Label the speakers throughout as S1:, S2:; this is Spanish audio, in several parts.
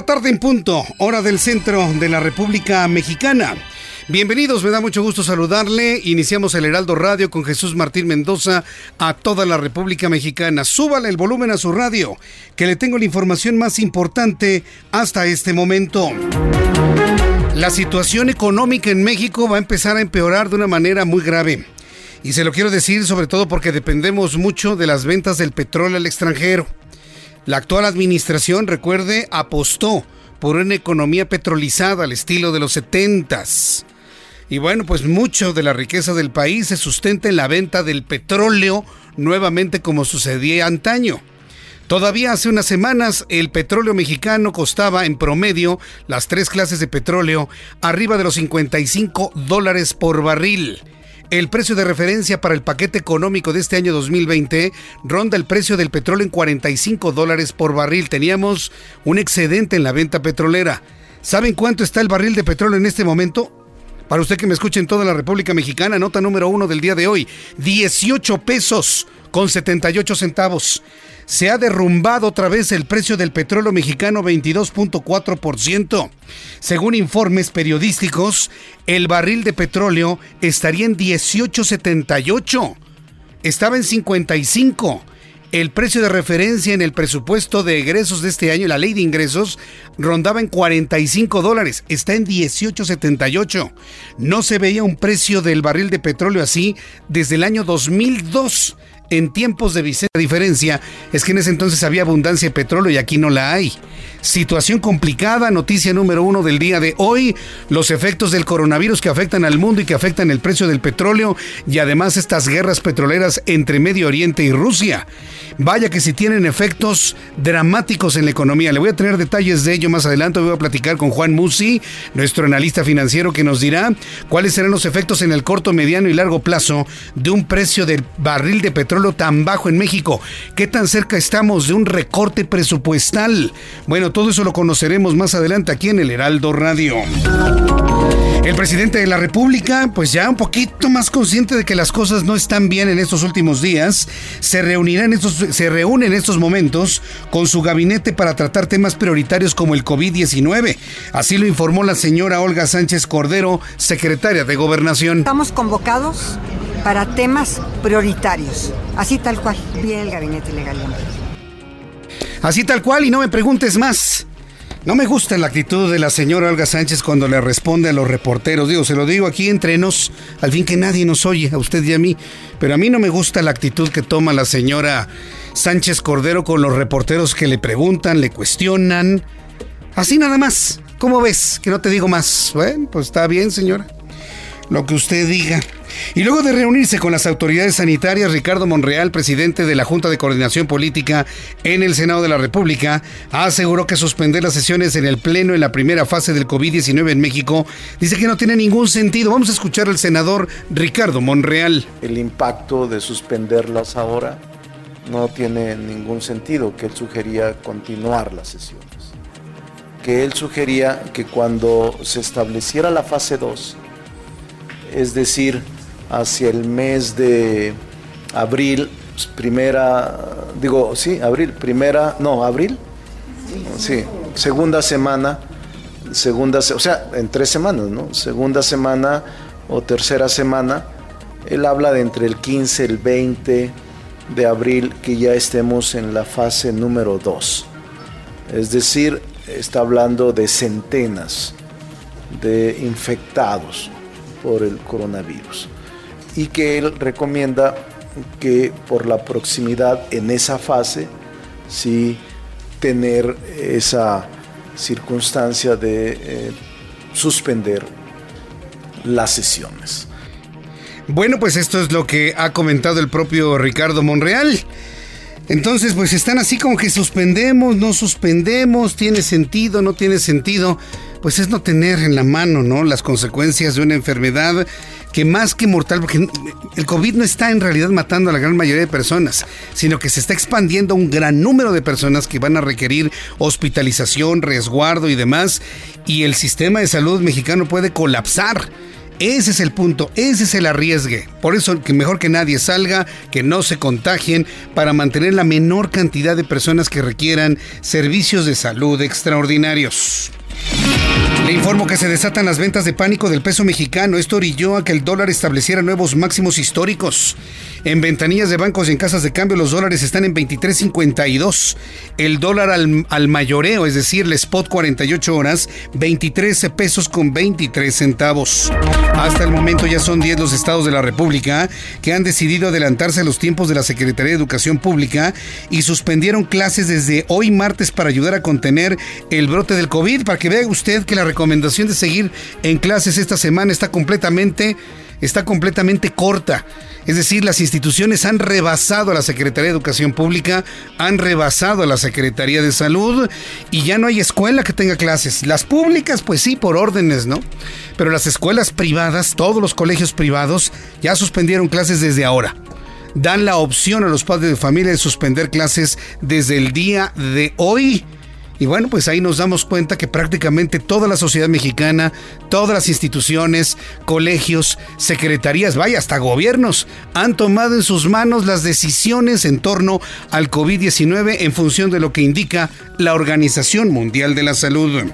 S1: la tarde en punto, hora del centro de la República Mexicana. Bienvenidos, me da mucho gusto saludarle. Iniciamos el Heraldo Radio con Jesús Martín Mendoza a toda la República Mexicana. Súbale el volumen a su radio, que le tengo la información más importante hasta este momento. La situación económica en México va a empezar a empeorar de una manera muy grave. Y se lo quiero decir sobre todo porque dependemos mucho de las ventas del petróleo al extranjero. La actual administración, recuerde, apostó por una economía petrolizada al estilo de los setentas. Y bueno, pues mucho de la riqueza del país se sustenta en la venta del petróleo, nuevamente como sucedía antaño. Todavía hace unas semanas el petróleo mexicano costaba en promedio las tres clases de petróleo arriba de los 55 dólares por barril. El precio de referencia para el paquete económico de este año 2020 ronda el precio del petróleo en 45 dólares por barril. Teníamos un excedente en la venta petrolera. ¿Saben cuánto está el barril de petróleo en este momento? Para usted que me escuche en toda la República Mexicana, nota número uno del día de hoy, 18 pesos con 78 centavos. Se ha derrumbado otra vez el precio del petróleo mexicano 22.4%. Según informes periodísticos, el barril de petróleo estaría en 18.78. Estaba en 55. El precio de referencia en el presupuesto de egresos de este año, la ley de ingresos, rondaba en 45 dólares. Está en 18.78. No se veía un precio del barril de petróleo así desde el año 2002 en tiempos de Vicente. Diferencia es que en ese entonces había abundancia de petróleo y aquí no la hay. Situación complicada, noticia número uno del día de hoy, los efectos del coronavirus que afectan al mundo y que afectan el precio del petróleo y además estas guerras petroleras entre Medio Oriente y Rusia. Vaya que si tienen efectos dramáticos en la economía. Le voy a tener detalles de ello más adelante. Voy a platicar con Juan Musi, nuestro analista financiero, que nos dirá cuáles serán los efectos en el corto, mediano y largo plazo de un precio del barril de petróleo tan bajo en México. ¿Qué tan cerca estamos de un recorte presupuestal? Bueno, todo eso lo conoceremos más adelante aquí en el Heraldo Radio. El presidente de la República, pues ya un poquito más consciente de que las cosas no están bien en estos últimos días, se reunirá en estos, se reúne en estos momentos con su gabinete para tratar temas prioritarios como el COVID-19. Así lo informó la señora Olga Sánchez Cordero, secretaria de Gobernación.
S2: Estamos convocados para temas prioritarios, así tal cual. Bien el gabinete legal.
S1: Así tal cual y no me preguntes más. No me gusta la actitud de la señora Olga Sánchez cuando le responde a los reporteros. Digo, se lo digo aquí entre nos, al fin que nadie nos oye, a usted y a mí. Pero a mí no me gusta la actitud que toma la señora Sánchez Cordero con los reporteros que le preguntan, le cuestionan. Así nada más. ¿Cómo ves? Que no te digo más. Bueno, pues está bien, señora. Lo que usted diga. Y luego de reunirse con las autoridades sanitarias, Ricardo Monreal, presidente de la Junta de Coordinación Política en el Senado de la República, aseguró que suspender las sesiones en el Pleno en la primera fase del COVID-19 en México dice que no tiene ningún sentido. Vamos a escuchar al senador Ricardo Monreal.
S3: El impacto de suspenderlas ahora no tiene ningún sentido, que él sugería continuar las sesiones. Que él sugería que cuando se estableciera la fase 2, es decir, hacia el mes de abril, pues, primera, digo, sí, abril, primera, no, abril, sí, segunda semana, segunda, o sea, en tres semanas, ¿no? Segunda semana o tercera semana, él habla de entre el 15 y el 20 de abril que ya estemos en la fase número 2. Es decir, está hablando de centenas de infectados por el coronavirus y que él recomienda que por la proximidad en esa fase sí tener esa circunstancia de eh, suspender las sesiones.
S1: Bueno, pues esto es lo que ha comentado el propio Ricardo Monreal. Entonces, pues están así como que suspendemos, no suspendemos, tiene sentido, no tiene sentido. Pues es no tener en la mano, ¿no? Las consecuencias de una enfermedad que más que mortal, porque el COVID no está en realidad matando a la gran mayoría de personas, sino que se está expandiendo a un gran número de personas que van a requerir hospitalización, resguardo y demás, y el sistema de salud mexicano puede colapsar. Ese es el punto, ese es el arriesgue. Por eso que mejor que nadie salga, que no se contagien, para mantener la menor cantidad de personas que requieran servicios de salud extraordinarios. Le informo que se desatan las ventas de pánico del peso mexicano. Esto orilló a que el dólar estableciera nuevos máximos históricos. En ventanillas de bancos y en casas de cambio los dólares están en 23.52. El dólar al, mayoreo, es decir, el spot 48 horas, 23 pesos con 23 centavos. Hasta el momento ya son 10 los estados de la República que han decidido adelantarse a los tiempos de la Secretaría de Educación Pública y suspendieron clases desde hoy martes para ayudar a contener el brote del COVID. Para que vea usted que la recomendación de seguir en clases esta semana está completamente, está completamente corta. Es decir, las instituciones han rebasado a la Secretaría de Educación Pública, han rebasado a la Secretaría de Salud y ya no hay escuela que tenga clases. Las públicas, pues sí, por órdenes, ¿no? Pero las escuelas privadas, todos los colegios privados, ya suspendieron clases desde ahora. Dan la opción a los padres de familia de suspender clases desde el día de hoy y bueno, pues ahí nos damos cuenta que prácticamente toda la sociedad mexicana, todas las instituciones, colegios, secretarías, vaya, hasta gobiernos, han tomado en sus manos las decisiones en torno al COVID-19 en función de lo que indica la Organización Mundial de la Salud.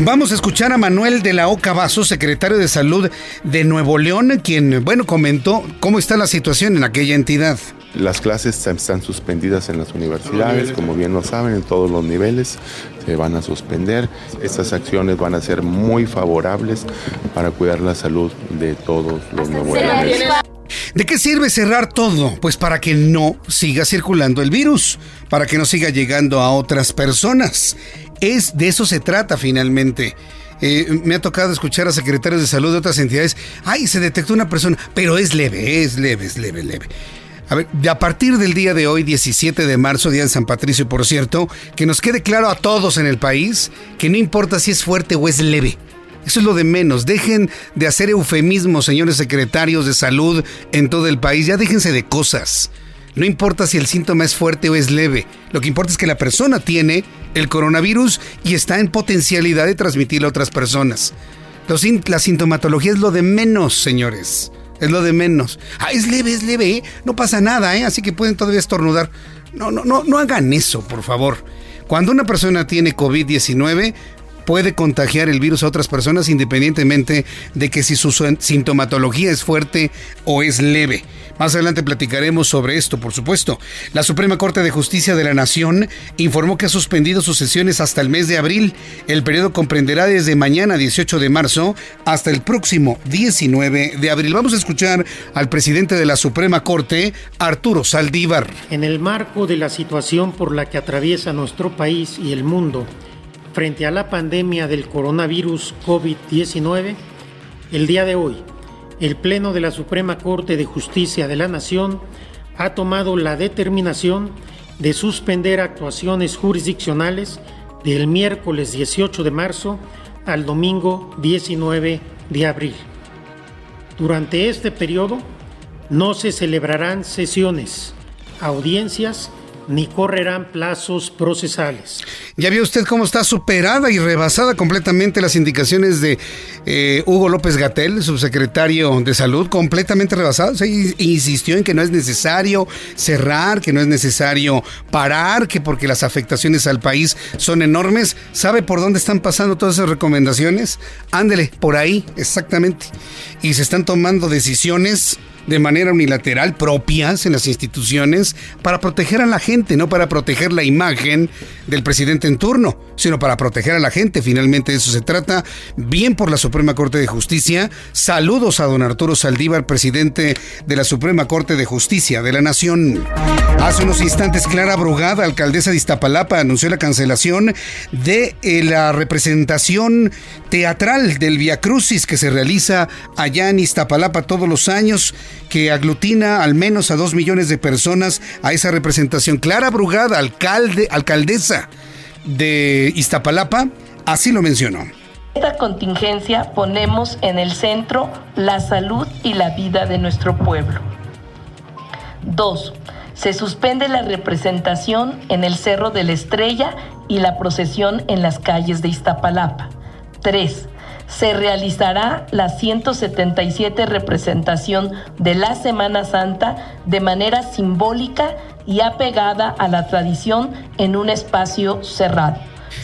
S1: Vamos a escuchar a Manuel de la Oca Vaso, secretario de Salud de Nuevo León, quien, bueno, comentó cómo está la situación en aquella entidad.
S4: Las clases están suspendidas en las universidades, como bien lo saben, en todos los niveles se van a suspender. Estas acciones van a ser muy favorables para cuidar la salud de todos los nuevoleoneses.
S1: ¿De qué sirve cerrar todo? Pues para que no siga circulando el virus, para que no siga llegando a otras personas. Es de eso se trata finalmente. Eh, me ha tocado escuchar a secretarios de salud de otras entidades. Ay, se detectó una persona, pero es leve, es leve, es leve, leve. A ver, a partir del día de hoy, 17 de marzo, día de San Patricio, por cierto, que nos quede claro a todos en el país que no importa si es fuerte o es leve. Eso es lo de menos. Dejen de hacer eufemismos, señores secretarios de salud en todo el país. Ya déjense de cosas. No importa si el síntoma es fuerte o es leve. Lo que importa es que la persona tiene el coronavirus y está en potencialidad de transmitirlo a otras personas. la sintomatología es lo de menos, señores. Es lo de menos. Ah, es leve, es leve, ¿eh? No pasa nada, ¿eh? Así que pueden todavía estornudar. No, no, no, no hagan eso, por favor. Cuando una persona tiene COVID-19, puede contagiar el virus a otras personas independientemente de que si su sintomatología es fuerte o es leve. Más adelante platicaremos sobre esto, por supuesto. La Suprema Corte de Justicia de la Nación informó que ha suspendido sus sesiones hasta el mes de abril. El periodo comprenderá desde mañana 18 de marzo hasta el próximo 19 de abril. Vamos a escuchar al presidente de la Suprema Corte, Arturo Saldívar.
S5: En el marco de la situación por la que atraviesa nuestro país y el mundo frente a la pandemia del coronavirus COVID-19, el día de hoy el Pleno de la Suprema Corte de Justicia de la Nación ha tomado la determinación de suspender actuaciones jurisdiccionales del miércoles 18 de marzo al domingo 19 de abril. Durante este periodo no se celebrarán sesiones, audiencias ni correrán plazos procesales.
S1: Ya vio usted cómo está superada y rebasada completamente las indicaciones de eh, Hugo López Gatel, subsecretario de Salud, completamente rebasado. Se insistió en que no es necesario cerrar, que no es necesario parar, que porque las afectaciones al país son enormes. ¿Sabe por dónde están pasando todas esas recomendaciones? Ándele, por ahí, exactamente. Y se están tomando decisiones de manera unilateral propias en las instituciones para proteger a la gente, no para proteger la imagen del presidente en turno, sino para proteger a la gente. Finalmente de eso se trata. Bien por la Suprema Corte de Justicia. Saludos a don Arturo Saldívar, presidente de la Suprema Corte de Justicia de la Nación. Hace unos instantes, Clara Brugada, alcaldesa de Iztapalapa, anunció la cancelación de eh, la representación teatral del Via Crucis que se realiza allá en Iztapalapa todos los años que aglutina al menos a dos millones de personas a esa representación. Clara Brugada, alcalde, alcaldesa de Iztapalapa, así lo mencionó.
S6: Esta contingencia ponemos en el centro la salud y la vida de nuestro pueblo. Dos, Se suspende la representación en el Cerro de la Estrella y la procesión en las calles de Iztapalapa. 3 se realizará la 177 representación de la Semana Santa de manera simbólica y apegada a la tradición en un espacio cerrado.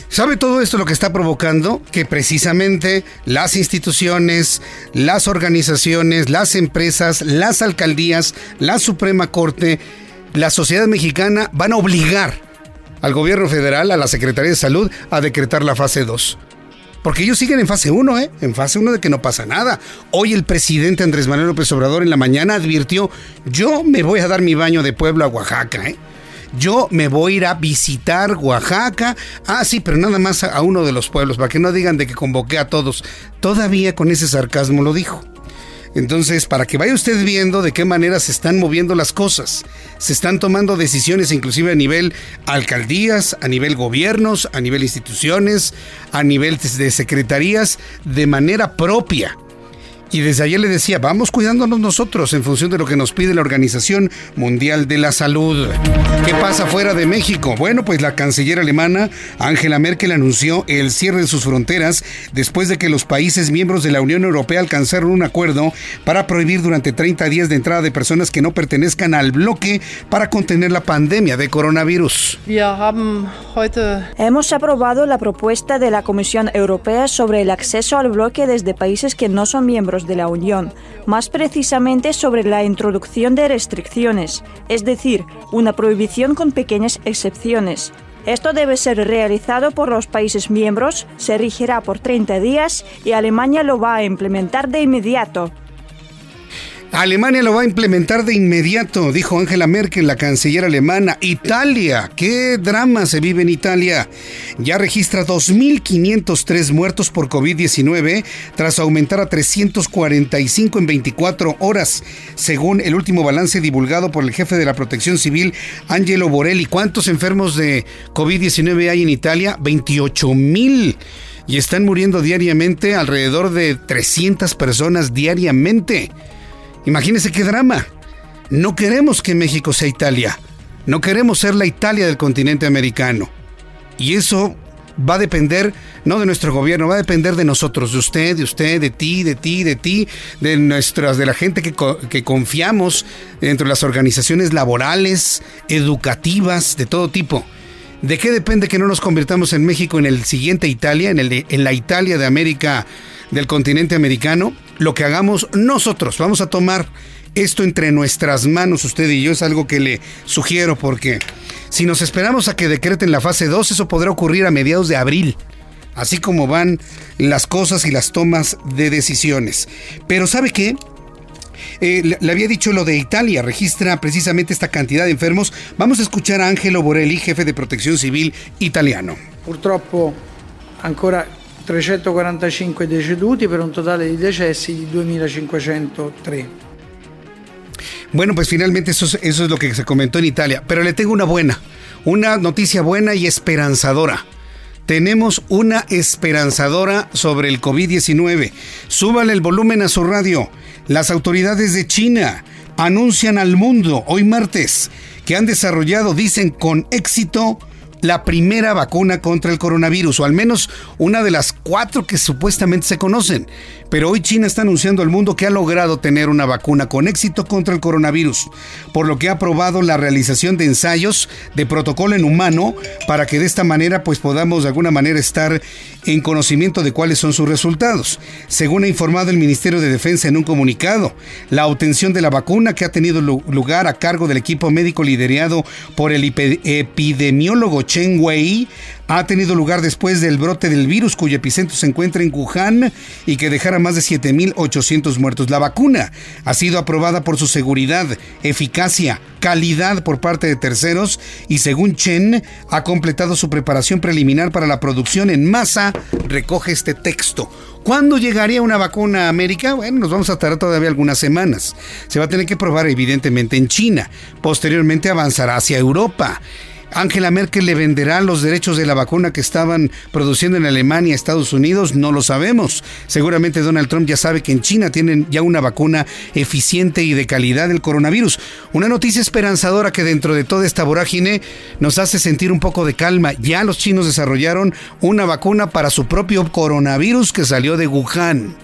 S1: ¿Sabe todo esto lo que está provocando? Que precisamente las instituciones, las organizaciones, las empresas, las alcaldías, la Suprema Corte, la sociedad mexicana van a obligar al gobierno federal, a la Secretaría de Salud, a decretar la fase 2. Porque ellos siguen en fase 1, ¿eh? En fase 1 de que no pasa nada. Hoy el presidente Andrés Manuel López Obrador en la mañana advirtió, yo me voy a dar mi baño de pueblo a Oaxaca, ¿eh? Yo me voy a ir a visitar Oaxaca. Ah, sí, pero nada más a uno de los pueblos, para que no digan de que convoqué a todos. Todavía con ese sarcasmo lo dijo. Entonces, para que vaya usted viendo de qué manera se están moviendo las cosas, se están tomando decisiones inclusive a nivel alcaldías, a nivel gobiernos, a nivel instituciones, a nivel de secretarías, de manera propia. Y desde ayer le decía, vamos cuidándonos nosotros en función de lo que nos pide la Organización Mundial de la Salud. ¿Qué pasa fuera de México? Bueno, pues la canciller alemana Angela Merkel anunció el cierre de sus fronteras después de que los países miembros de la Unión Europea alcanzaron un acuerdo para prohibir durante 30 días de entrada de personas que no pertenezcan al bloque para contener la pandemia de coronavirus.
S7: Hemos aprobado la propuesta de la Comisión Europea sobre el acceso al bloque desde países que no son miembros de la Unión, más precisamente sobre la introducción de restricciones, es decir, una prohibición con pequeñas excepciones. Esto debe ser realizado por los países miembros, se rigirá por 30 días y Alemania lo va a implementar de inmediato.
S1: Alemania lo va a implementar de inmediato, dijo Angela Merkel, la canciller alemana. Italia, qué drama se vive en Italia. Ya registra 2.503 muertos por COVID-19 tras aumentar a 345 en 24 horas, según el último balance divulgado por el jefe de la Protección Civil, Angelo Borelli. ¿Cuántos enfermos de COVID-19 hay en Italia? 28 mil y están muriendo diariamente alrededor de 300 personas diariamente. Imagínense qué drama. No queremos que México sea Italia. No queremos ser la Italia del continente americano. Y eso va a depender no de nuestro gobierno, va a depender de nosotros, de usted, de usted, de ti, de ti, de ti, de nuestras, de la gente que, que confiamos dentro de las organizaciones laborales, educativas, de todo tipo. ¿De qué depende que no nos convirtamos en México en el siguiente Italia, en, el en la Italia de América, del continente americano? Lo que hagamos nosotros, vamos a tomar esto entre nuestras manos, usted y yo, es algo que le sugiero porque si nos esperamos a que decreten la fase 2, eso podrá ocurrir a mediados de abril, así como van las cosas y las tomas de decisiones. Pero ¿sabe qué? Eh, le había dicho lo de Italia, registra precisamente esta cantidad de enfermos. Vamos a escuchar a Angelo Borelli, jefe de protección civil italiano.
S8: Purtroppo ancora 345 deceduti per un totale di decessi di 2503.
S1: Bueno, pues finalmente eso es, lo que se comentó en Italia. Pero le tengo una buena, una noticia buena y esperanzadora tenemos una esperanzadora sobre el COVID-19. Súbale el volumen a su radio. Las autoridades de China anuncian al mundo hoy martes que han desarrollado, dicen con éxito, la primera vacuna contra el coronavirus, o al menos una de las cuatro que supuestamente se conocen. Pero hoy China está anunciando al mundo que ha logrado tener una vacuna con éxito contra el coronavirus, por lo que ha aprobado la realización de ensayos de protocolo en humano para que de esta manera pues podamos de alguna manera estar en conocimiento de cuáles son sus resultados. Según ha informado el Ministerio de Defensa en un comunicado, la obtención de la vacuna que ha tenido lugar a cargo del equipo médico liderado por el epidemiólogo Chen Wei ha tenido lugar después del brote del virus cuyo epicentro se encuentra en Wuhan y que dejara más de 7.800 muertos. La vacuna ha sido aprobada por su seguridad, eficacia, calidad por parte de terceros y según Chen ha completado su preparación preliminar para la producción en masa, recoge este texto. ¿Cuándo llegaría una vacuna a América? Bueno, nos vamos a tardar todavía algunas semanas. Se va a tener que probar evidentemente en China. Posteriormente avanzará hacia Europa. Angela Merkel le venderá los derechos de la vacuna que estaban produciendo en Alemania, Estados Unidos, no lo sabemos. Seguramente Donald Trump ya sabe que en China tienen ya una vacuna eficiente y de calidad del coronavirus. Una noticia esperanzadora que dentro de toda esta vorágine nos hace sentir un poco de calma. Ya los chinos desarrollaron una vacuna para su propio coronavirus que salió de Wuhan.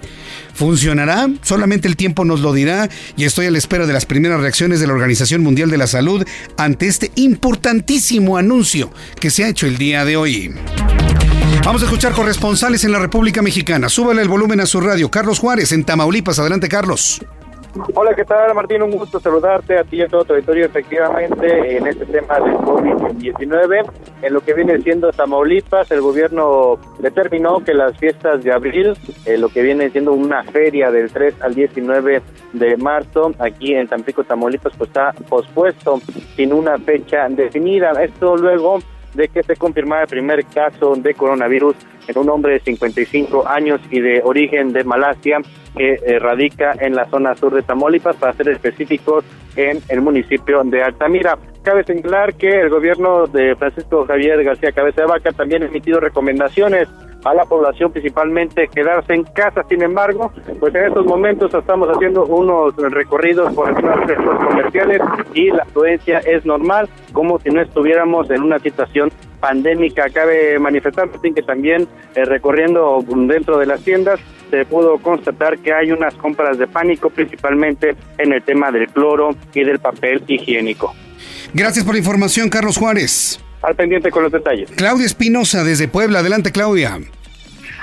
S1: ¿Funcionará? Solamente el tiempo nos lo dirá y estoy a la espera de las primeras reacciones de la Organización Mundial de la Salud ante este importantísimo anuncio que se ha hecho el día de hoy. Vamos a escuchar corresponsales en la República Mexicana. Súbale el volumen a su radio. Carlos Juárez en Tamaulipas. Adelante, Carlos.
S9: Hola, ¿qué tal, Martín? Un gusto saludarte a ti y a todo tu auditorio. Efectivamente, en este tema del COVID-19, en lo que viene siendo Tamaulipas, el gobierno determinó que las fiestas de abril, eh, lo que viene siendo una feria del 3 al 19 de marzo, aquí en Tampico, Tamaulipas, pues está pospuesto sin una fecha definida. Esto luego de que se confirmara el primer caso de coronavirus en un hombre de 55 años y de origen de Malasia que eh, radica en la zona sur de Tamaulipas, para ser específicos, en el municipio de Altamira. Cabe señalar que el gobierno de Francisco Javier García Cabeza de Vaca también ha emitido recomendaciones a la población principalmente quedarse en casa. Sin embargo, pues en estos momentos estamos haciendo unos recorridos por algunos centros comerciales y la afluencia es normal, como si no estuviéramos en una situación pandémica. Cabe manifestar que también eh, recorriendo dentro de las tiendas se pudo constatar que hay unas compras de pánico, principalmente en el tema del cloro y del papel higiénico.
S1: Gracias por la información, Carlos Juárez.
S9: Al pendiente con los detalles.
S1: Claudia Espinosa, desde Puebla. Adelante, Claudia.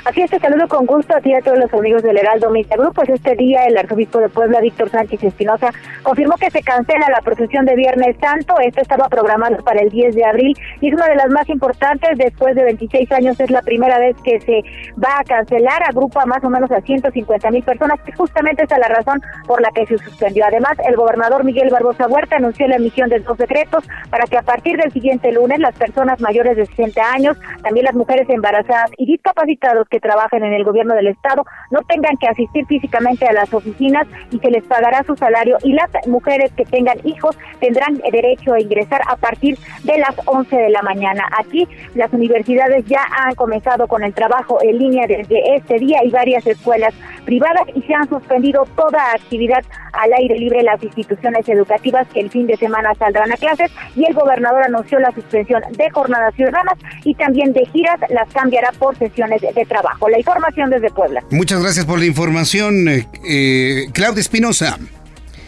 S10: Así es, te saludo con gusto a ti y a todos los amigos del Heraldo Media Group. Pues este día el arzobispo de Puebla, Víctor Sánchez Espinosa, confirmó que se cancela la procesión de Viernes Santo. Esto estaba programado para el 10 de abril y es una de las más importantes. Después de 26 años es la primera vez que se va a cancelar. Agrupa más o menos a 150 mil personas. Justamente esa es la razón por la que se suspendió. Además, el gobernador Miguel Barbosa Huerta anunció la emisión de dos decretos para que a partir del siguiente lunes las personas mayores de 60 años, también las mujeres embarazadas y discapacitados que trabajen en el gobierno del estado no tengan que asistir físicamente a las oficinas y se les pagará su salario y las mujeres que tengan hijos tendrán derecho a ingresar a partir de las 11 de la mañana. Aquí las universidades ya han comenzado con el trabajo en línea desde este día y varias escuelas privadas y se han suspendido toda actividad al aire libre las instituciones educativas que el fin de semana saldrán a clases y el gobernador anunció la suspensión de jornadas ciudadanas y también de giras las cambiará por sesiones de trabajo. La información desde Puebla.
S1: Muchas gracias por la información, eh, eh, Claudia Espinosa.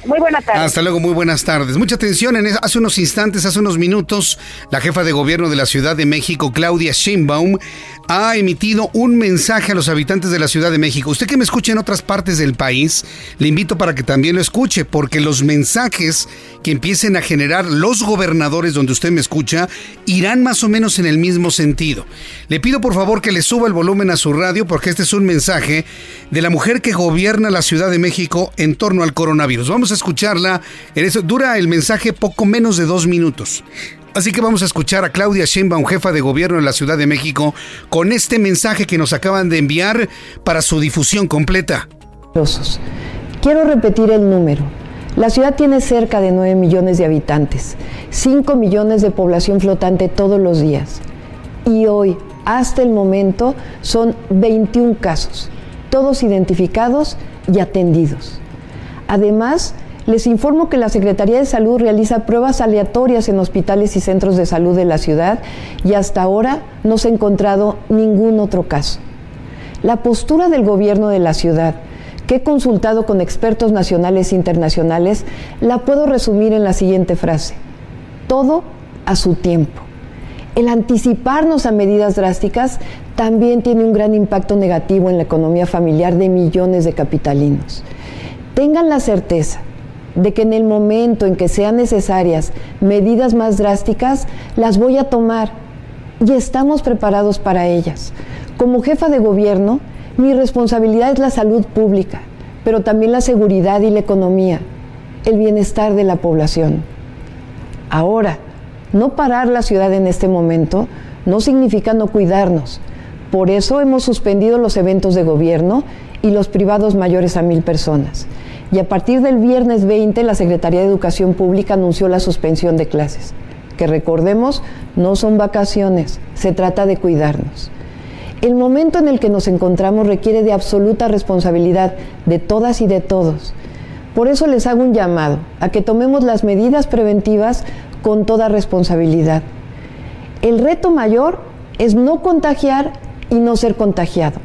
S10: Muy buenas tardes.
S1: Hasta luego, muy buenas tardes. Mucha atención, en hace unos instantes, hace unos minutos, la jefa de gobierno de la Ciudad de México, Claudia Sheinbaum, ha emitido un mensaje a los habitantes de la Ciudad de México. Usted que me escuche en otras partes del país, le invito para que también lo escuche, porque los mensajes que empiecen a generar los gobernadores donde usted me escucha irán más o menos en el mismo sentido. Le pido por favor que le suba el volumen a su radio, porque este es un mensaje de la mujer que gobierna la Ciudad de México en torno al coronavirus. Vamos a escucharla. En eso dura el mensaje poco menos de dos minutos. Así que vamos a escuchar a Claudia Sheinbaum, jefa de gobierno de la Ciudad de México, con este mensaje que nos acaban de enviar para su difusión completa.
S11: Quiero repetir el número. La ciudad tiene cerca de 9 millones de habitantes, 5 millones de población flotante todos los días. Y hoy, hasta el momento, son 21 casos, todos identificados y atendidos. Además, les informo que la Secretaría de Salud realiza pruebas aleatorias en hospitales y centros de salud de la ciudad y hasta ahora no se ha encontrado ningún otro caso. La postura del gobierno de la ciudad, que he consultado con expertos nacionales e internacionales, la puedo resumir en la siguiente frase. Todo a su tiempo. El anticiparnos a medidas drásticas también tiene un gran impacto negativo en la economía familiar de millones de capitalinos. Tengan la certeza de que en el momento en que sean necesarias medidas más drásticas, las voy a tomar y estamos preparados para ellas. Como jefa de gobierno, mi responsabilidad es la salud pública, pero también la seguridad y la economía, el bienestar de la población. Ahora, no parar la ciudad en este momento no significa no cuidarnos. Por eso hemos suspendido los eventos de gobierno y los privados mayores a mil personas y a partir del viernes 20 la Secretaría de Educación Pública anunció la suspensión de clases, que recordemos no son vacaciones, se trata de cuidarnos. El momento en el que nos encontramos requiere de absoluta responsabilidad de todas y de todos. Por eso les hago un llamado a que tomemos las medidas preventivas con toda responsabilidad. El reto mayor es no contagiar y no ser contagiado.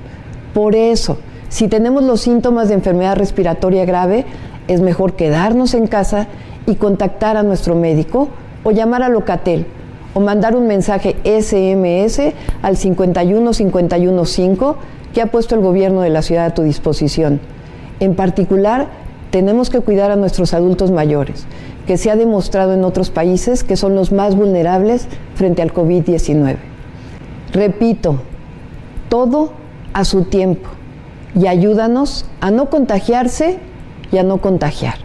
S11: Por eso, si tenemos los síntomas de enfermedad respiratoria grave, es mejor quedarnos en casa y contactar a nuestro médico o llamar a Locatel o mandar un mensaje SMS al 51515 que ha puesto el gobierno de la ciudad a tu disposición. En particular, tenemos que cuidar a nuestros adultos mayores, que se ha demostrado en otros países que son los más vulnerables frente al COVID-19. Repito, todo a su tiempo y ayúdanos a no contagiarse y a no contagiar.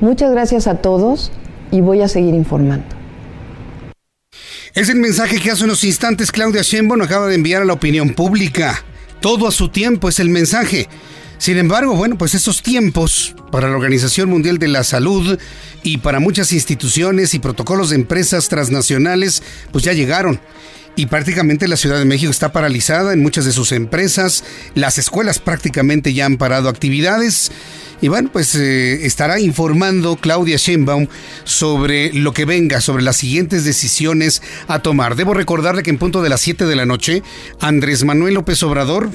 S11: Muchas gracias a todos y voy a seguir informando.
S1: Es el mensaje que hace unos instantes Claudia Sheinbaum acaba de enviar a la opinión pública. Todo a su tiempo es el mensaje. Sin embargo, bueno, pues esos tiempos para la Organización Mundial de la Salud y para muchas instituciones y protocolos de empresas transnacionales, pues ya llegaron y prácticamente la Ciudad de México está paralizada en muchas de sus empresas, las escuelas prácticamente ya han parado actividades. Y bueno, pues eh, estará informando Claudia Sheinbaum sobre lo que venga, sobre las siguientes decisiones a tomar. Debo recordarle que en punto de las 7 de la noche, Andrés Manuel López Obrador,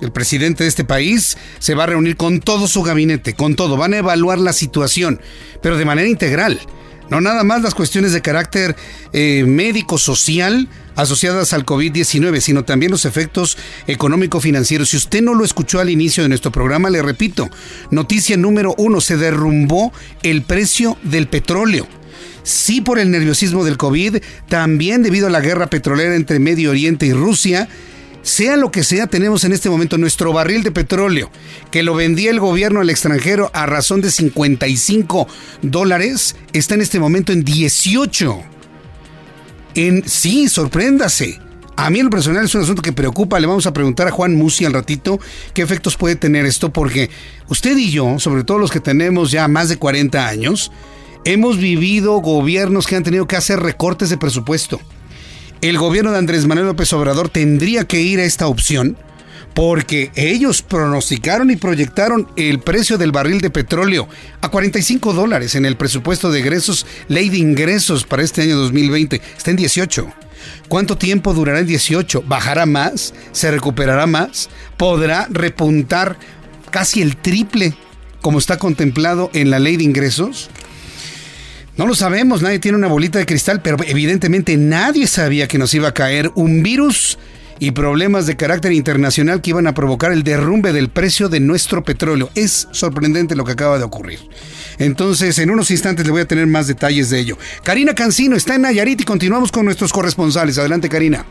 S1: el presidente de este país, se va a reunir con todo su gabinete, con todo. Van a evaluar la situación, pero de manera integral. No nada más las cuestiones de carácter eh, médico-social asociadas al COVID-19, sino también los efectos económico-financieros. Si usted no lo escuchó al inicio de nuestro programa, le repito, noticia número uno, se derrumbó el precio del petróleo. Sí por el nerviosismo del COVID, también debido a la guerra petrolera entre Medio Oriente y Rusia, sea lo que sea, tenemos en este momento nuestro barril de petróleo, que lo vendía el gobierno al extranjero a razón de 55 dólares, está en este momento en 18. En sí, sorpréndase. A mí en lo personal es un asunto que preocupa. Le vamos a preguntar a Juan Musi al ratito qué efectos puede tener esto, porque usted y yo, sobre todo los que tenemos ya más de 40 años, hemos vivido gobiernos que han tenido que hacer recortes de presupuesto el gobierno de Andrés Manuel López Obrador tendría que ir a esta opción porque ellos pronosticaron y proyectaron el precio del barril de petróleo a 45 dólares en el presupuesto de egresos, ley de ingresos para este año 2020. Está en 18. ¿Cuánto tiempo durará en 18? ¿Bajará más? ¿Se recuperará más? ¿Podrá repuntar casi el triple como está contemplado en la ley de ingresos? No lo sabemos, nadie tiene una bolita de cristal, pero evidentemente nadie sabía que nos iba a caer un virus y problemas de carácter internacional que iban a provocar el derrumbe del precio de nuestro petróleo. Es sorprendente lo que acaba de ocurrir. Entonces, en unos instantes le voy a tener más detalles de ello. Karina Cancino está en Nayarit y continuamos con nuestros corresponsales. Adelante, Karina.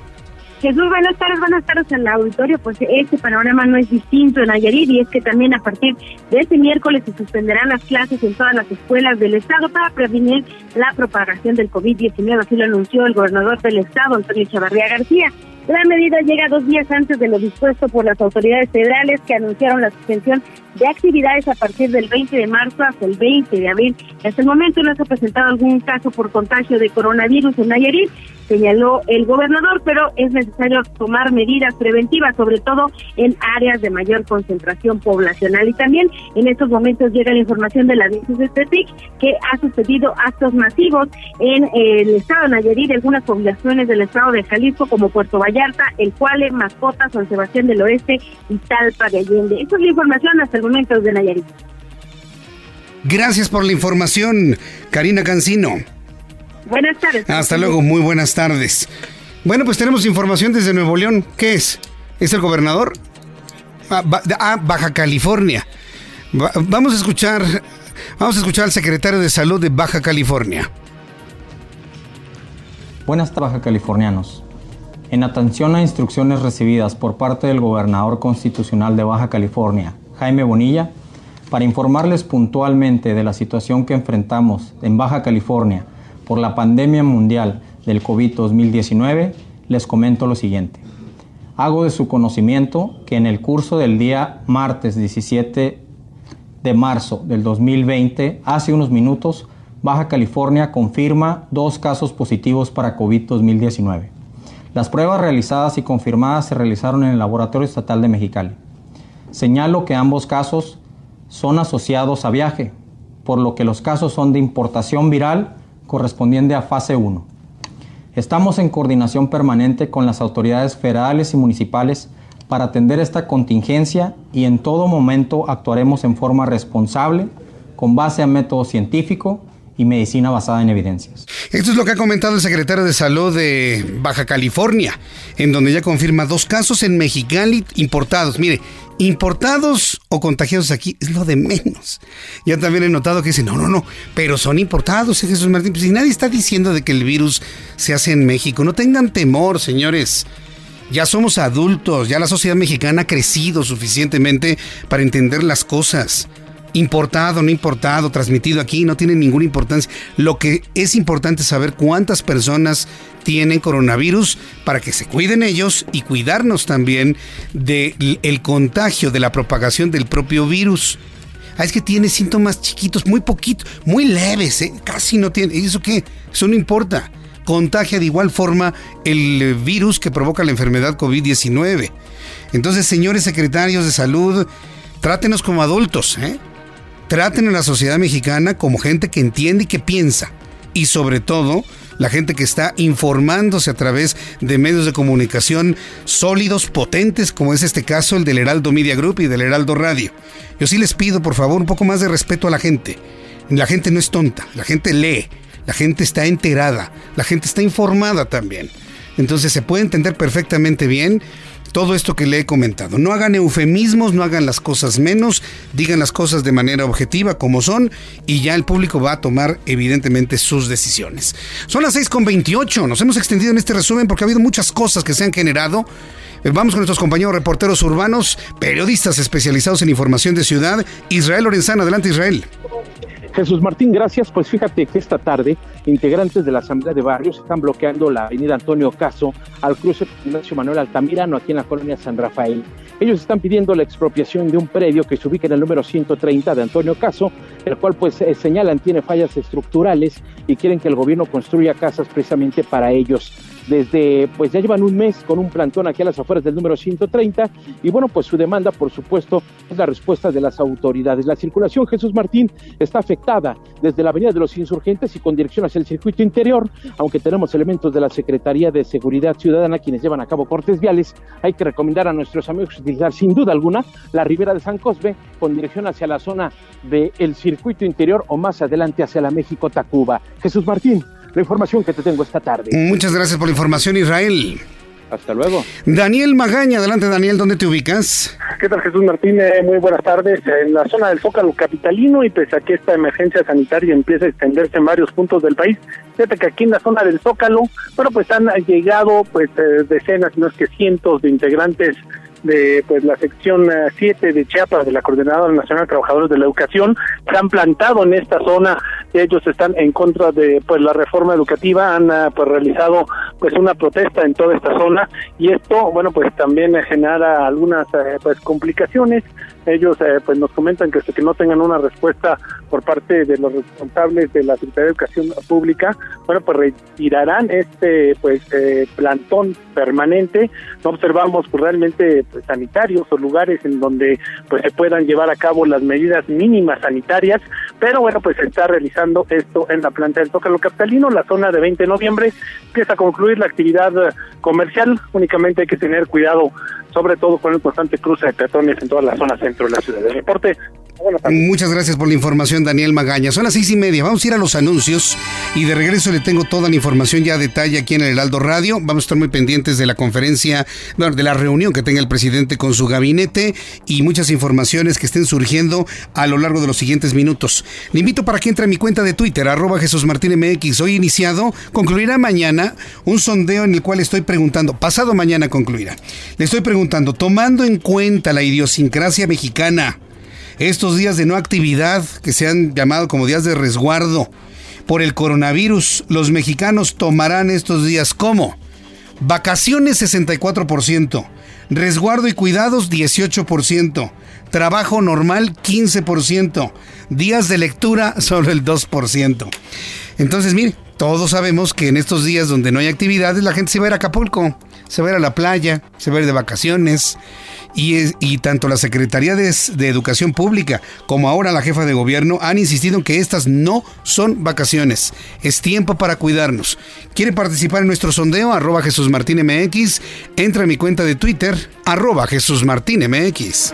S12: Jesús, buenas tardes, buenas tardes en el auditorio. Pues este panorama no es distinto en Nayarit y es que también a partir de este miércoles se suspenderán las clases en todas las escuelas del Estado para prevenir la propagación del COVID-19. Así lo anunció el gobernador del Estado, Antonio Chavarría García. La medida llega dos días antes de lo dispuesto por las autoridades federales que anunciaron la suspensión de actividades a partir del 20 de marzo hasta el 20 de abril. Hasta el momento no se ha presentado algún caso por contagio de coronavirus en Nayarit. señaló el gobernador, pero es necesario tomar medidas preventivas, sobre todo en áreas de mayor concentración poblacional. Y también en estos momentos llega la información de la de Tepic que ha sucedido actos masivos en el estado de Nayarit, algunas poblaciones del estado de Jalisco como Puerto Vallarta, El Cuale, Mascota, San Sebastián del Oeste y Talpa de Allende. Esa es la información hasta el de Nayarit.
S1: Gracias por la información, Karina Cancino.
S12: Buenas tardes.
S1: Hasta luego, muy buenas tardes. Bueno, pues tenemos información desde Nuevo León. ¿Qué es? ¿Es el gobernador? Ah, ah Baja California. vamos a escuchar, vamos a escuchar al secretario de Salud de Baja California.
S13: Buenas tardes, Baja Californianos. En atención a instrucciones recibidas por parte del gobernador constitucional de Baja California, Jaime Bonilla, para informarles puntualmente de la situación que enfrentamos en Baja California por la pandemia mundial del COVID-2019, les comento lo siguiente. Hago de su conocimiento que en el curso del día martes 17 de marzo del 2020, hace unos minutos, Baja California confirma dos casos positivos para COVID-2019. Las pruebas realizadas y confirmadas se realizaron en el Laboratorio Estatal de Mexicali. Señalo que ambos casos son asociados a viaje, por lo que los casos son de importación viral correspondiente a fase 1. Estamos en coordinación permanente con las autoridades federales y municipales para atender esta contingencia y en todo momento actuaremos en forma responsable, con base a método científico y medicina basada en evidencias.
S1: Esto es lo que ha comentado el secretario de Salud de Baja California, en donde ya confirma dos casos en Mexicali importados. Mire, importados o contagiados aquí es lo de menos. Ya también he notado que dicen, no, no, no, pero son importados, ¿eh, Jesús Martín. Pues si nadie está diciendo de que el virus se hace en México, no tengan temor, señores. Ya somos adultos, ya la sociedad mexicana ha crecido suficientemente para entender las cosas importado, no importado, transmitido aquí, no tiene ninguna importancia. Lo que es importante es saber cuántas personas tienen coronavirus para que se cuiden ellos y cuidarnos también del el contagio, de la propagación del propio virus. Ah, es que tiene síntomas chiquitos, muy poquitos, muy leves, ¿eh? casi no tiene. ¿Y eso qué? Eso no importa. Contagia de igual forma el virus que provoca la enfermedad COVID-19. Entonces, señores secretarios de salud, trátenos como adultos, ¿eh? Traten a la sociedad mexicana como gente que entiende y que piensa. Y sobre todo, la gente que está informándose a través de medios de comunicación sólidos, potentes, como es este caso, el del Heraldo Media Group y del Heraldo Radio. Yo sí les pido, por favor, un poco más de respeto a la gente. La gente no es tonta, la gente lee, la gente está enterada, la gente está informada también. Entonces se puede entender perfectamente bien todo esto que le he comentado. No hagan eufemismos, no hagan las cosas menos, digan las cosas de manera objetiva como son y ya el público va a tomar evidentemente sus decisiones. Son las 6.28, nos hemos extendido en este resumen porque ha habido muchas cosas que se han generado. Eh, vamos con nuestros compañeros reporteros urbanos, periodistas especializados en información de ciudad. Israel Lorenzana, adelante Israel.
S14: Jesús Martín, gracias. Pues fíjate que esta tarde integrantes de la Asamblea de Barrios están bloqueando la avenida Antonio Caso al cruce Ignacio Manuel Altamirano aquí en la colonia San Rafael. Ellos están pidiendo la expropiación de un predio que se ubica en el número 130 de Antonio Caso, el cual pues eh, señalan tiene fallas estructurales y quieren que el gobierno construya casas precisamente para ellos desde, pues ya llevan un mes con un plantón aquí a las afueras del número 130 y bueno, pues su demanda, por supuesto, es la respuesta de las autoridades. La circulación, Jesús Martín, está afectada desde la Avenida de los Insurgentes y con dirección hacia el circuito interior, aunque tenemos elementos de la Secretaría de Seguridad Ciudadana quienes llevan a cabo cortes viales, hay que recomendar a nuestros amigos utilizar sin duda alguna la ribera de San Cosme con dirección hacia la zona del circuito interior o más adelante hacia la México-Tacuba. Jesús Martín, la información que te tengo esta tarde.
S1: Muchas gracias por la información, Israel.
S14: Hasta luego.
S1: Daniel Magaña, adelante Daniel, ¿dónde te ubicas?
S15: ¿Qué tal Jesús Martínez? Muy buenas tardes. En la zona del Zócalo Capitalino y pese a que esta emergencia sanitaria empieza a extenderse en varios puntos del país, fíjate que aquí en la zona del Zócalo, bueno, pues han llegado pues eh, decenas, no es que cientos de integrantes de pues la sección 7 eh, de Chiapas de la Coordinadora Nacional de Trabajadores de la Educación se han plantado en esta zona. Ellos están en contra de pues la reforma educativa, han ah, pues realizado pues una protesta en toda esta zona. Y esto bueno pues también genera algunas eh, pues complicaciones ellos eh, pues nos comentan que hasta que no tengan una respuesta por parte de los responsables de la Secretaría de Educación Pública, bueno, pues retirarán este pues eh, plantón permanente. No observamos pues, realmente pues, sanitarios o lugares en donde pues se puedan llevar a cabo las medidas mínimas sanitarias, pero bueno, pues se está realizando esto en la planta del Tócalo Capitalino, la zona de 20 de noviembre, empieza a concluir la actividad comercial, únicamente hay que tener cuidado sobre todo con el constante cruce de peatones en toda la zona centro de la ciudad. De reporte,
S1: Muchas gracias por la información, Daniel Magaña. Son las seis y media. Vamos a ir a los anuncios y de regreso le tengo toda la información ya a detalle aquí en el Heraldo Radio. Vamos a estar muy pendientes de la conferencia, bueno, de la reunión que tenga el presidente con su gabinete y muchas informaciones que estén surgiendo a lo largo de los siguientes minutos. Le invito para que entre a mi cuenta de Twitter, arroba Jesús Martín MX. Hoy iniciado, concluirá mañana un sondeo en el cual estoy preguntando, pasado mañana concluirá. Le estoy preguntando, tomando en cuenta la idiosincrasia mexicana, estos días de no actividad, que se han llamado como días de resguardo por el coronavirus, los mexicanos tomarán estos días como vacaciones 64%, resguardo y cuidados 18%, trabajo normal 15%, días de lectura solo el 2%. Entonces, mire, todos sabemos que en estos días donde no hay actividades, la gente se va a ir a Acapulco, se va a ir a la playa, se va a ir de vacaciones. Y, tanto la Secretaría de, Educación Pública como ahora la jefa de gobierno han insistido en que estas no son vacaciones. Es tiempo para cuidarnos. ¿Quiere participar en nuestro sondeo? Arroba Jesús Martín MX. Entra a mi cuenta de Twitter, arroba Jesús Martín MX.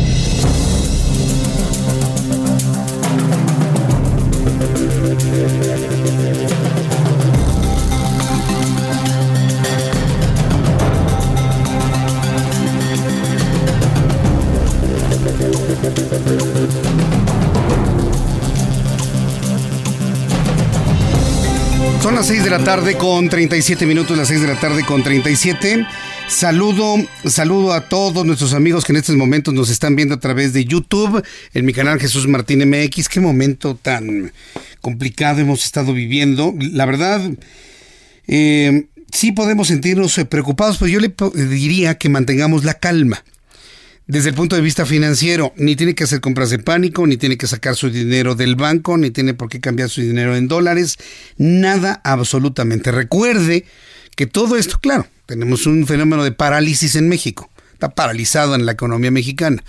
S1: Las 6 de la tarde con 37 minutos, las 6 de la tarde con 37. Saludo, saludo a todos nuestros amigos que en estos momentos nos están viendo a través de YouTube, en mi canal Jesús Martín MX. Qué momento tan complicado hemos estado viviendo. La verdad, eh, sí podemos sentirnos preocupados, pero yo le diría que mantengamos la calma desde el punto de vista financiero, ni tiene que hacer compras de pánico, ni tiene que sacar su dinero del banco, ni tiene por qué cambiar su dinero en dólares, nada absolutamente. Recuerde que todo esto, claro, tenemos un fenómeno de parálisis en México, está paralizado en la economía mexicana,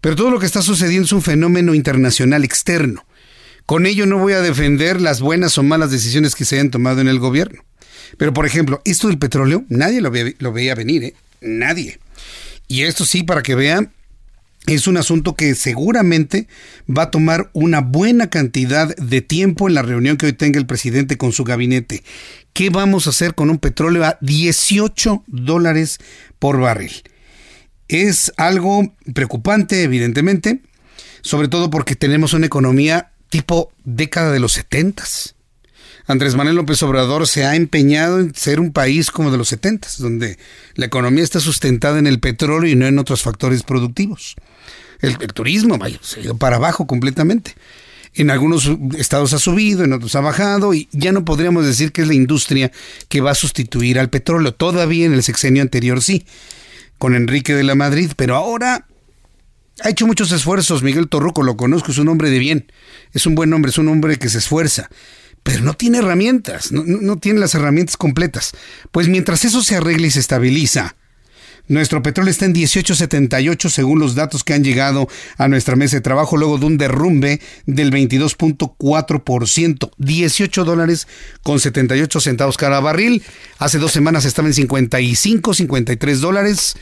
S1: pero todo lo que está sucediendo es un fenómeno internacional externo. Con ello no voy a defender las buenas o malas decisiones que se hayan tomado en el gobierno. Pero, por ejemplo, esto del petróleo, nadie lo veía, lo veía venir, ¿eh? Nadie. Y esto sí, para que vean, es un asunto que seguramente va a tomar una buena cantidad de tiempo en la reunión que hoy tenga el presidente con su gabinete. ¿Qué vamos a hacer con un petróleo a 18 dólares por barril? Es algo preocupante, evidentemente, sobre todo porque tenemos una economía tipo década de los 70 Andrés Manuel López Obrador se ha empeñado en ser un país como de los 70, donde la economía está sustentada en el petróleo y no en otros factores productivos. El, turismo vaya, se ha ido para abajo completamente. En algunos estados ha subido, en otros ha bajado y ya no podríamos decir que es la industria que va a sustituir al petróleo. Todavía en el sexenio anterior sí, con Enrique de la Madrid, pero ahora ha hecho muchos esfuerzos. Miguel Torruco lo conozco, es un hombre de bien, es un buen hombre, es un hombre que se esfuerza pero no tiene herramientas, no, tiene las herramientas completas. Pues mientras eso se arregle y se estabiliza, nuestro petróleo está en 18.78 según los datos que han llegado a nuestra mesa de trabajo luego de un derrumbe del 22.4%, 18 dólares con 78 centavos cada barril. Hace dos semanas estaba en 55, 53 dólares.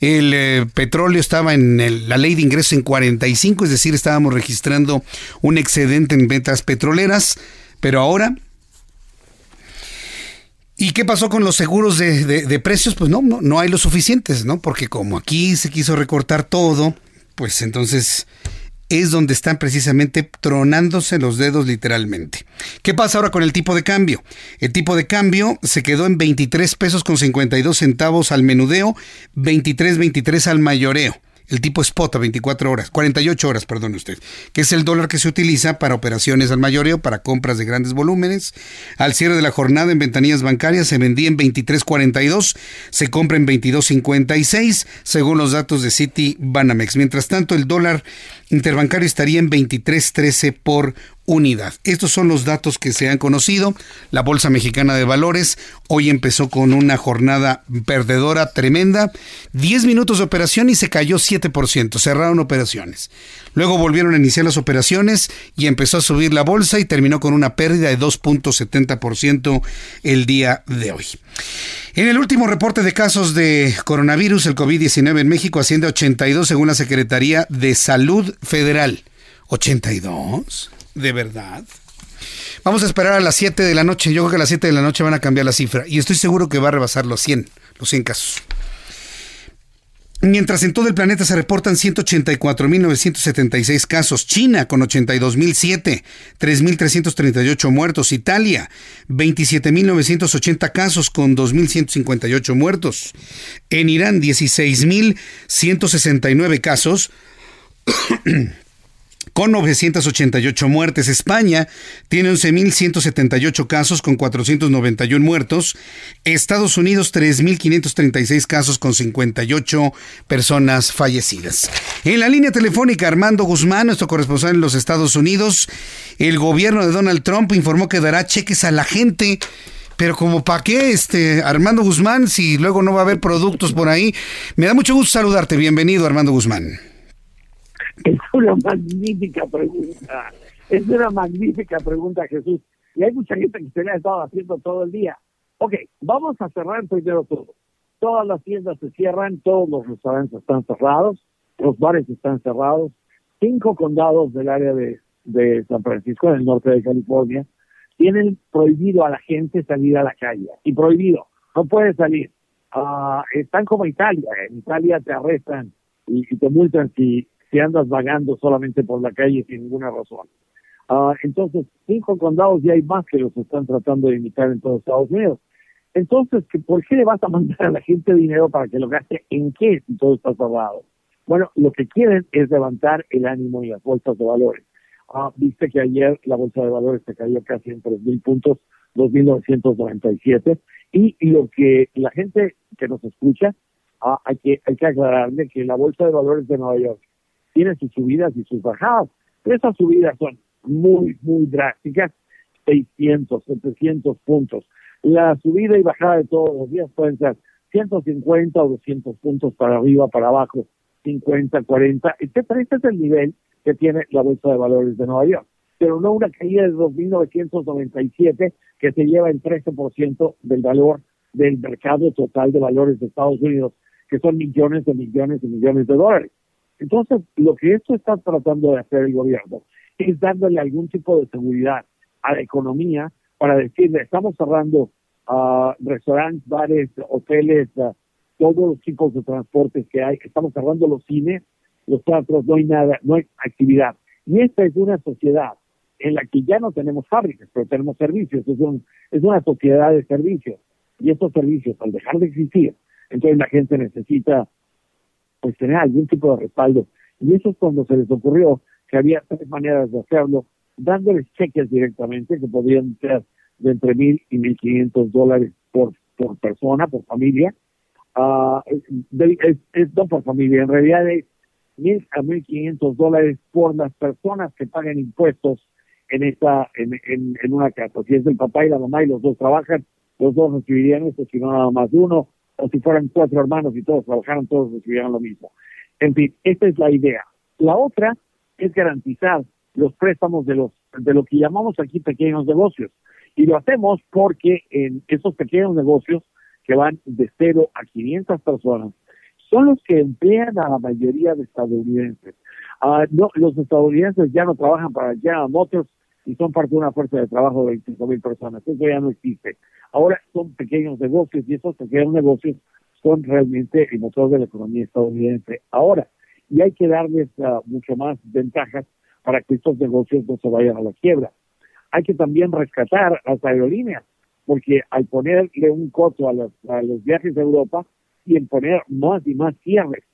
S1: El eh, petróleo estaba en la ley de ingreso en 45, es decir, estábamos registrando un excedente en ventas petroleras. Pero ahora... ¿Y qué pasó con los seguros de, precios? Pues no, no, no hay los suficientes, ¿no? Porque como aquí se quiso recortar todo, pues entonces es donde están precisamente tronándose los dedos literalmente. ¿Qué pasa ahora con el tipo de cambio? El tipo de cambio se quedó en 23 pesos con 52 centavos al menudeo, 23, 23 al mayoreo el tipo spot a 24 horas, 48 horas, perdone usted, que es el dólar que se utiliza para operaciones al mayoreo, para compras de grandes volúmenes. Al cierre de la jornada en ventanillas bancarias se vendía en 23.42, se compra en 22.56, según los datos de City Banamex. Mientras tanto, el dólar interbancario estaría en 23.13 por unidad. Estos son los datos que se han conocido. La Bolsa Mexicana de Valores hoy empezó con una jornada perdedora tremenda. 10 minutos de operación y se cayó 7%. Cerraron operaciones. Luego volvieron a iniciar las operaciones y empezó a subir la bolsa y terminó con una pérdida de 2.70% el día de hoy. En el último reporte de casos de coronavirus, el COVID-19 en México asciende a 82 según la Secretaría de Salud Federal. ¿82? ¿De verdad? Vamos a esperar a las 7 de la noche. Yo creo que a las 7 de la noche van a cambiar la cifra. Y estoy seguro que va a rebasar los 100, los 100 casos. Mientras en todo el planeta se reportan 184.976 casos, China con 82.007, 3.338 muertos, Italia 27.980 casos con 2.158 muertos, en Irán 16.169 casos con 988 muertes. España tiene 11.178 casos con 491 muertos. Estados Unidos 3.536 casos con 58 personas fallecidas. En la línea telefónica, Armando Guzmán, nuestro corresponsal en los Estados Unidos, el gobierno de Donald Trump informó que dará cheques a la gente. Pero como para qué, este, Armando Guzmán, si luego no va a haber productos por ahí. Me da mucho gusto saludarte. Bienvenido, Armando Guzmán.
S16: Es una magnífica pregunta. Es una magnífica pregunta, Jesús. Y hay mucha gente que se le ha estado haciendo todo el día. Ok, vamos a cerrar primero todo. Todas las tiendas se cierran, todos los restaurantes están cerrados, los bares están cerrados. Cinco condados del área de, de San Francisco, en el norte de California, tienen prohibido a la gente salir a la calle. Y prohibido, no puede salir. Ah, están como Italia. En Italia te arrestan y, y te multan si si andas vagando solamente por la calle sin ninguna razón. Ah, entonces, cinco condados y hay más que los están tratando de imitar en todos Estados Unidos. Entonces, ¿por qué le vas a mandar a la gente dinero para que lo gaste en qué si todo está cerrado? Bueno, lo que quieren es levantar el ánimo y las bolsas de valores. Ah, viste que ayer la bolsa de valores se cayó casi en 3.000 puntos, 2.997, y, lo que la gente que nos escucha, ah, hay, que, hay que aclararle que la bolsa de valores de Nueva York tiene sus subidas y sus bajadas. esas subidas son muy, muy drásticas, 600, 700 puntos. La subida y bajada de todos los días pueden ser 150 o 200 puntos para arriba, para abajo, 50, 40, etcétera. Este es el nivel que tiene la Bolsa de Valores de Nueva York. Pero no una caída de 2.997 que se lleva el 13% del valor del mercado total de valores de Estados Unidos, que son millones de millones de millones de dólares. Entonces, lo que esto está tratando de hacer el gobierno es dándole algún tipo de seguridad a la economía para decirle, estamos cerrando uh, restaurantes, bares, hoteles, uh, todos los tipos de transportes que hay, estamos cerrando los cines, los teatros, no hay nada, no hay actividad. Y esta es una sociedad en la que ya no tenemos fábricas, pero tenemos servicios, es, un, es una sociedad de servicios. Y estos servicios, al dejar de existir, entonces la gente necesita pues tener algún tipo de respaldo. Y eso es cuando se les ocurrió que había tres maneras de hacerlo, dándoles cheques directamente, que podían ser de entre mil y mil quinientos dólares por, por persona, por familia. Uh, es, no por familia, en realidad es mil a mil quinientos dólares por las personas que pagan impuestos en esta en, en, en, una casa. Si es el papá y la mamá y los dos trabajan, los dos recibirían esto, si no nada más uno o si fueran cuatro hermanos y todos trabajaran, todos recibieran lo mismo. En fin, esta es la idea. La otra es garantizar los préstamos de los de lo que llamamos aquí pequeños negocios. Y lo hacemos porque en esos pequeños negocios que van de cero a 500 personas son los que emplean a la mayoría de estadounidenses. Uh, no, los estadounidenses ya no trabajan para General Motors y son parte de una fuerza de trabajo de 25 mil personas. Eso ya no existe. Ahora son pequeños negocios y esos pequeños negocios son realmente el motor de la economía estadounidense. Ahora, y hay que darles uh, mucho más ventajas para que estos negocios no se vayan a la quiebra. Hay que también rescatar las aerolíneas, porque al ponerle un costo a los, a los viajes a Europa y en poner más y más cierres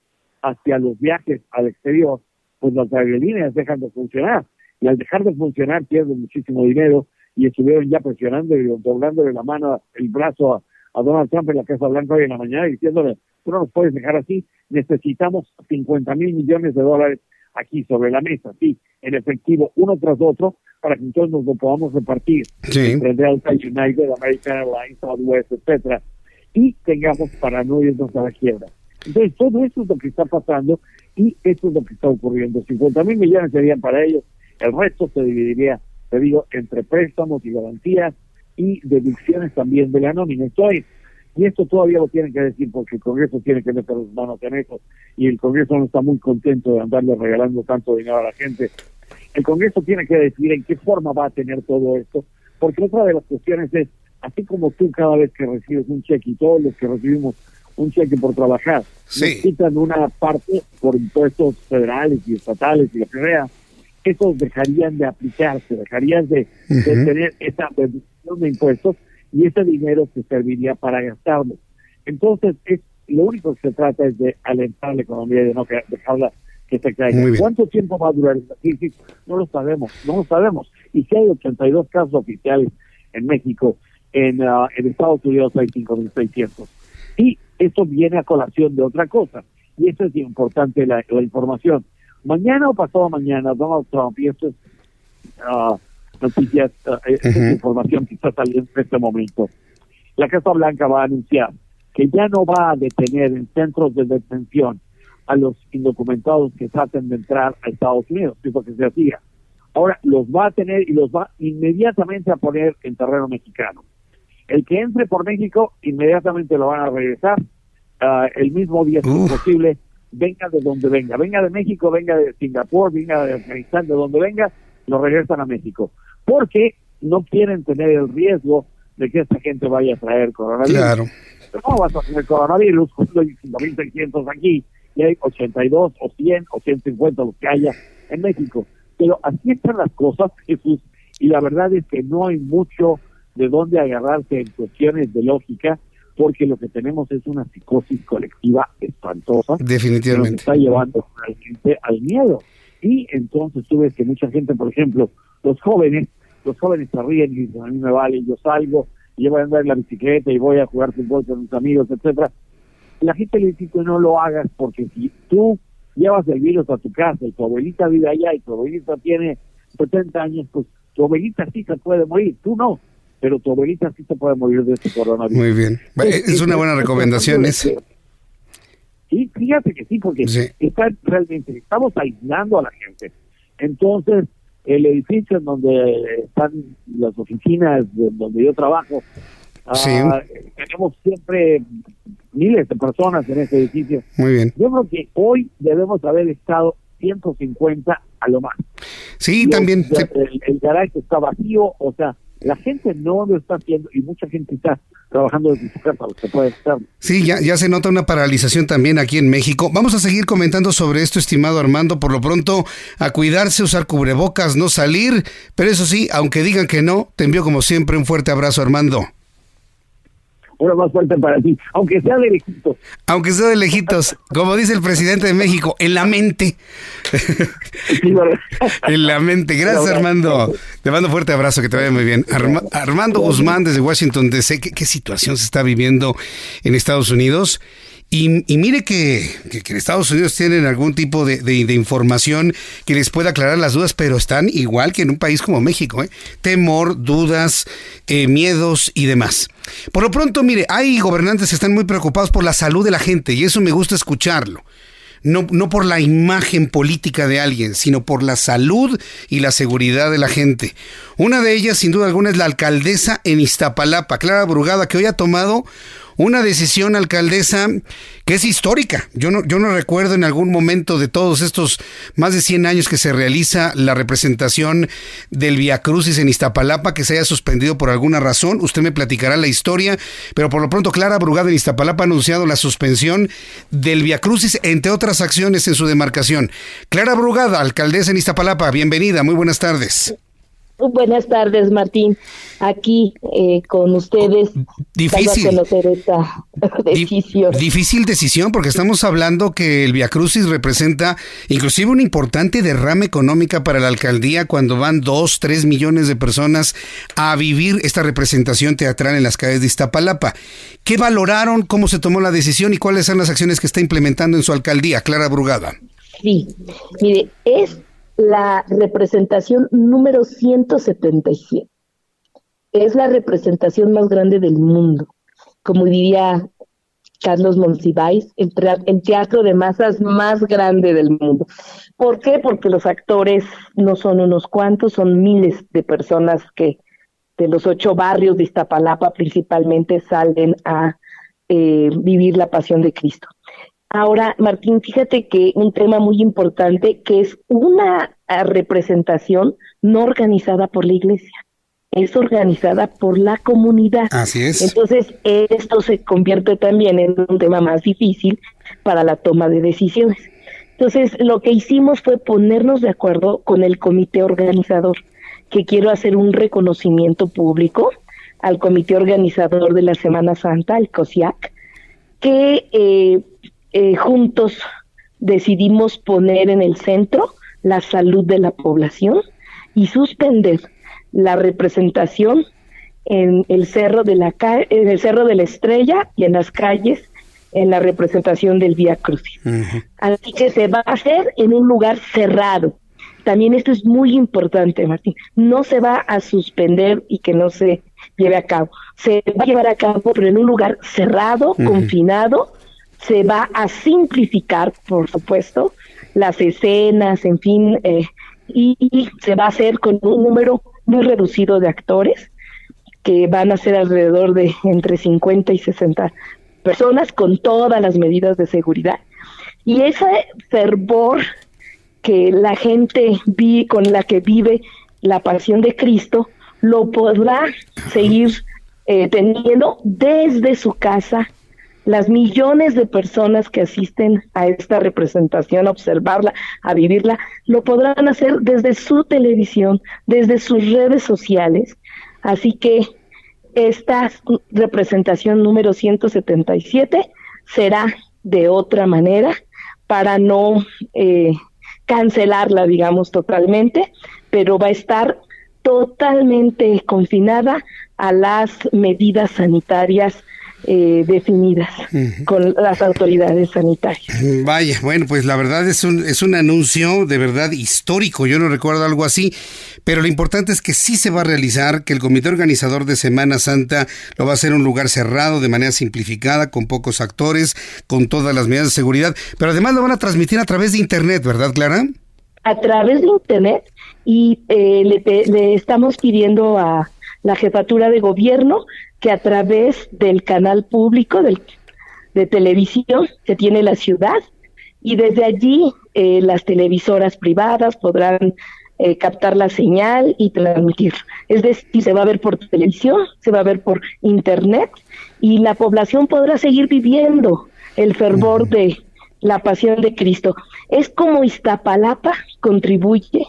S16: hacia los viajes al exterior, pues las aerolíneas dejan de funcionar. Y al dejar de funcionar pierden muchísimo dinero y estuvieron ya presionando y doblándole la mano, el brazo a, a Donald Trump en la Casa Blanca hoy en la mañana diciéndole, tú no nos puedes dejar así, necesitamos 50 mil millones de dólares aquí sobre la mesa, sí, en efectivo, uno tras otro, para que entonces nos lo podamos repartir
S1: Sí.
S16: entre Delta, United, American Airlines, Southwest, etcétera, y tengamos para no irnos a la quiebra. Entonces, todo eso es lo que está pasando y eso es lo que está ocurriendo. 50 mil millones serían para ellos, el resto se dividiría, te digo, entre préstamos y garantías y deducciones también de la nómina. Estoy, y esto todavía lo tienen que decir porque el Congreso tiene que meter las manos en eso y el Congreso no está muy contento de andarle regalando tanto dinero a la gente. El Congreso tiene que decir en qué forma va a tener todo esto, porque otra de las cuestiones es, así como tú cada vez que recibes un cheque y todos los que recibimos un cheque por trabajar,
S1: Sí.
S16: quitan una parte por impuestos federales y estatales y lo que sea, esos dejarían de aplicarse, dejarían de, tener esa reducción de impuestos y ese dinero se serviría para gastarlo. Entonces, es, lo único que se trata es de alentar la economía y de no dejarla que se caiga. ¿Cuánto tiempo va a durar esta crisis? No lo sabemos, no lo sabemos. Y si hay 82 casos oficiales en México, en, ah, en Estados Unidos hay 5.600. Y esto viene a colación de otra cosa. Y esto es importante la, la información. Mañana o pasado mañana, Donald Trump, y esto es ah, noticias, es
S1: Ujú.
S16: información que está saliendo en este momento. La Casa Blanca va a anunciar que ya no va a detener en centros de detención a los indocumentados que traten de entrar a Estados Unidos, que es lo que se hacía. Ahora los va a tener y los va inmediatamente a poner en terreno mexicano. El que entre por México, inmediatamente lo van a regresar ah, el mismo día si es posible, venga de donde venga, venga de México, venga de Singapur, venga de Afganistán, de donde venga, lo regresan a México. Porque no quieren tener el riesgo de que esta gente vaya a traer coronavirus.
S1: Claro.
S16: ¿Cómo vas a tener coronavirus cuando hay 5.600 aquí y hay 82 o 100 o 150 los que haya en México? Pero así están las cosas, Jesús, y la verdad es que no hay mucho de dónde agarrarse en cuestiones de lógica, porque lo que tenemos es una psicosis colectiva espantosa.
S1: Definitivamente.
S16: Que nos está llevando realmente al miedo. Y entonces tú ves que mucha gente, por ejemplo, los jóvenes, los jóvenes se ríen y dicen, a mí me vale, yo salgo, y yo voy a andar en la bicicleta y voy a jugar fútbol con mis amigos, etcétera. La gente le dice que no lo hagas porque si tú llevas el virus a tu casa y tu abuelita vive allá y tu abuelita tiene 70 años, pues tu abuelita sí se puede morir, tú no, pero tu abuelita sí se puede morir de este coronavirus.
S1: Muy bien. Es una buena recomendación esa.
S16: Sí, fíjate que sí, porque está realmente, estamos aislando a la gente. Entonces, el edificio en donde están las oficinas de donde yo trabajo, ah, tenemos siempre miles de personas en ese edificio.
S1: Muy bien.
S16: Yo creo que hoy debemos haber estado 150 a lo más.
S1: Sí, también.
S16: El, el garaje está vacío, o sea, la gente no lo está haciendo y mucha gente está trabajando desde su casa, que puede estar.
S1: Sí, ya, ya se nota una paralización también aquí en México. Vamos a seguir comentando sobre esto, estimado Armando. Por lo pronto, a cuidarse, usar cubrebocas, no salir. Pero eso sí, aunque digan que no, te envío como siempre un fuerte abrazo, Armando.
S16: Una más fuerte para ti, aunque sea de lejitos.
S1: Aunque sea de lejitos, como dice el presidente de México, en la mente. en la mente. Gracias, Armando. Te mando fuerte abrazo, que te vaya muy bien. Arma- Armando Guzmán desde Washington DC. ¿Qué, qué situación se está viviendo en Estados Unidos? Y, y mire que, que- en Estados Unidos tienen algún tipo de información que les pueda aclarar las dudas, pero están igual que en un país como México. ¿eh? Temor, dudas, eh, miedos y demás. Por lo pronto, mire, hay gobernantes que están muy preocupados por la salud de la gente y eso me gusta escucharlo. No, no por la imagen política de alguien, sino por la salud y la seguridad de la gente. Una de ellas, sin duda alguna, es la alcaldesa en Iztapalapa, Clara Brugada, que hoy ha tomado una decisión, alcaldesa, que es histórica. Yo no, yo no recuerdo en algún momento de todos estos más de 100 años que se realiza la representación del Via Crucis en Iztapalapa que se haya suspendido por alguna razón. Usted me platicará la historia, pero por lo pronto Clara Brugada en Iztapalapa ha anunciado la suspensión del Via Crucis, entre otras acciones en su demarcación. Clara Brugada, alcaldesa en Iztapalapa, bienvenida, muy buenas tardes.
S6: Buenas tardes, Martín. Aquí eh, con ustedes.
S1: Difícil.
S6: esta decisión.
S1: Difícil decisión porque estamos hablando que el Via Crucis representa inclusive una importante derrama económica para la alcaldía cuando van dos, tres millones de personas a vivir esta representación teatral en las calles de Iztapalapa. ¿Qué valoraron? ¿Cómo se tomó la decisión y cuáles son las acciones que está implementando en su alcaldía? Clara Brugada.
S6: Sí, mire, es la representación número 177. Es la representación más grande del mundo. Como diría Carlos Monsiváis, el, teatro de masas más grande del mundo. ¿Por qué? Porque los actores no son unos cuantos, son miles de personas que de los ocho barrios de Iztapalapa principalmente salen a eh, vivir la pasión de Cristo. Ahora, Martín, fíjate que un tema muy importante que es una ah, representación no organizada por la iglesia, es organizada por la comunidad.
S1: Así es.
S6: Entonces, esto se convierte también en un tema más difícil para la toma de decisiones. Entonces, lo que hicimos fue ponernos de acuerdo con el comité organizador, que quiero hacer un reconocimiento público al comité organizador de la Semana Santa, el COSIAC, que eh, eh, juntos decidimos poner en el centro la salud de la población y suspender la representación en el cerro de la en el cerro de la Estrella y en las calles en la representación del Vía Crucis. Así que se va a hacer en un lugar cerrado. También esto es muy importante, Martín. No se va a suspender y que no se lleve a cabo. Se va a llevar a cabo, pero en un lugar cerrado, confinado, se va a simplificar, por supuesto, las escenas, en fin, eh, y, se va a hacer con un número muy reducido de actores, que van a ser alrededor de entre 50 y 60 personas con todas las medidas de seguridad. Y ese fervor que la gente vi, con la que vive la pasión de Cristo, lo podrá seguir eh, teniendo desde su casa las millones de personas que asisten a esta representación, a observarla, a vivirla, lo podrán hacer desde su televisión, desde sus redes sociales. Así que esta representación número 177 será de otra manera para no eh, cancelarla, digamos, totalmente, pero va a estar totalmente confinada a las medidas sanitarias eh, definidas con las autoridades sanitarias.
S1: Vaya, bueno, pues la verdad es un, es un anuncio de verdad histórico, yo no recuerdo algo así, pero lo importante es que sí se va a realizar, que el comité organizador de Semana Santa lo va a hacer en un lugar cerrado, de manera simplificada, con pocos actores, con todas las medidas de seguridad, pero además lo van a transmitir a través de Internet, ¿verdad, Clara?
S6: A través de Internet y eh, le, le estamos pidiendo a la jefatura de gobierno que a través del canal público del, de televisión que tiene la ciudad y desde allí eh, las televisoras privadas podrán eh, captar la señal y transmitir. Es decir, se va a ver por televisión, se va a ver por internet y la población podrá seguir viviendo el fervor de la pasión de Cristo. Es como Iztapalapa contribuye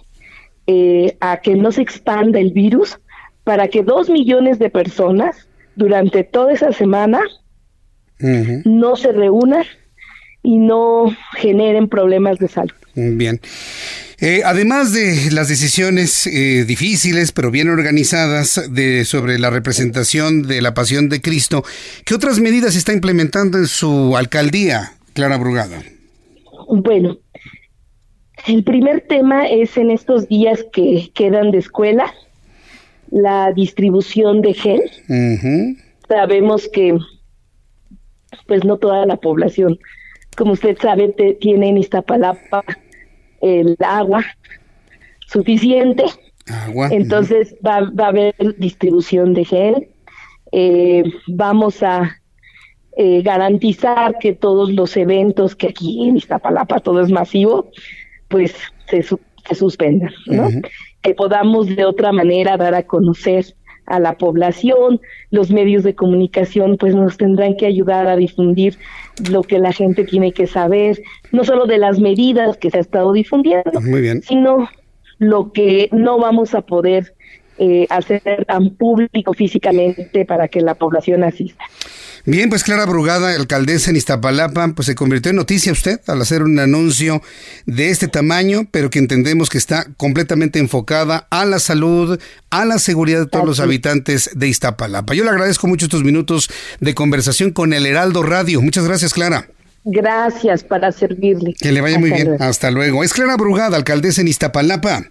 S6: eh, a que no se expanda el virus para que dos millones de personas durante toda esa semana no se reúnan y no generen problemas de salud.
S1: Bien. Eh, además de las decisiones eh, difíciles pero bien organizadas de, sobre la representación de la pasión de Cristo, ¿qué otras medidas está implementando en su alcaldía, Clara Brugada?
S6: Bueno, el primer tema es en estos días que quedan de escuela, la distribución de gel. Sabemos que pues no toda la población, como usted sabe, tiene en Iztapalapa el agua suficiente. Entonces va, va, a haber distribución de gel. Eh, vamos a eh, garantizar que todos los eventos que aquí en Iztapalapa todo es masivo, pues se, se suspendan, ¿no? Que podamos de otra manera dar a conocer a la población, los medios de comunicación pues nos tendrán que ayudar a difundir lo que la gente tiene que saber, no solo de las medidas que se ha estado difundiendo, sino lo que no vamos a poder eh, hacer tan público físicamente para que la población asista.
S1: Bien, pues Clara Brugada, alcaldesa en Iztapalapa, pues se convirtió en noticia usted al hacer un anuncio de este tamaño, pero que entendemos que está completamente enfocada a la salud, a la seguridad de todos los habitantes de Iztapalapa. Yo le agradezco mucho estos minutos de conversación con el Heraldo Radio. Muchas gracias, Clara.
S6: Gracias para servirle.
S1: Que le vaya muy bien. Hasta luego. Es Clara Brugada, alcaldesa en Iztapalapa.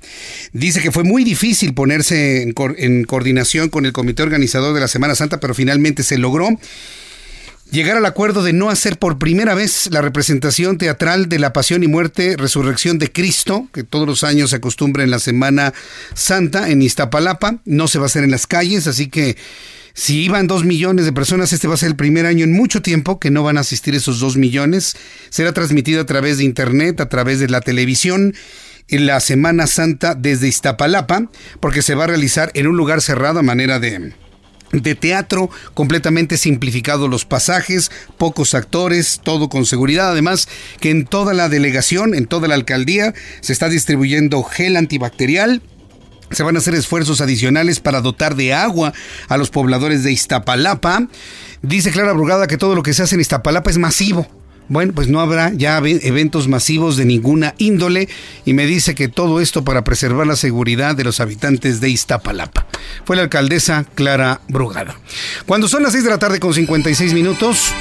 S1: Dice que fue muy difícil ponerse en, en coordinación con el comité organizador de la Semana Santa, pero finalmente se logró llegar al acuerdo de no hacer por primera vez la representación teatral de la Pasión y Muerte, Resurrección de Cristo, que todos los años se acostumbra en la Semana Santa en Iztapalapa. No se va a hacer en las calles, así que si iban dos millones de personas, este va a ser el primer año en mucho tiempo que no van a asistir esos dos millones. Será transmitido a través de Internet, a través de la televisión en la Semana Santa desde Iztapalapa, porque se va a realizar en un lugar cerrado a manera de de teatro, completamente simplificado los pasajes, pocos actores, todo con seguridad. Además, que en toda la delegación, en toda la alcaldía, se está distribuyendo gel antibacterial. Se van a hacer esfuerzos adicionales para dotar de agua a los pobladores de Iztapalapa. Dice Clara Brugada que todo lo que se hace en Iztapalapa es masivo bueno, pues no habrá ya eventos masivos de ninguna índole y me dice que todo esto para preservar la seguridad de los habitantes de Iztapalapa. Fue la alcaldesa Clara Brugada. Cuando son las 6 de la tarde con 56 minutos,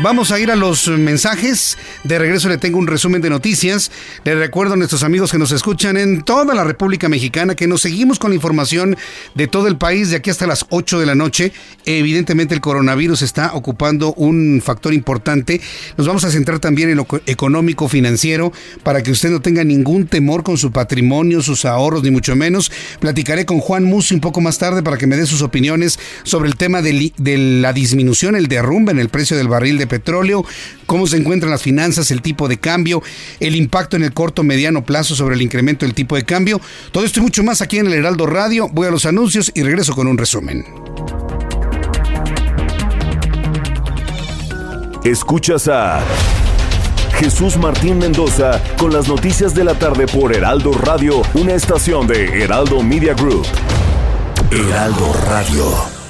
S1: Vamos a ir a los mensajes. De regreso le tengo un resumen de noticias. Le recuerdo a nuestros amigos que nos escuchan en toda la República Mexicana que nos seguimos con la información de todo el país de aquí hasta las 8 de la noche. Evidentemente el coronavirus está ocupando un factor importante. Nos vamos a centrar también en lo económico, financiero, para que usted no tenga ningún temor con su patrimonio, sus ahorros, ni mucho menos. Platicaré con Juan Musi un poco más tarde para que me dé sus opiniones sobre el tema de, la disminución, el derrumbe en el precio del barril de petróleo, cómo se encuentran las finanzas, el tipo de cambio, el impacto en el corto mediano plazo sobre el incremento del tipo de cambio. Todo esto y mucho más aquí en el Heraldo Radio. Voy a los anuncios y regreso con un resumen.
S17: Escuchas a Jesús Martín Mendoza con las noticias de la tarde por Heraldo Radio, una estación de Heraldo Media Group. Heraldo Radio.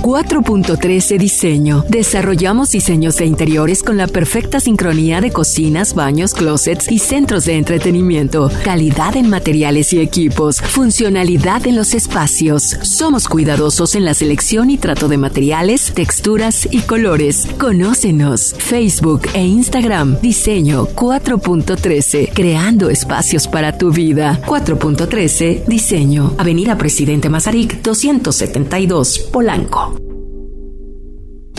S18: 4.13 Diseño. Desarrollamos diseños de interiores con la perfecta sincronía de cocinas, baños, closets y centros de entretenimiento. Calidad en materiales y equipos. Funcionalidad en los espacios. Somos cuidadosos en la selección y trato de materiales, texturas y colores. Conócenos. Facebook e Instagram. Diseño 4.13. Creando espacios para tu vida. 4.13 Diseño. Avenida Presidente Mazarik 272 Polanco. Oh.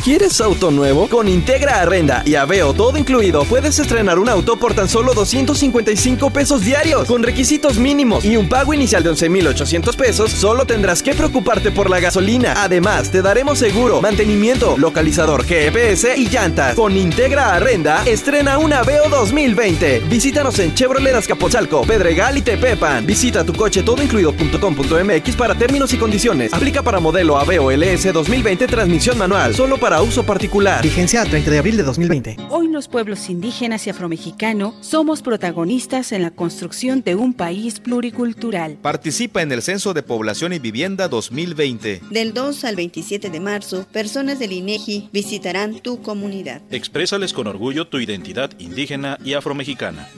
S19: ¿Quieres auto nuevo? Con Integra Arrenda y Aveo todo incluido, puedes estrenar un auto por tan solo 255 pesos diarios, con requisitos mínimos y un pago inicial de 11,800 pesos. Solo tendrás que preocuparte por la gasolina. Además, te daremos seguro, mantenimiento, localizador GPS y llantas. Con Integra Arrenda, estrena un Aveo 2020. Visítanos en Chevrolet Azcapotzalco, Pedregal y Tepepan. Visita tu coche todoincluido.com.mx para términos y condiciones. Aplica para modelo Aveo LS 2020 transmisión manual, solo para uso particular.
S20: Vigencia 30 de abril de 2020.
S21: Hoy los pueblos indígenas y afromexicanos somos protagonistas en la construcción de un país pluricultural.
S22: Participa en el Censo de Población y Vivienda 2020.
S23: Del 2 al 27 de marzo, personas del INEGI visitarán tu comunidad.
S22: Exprésales con orgullo tu identidad indígena y afromexicana.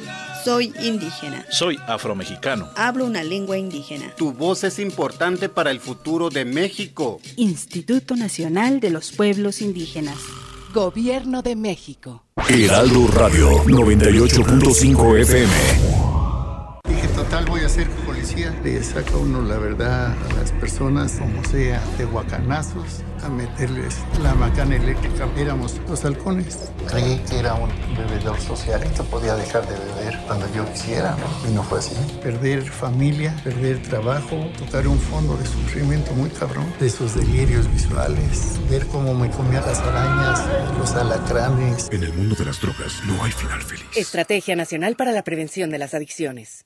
S23: Soy indígena.
S22: Soy afromexicano.
S23: Hablo una lengua indígena.
S24: Tu voz es importante para el futuro de México.
S21: Instituto Nacional de los Pueblos Indígenas. Gobierno de México.
S17: Heraldo Radio 98.5 FM
S25: tal voy a ser policía. Le saca uno la verdad a las personas, como sea, de guacanazos, a meterles la macana eléctrica. Éramos los halcones. Creí que era un bebedor social. Esto podía dejar de beber cuando yo quisiera, ¿no? Y no fue así. Perder familia, perder trabajo, tocar un fondo de sufrimiento muy cabrón, de esos delirios visuales, ver cómo me comía las arañas, los alacranes.
S26: En el mundo de las drogas no hay final feliz.
S27: Estrategia Nacional para la Prevención de las Adicciones.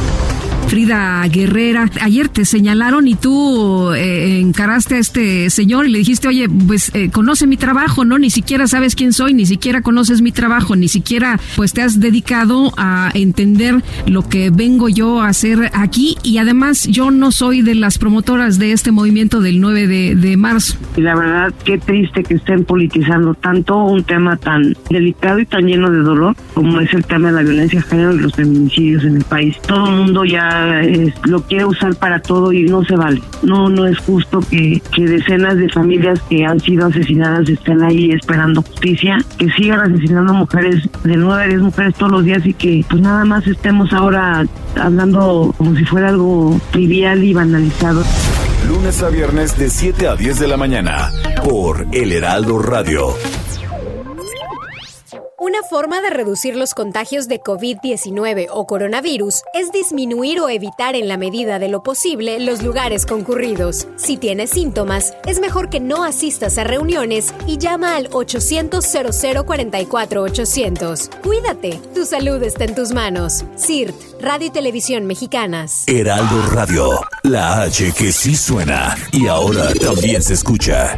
S28: Frida Guerrera, ayer te señalaron y tú eh, encaraste a este señor y le dijiste, oye, pues eh, conoce mi trabajo, ¿no? Ni siquiera sabes quién soy, ni siquiera conoces mi trabajo, ni siquiera pues te has dedicado a entender lo que vengo yo a hacer aquí y además yo no soy de las promotoras de este movimiento del 9 de, de marzo.
S29: Y la verdad, qué triste que estén politizando tanto un tema tan delicado y tan lleno de dolor como es el tema de la violencia de género y los feminicidios en el país. Todo el mundo ya lo quiere usar para todo y no se vale. No, no es justo que, que decenas de familias que han sido asesinadas estén ahí esperando justicia, que sigan asesinando mujeres de nueve a diez mujeres todos los días y que pues nada más estemos ahora hablando como si fuera algo trivial y banalizado.
S17: Lunes a viernes de 7 a 10 de la mañana por El Heraldo Radio.
S30: Una forma de reducir los contagios de COVID-19 o coronavirus es disminuir o evitar en la medida de lo posible los lugares concurridos. Si tienes síntomas, es mejor que no asistas a reuniones y llama al 800 0044 800. Cuídate, tu salud está en tus manos. CIRT, Radio y Televisión Mexicanas.
S17: Heraldo Radio, la H que sí suena y ahora también se escucha.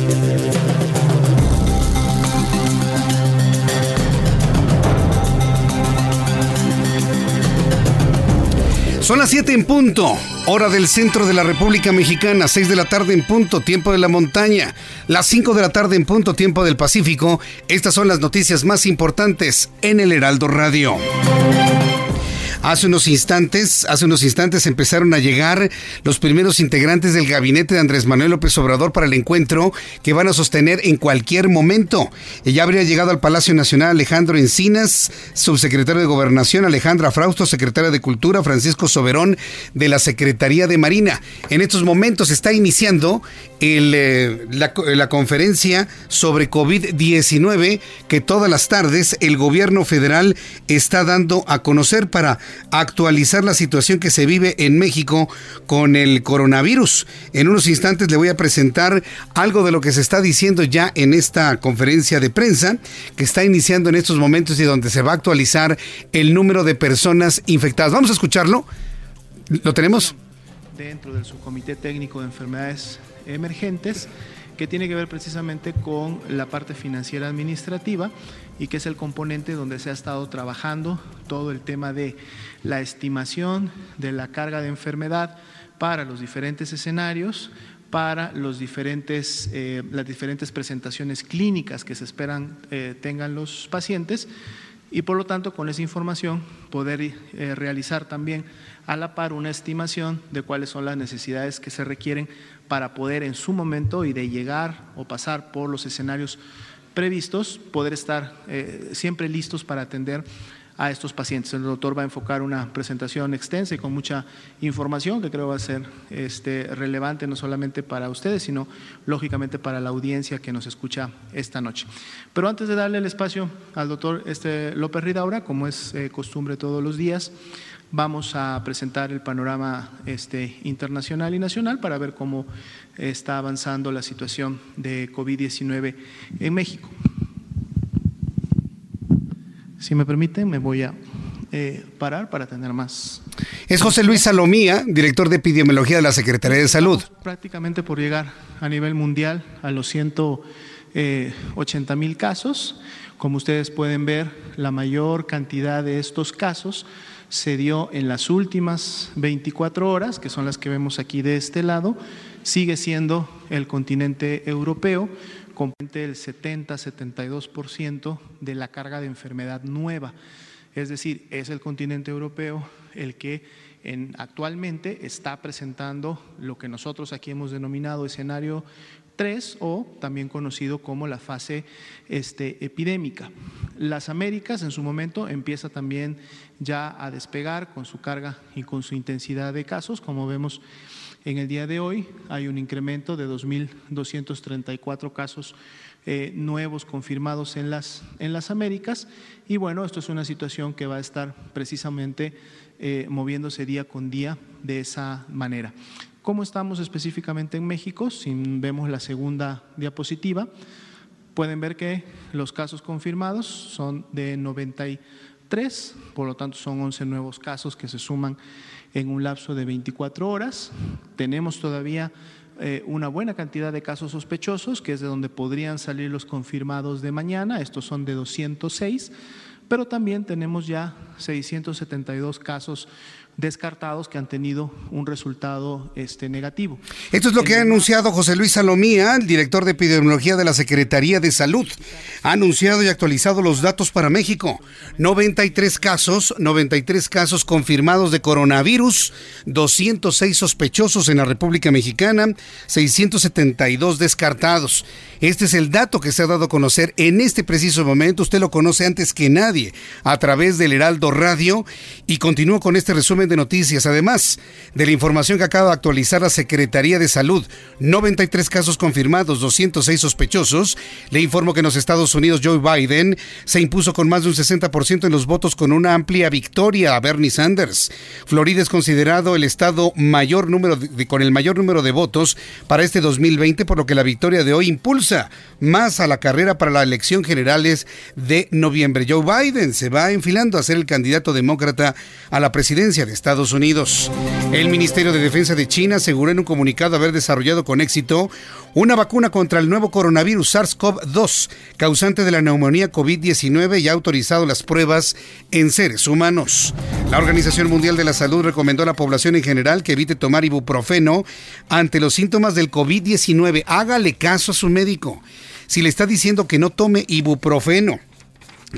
S1: Son las 7 en punto, hora del centro de la República Mexicana, 6 de la tarde en punto, tiempo de la montaña, las 5 de la tarde en punto, tiempo del Pacífico. Estas son las noticias más importantes en el Heraldo Radio. Hace unos instantes, hace unos instantes empezaron a llegar los primeros integrantes del gabinete de Andrés Manuel López Obrador para el encuentro que van a sostener en cualquier momento. Ya habría llegado al Palacio Nacional Alejandro Encinas, subsecretario de Gobernación, Alejandra Frausto, secretaria de Cultura, Francisco Soberón de la Secretaría de Marina. En estos momentos está iniciando el, eh, la, la conferencia sobre COVID-19 que todas las tardes el gobierno federal está dando a conocer para actualizar la situación que se vive en México con el coronavirus. En unos instantes le voy a presentar algo de lo que se está diciendo ya en esta conferencia de prensa que está iniciando en estos momentos y donde se va a actualizar el número de personas infectadas. Vamos a escucharlo. ¿Lo tenemos?
S31: Dentro del subcomité técnico de enfermedades emergentes que tiene que ver precisamente con la parte financiera administrativa y que es el componente donde se ha estado trabajando todo el tema de la estimación de la carga de enfermedad para los diferentes escenarios, para los diferentes, eh, las diferentes presentaciones clínicas que se esperan eh, tengan los pacientes y por lo tanto con esa información poder eh, realizar también a la par una estimación de cuáles son las necesidades que se requieren para poder en su momento y de llegar o pasar por los escenarios previstos, poder estar eh, siempre listos para atender a estos pacientes. El doctor va a enfocar una presentación extensa y con mucha información que creo va a ser este, relevante no solamente para ustedes, sino lógicamente para la audiencia que nos escucha esta noche. Pero antes de darle el espacio al doctor este, López Ridaura, como es eh, costumbre todos los días, vamos a presentar el panorama este, internacional y nacional para ver cómo está avanzando la situación de COVID-19 en México. Si me permiten, me voy a eh, parar para tener más.
S1: Es José Luis Salomía, director de epidemiología de la Secretaría de Salud.
S31: Estamos prácticamente por llegar a nivel mundial a los 180 mil casos. Como ustedes pueden ver, la mayor cantidad de estos casos se dio en las últimas 24 horas, que son las que vemos aquí de este lado, sigue siendo el continente europeo, con el 70-72% de la carga de enfermedad nueva. Es decir, es el continente europeo el que en, actualmente está presentando lo que nosotros aquí hemos denominado escenario 3 o también conocido como la fase este, epidémica. Las Américas en su momento empieza también ya a despegar con su carga y con su intensidad de casos, como vemos en el día de hoy hay un incremento de 2.234 casos eh, nuevos confirmados en las, en las Américas y bueno, esto es una situación que va a estar precisamente eh, moviéndose día con día de esa manera. ¿Cómo estamos específicamente en México? Si vemos la segunda diapositiva, pueden ver que los casos confirmados son de 93, por lo tanto son 11 nuevos casos que se suman en un lapso de 24 horas. Tenemos todavía eh, una buena cantidad de casos sospechosos, que es de donde podrían salir los confirmados de mañana, estos son de 206, pero también tenemos ya 672 casos descartados que han tenido un resultado este, negativo.
S1: Esto es lo que ha anunciado José Luis Salomía, el director de epidemiología de la Secretaría de Salud. Ha anunciado y actualizado los datos para México. 93 casos, 93 casos confirmados de coronavirus, 206 sospechosos en la República Mexicana, 672 descartados. Este es el dato que se ha dado a conocer en este preciso momento. Usted lo conoce antes que nadie a través del Heraldo Radio y continúo con este resumen de noticias. Además de la información que acaba de actualizar la Secretaría de Salud, 93 casos confirmados, 206 sospechosos. Le informo que en los Estados Unidos Joe Biden se impuso con más de un 60% en los votos con una amplia victoria a Bernie Sanders. Florida es considerado el estado mayor número con el mayor número de votos para este 2020, por lo que la victoria de hoy impulsa más a la carrera para las elecciones generales de noviembre. Joe Biden se va enfilando a ser el candidato demócrata a la presidencia de Estados Unidos. El Ministerio de Defensa de China aseguró en un comunicado haber desarrollado con éxito una vacuna contra el nuevo coronavirus SARS-CoV-2, causante de la neumonía COVID-19 y ha autorizado las pruebas en seres humanos. La Organización Mundial de la Salud recomendó a la población en general que evite tomar ibuprofeno ante los síntomas del COVID-19. Hágale caso a su médico. Si le está diciendo que no tome ibuprofeno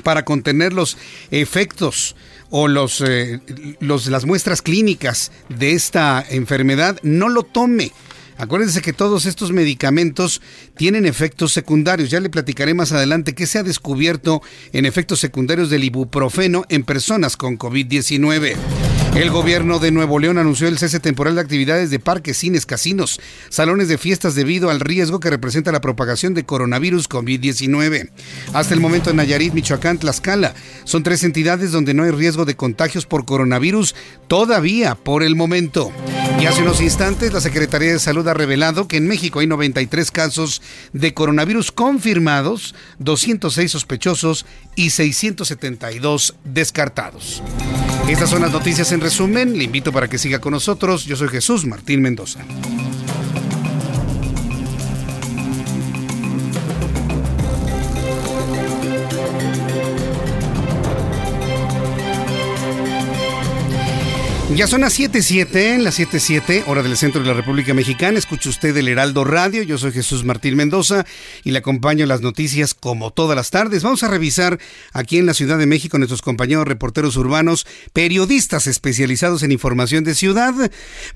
S1: para contener los efectos o los, eh, los, las muestras clínicas de esta enfermedad, no lo tome. Acuérdense que todos estos medicamentos tienen efectos secundarios. Ya le platicaré más adelante qué se ha descubierto en efectos secundarios del ibuprofeno en personas con COVID-19. El gobierno de Nuevo León anunció el cese temporal de actividades de parques, cines, casinos, salones de fiestas debido al riesgo que representa la propagación de coronavirus COVID-19. Hasta el momento en Nayarit, Michoacán, Tlaxcala, son tres entidades donde no hay riesgo de contagios por coronavirus todavía por el momento. Y hace unos instantes la Secretaría de Salud ha revelado que en México hay 93 casos de coronavirus confirmados, 206 sospechosos y 672 descartados. Estas son las noticias en resumen. Le invito para que siga con nosotros. Yo soy Jesús Martín Mendoza. Ya son las 7.7, las 7.7, hora del centro de la República Mexicana. Escucha usted el Heraldo Radio. Yo soy Jesús Martín Mendoza y le acompaño en las noticias como todas las tardes. Vamos a revisar aquí en la Ciudad de México nuestros compañeros reporteros urbanos, periodistas especializados en información de ciudad.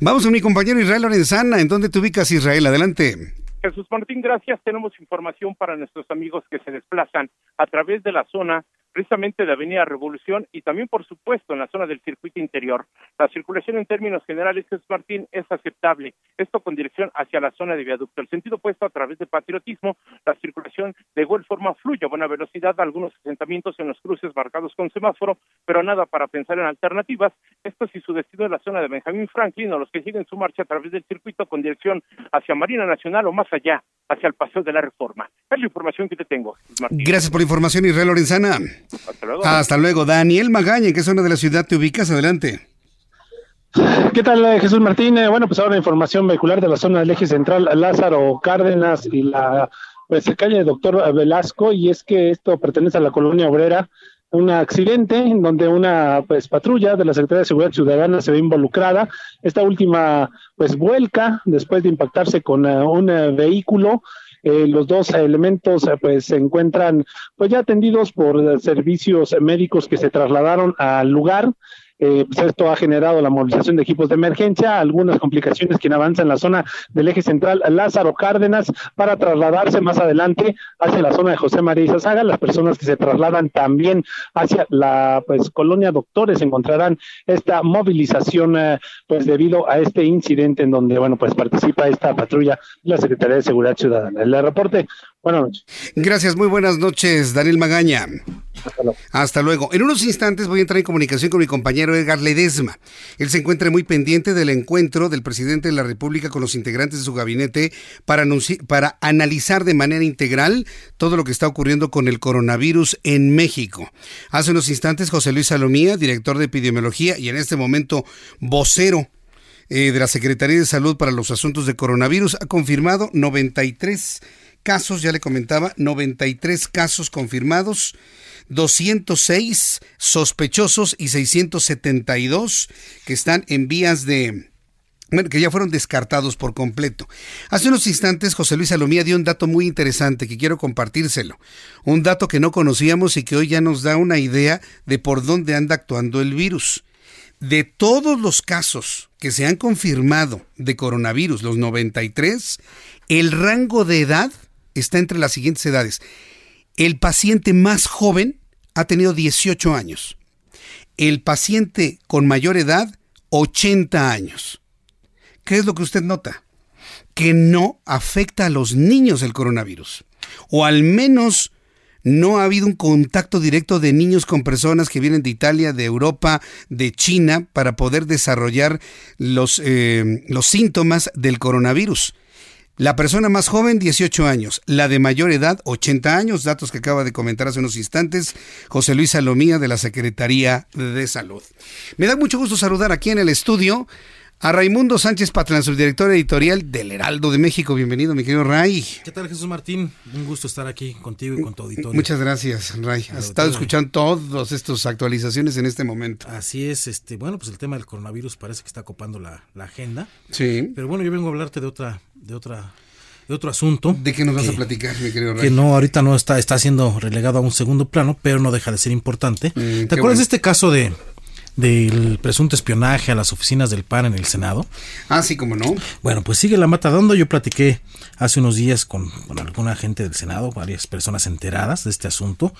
S1: Vamos a mi compañero Israel Lorenzana. ¿En dónde te ubicas, Israel? Adelante.
S14: Jesús Martín, gracias. Tenemos información para nuestros amigos que se desplazan a través de la zona precisamente de Avenida Revolución y también, por supuesto, en la zona del circuito interior. La circulación en términos generales, Jesús Martín, es aceptable. Esto con dirección hacia la zona de viaducto. El sentido opuesto a través de patriotismo, la circulación de igual forma fluye a buena velocidad, algunos asentamientos en los cruces marcados con semáforo, pero nada para pensar en alternativas. Esto si su destino es la zona de Benjamín Franklin o los que siguen su marcha a través del circuito con dirección hacia Marina Nacional o más allá, hacia el Paseo de la Reforma. Es la información que te tengo.
S1: Martín. Gracias por la información, Israel Lorenzana. Hasta luego. Hasta luego. Daniel Magaña, ¿en qué zona de la ciudad te ubicas? Adelante.
S32: ¿Qué tal, eh, Jesús Martín? Eh, bueno, pues ahora información vehicular de la zona del eje central, Lázaro Cárdenas y la pues, calle Doctor Velasco, y es que esto pertenece a la colonia obrera. Un accidente en donde una pues patrulla de la Secretaría de Seguridad Ciudadana se ve involucrada. Esta última pues vuelca después de impactarse con uh, un uh, vehículo eh, los dos elementos eh, pues se encuentran pues ya atendidos por servicios médicos que se trasladaron al lugar. Eh, pues esto ha generado la movilización de equipos de emergencia, algunas complicaciones quien avanza en la zona del eje central Lázaro Cárdenas para trasladarse más adelante hacia la zona de José María Izazaga. Las personas que se trasladan también hacia la pues colonia Doctores encontrarán esta movilización eh, pues debido a este incidente en donde bueno pues participa esta patrulla de la Secretaría de Seguridad Ciudadana. El reporte Buenas noches.
S1: Gracias, muy buenas noches, Daniel Magaña. Hasta luego. En unos instantes voy a entrar en comunicación con mi compañero Edgar Ledesma. Él se encuentra muy pendiente del encuentro del presidente de la República con los integrantes de su gabinete para, para analizar de manera integral todo lo que está ocurriendo con el coronavirus en México. Hace unos instantes, José Luis Salomía, director de epidemiología y en este momento vocero eh, de la Secretaría de Salud para los Asuntos de Coronavirus, ha confirmado 93 casos, ya le comentaba, 93 casos confirmados, 206 sospechosos y 672 que están en vías de... Bueno, que ya fueron descartados por completo. Hace unos instantes José Luis Salomía dio un dato muy interesante que quiero compartírselo. Un dato que no conocíamos y que hoy ya nos da una idea de por dónde anda actuando el virus. De todos los casos que se han confirmado de coronavirus, los 93, el rango de edad está entre las siguientes edades. El paciente más joven ha tenido 18 años. El paciente con mayor edad, 80 años. ¿Qué es lo que usted nota? Que no afecta a los niños el coronavirus. O al menos no ha habido un contacto directo de niños con personas que vienen de Italia, de Europa, de China, para poder desarrollar los, eh, los síntomas del coronavirus. La persona más joven, 18 años. La de mayor edad, 80 años. Datos que acaba de comentar hace unos instantes José Luis Salomía de la Secretaría de Salud. Me da mucho gusto saludar aquí en el estudio a Raimundo Sánchez Patlán, subdirector editorial del Heraldo de México. Bienvenido, mi querido Ray.
S33: ¿Qué tal, Jesús Martín? Un gusto estar aquí contigo y con tu auditorio.
S1: Muchas gracias, Ray. Has estado escuchando todas estas actualizaciones en este momento.
S33: Así es, este, bueno, pues el tema del coronavirus parece que está copando la, la agenda.
S1: Sí.
S33: Pero bueno, yo vengo a hablarte de otra, de otra de otro asunto.
S1: ¿De qué nos vas a platicar, mi querido Ray?
S33: Que no, ahorita no está, está siendo relegado a un segundo plano, pero no deja de ser importante. Mm, ¿Te acuerdas de este caso de del presunto espionaje a las oficinas del PAN en el Senado?
S1: Ah, sí, como no.
S33: Bueno, pues sigue la mata dando. Yo platiqué hace unos días con, alguna gente del Senado, varias personas enteradas de este asunto.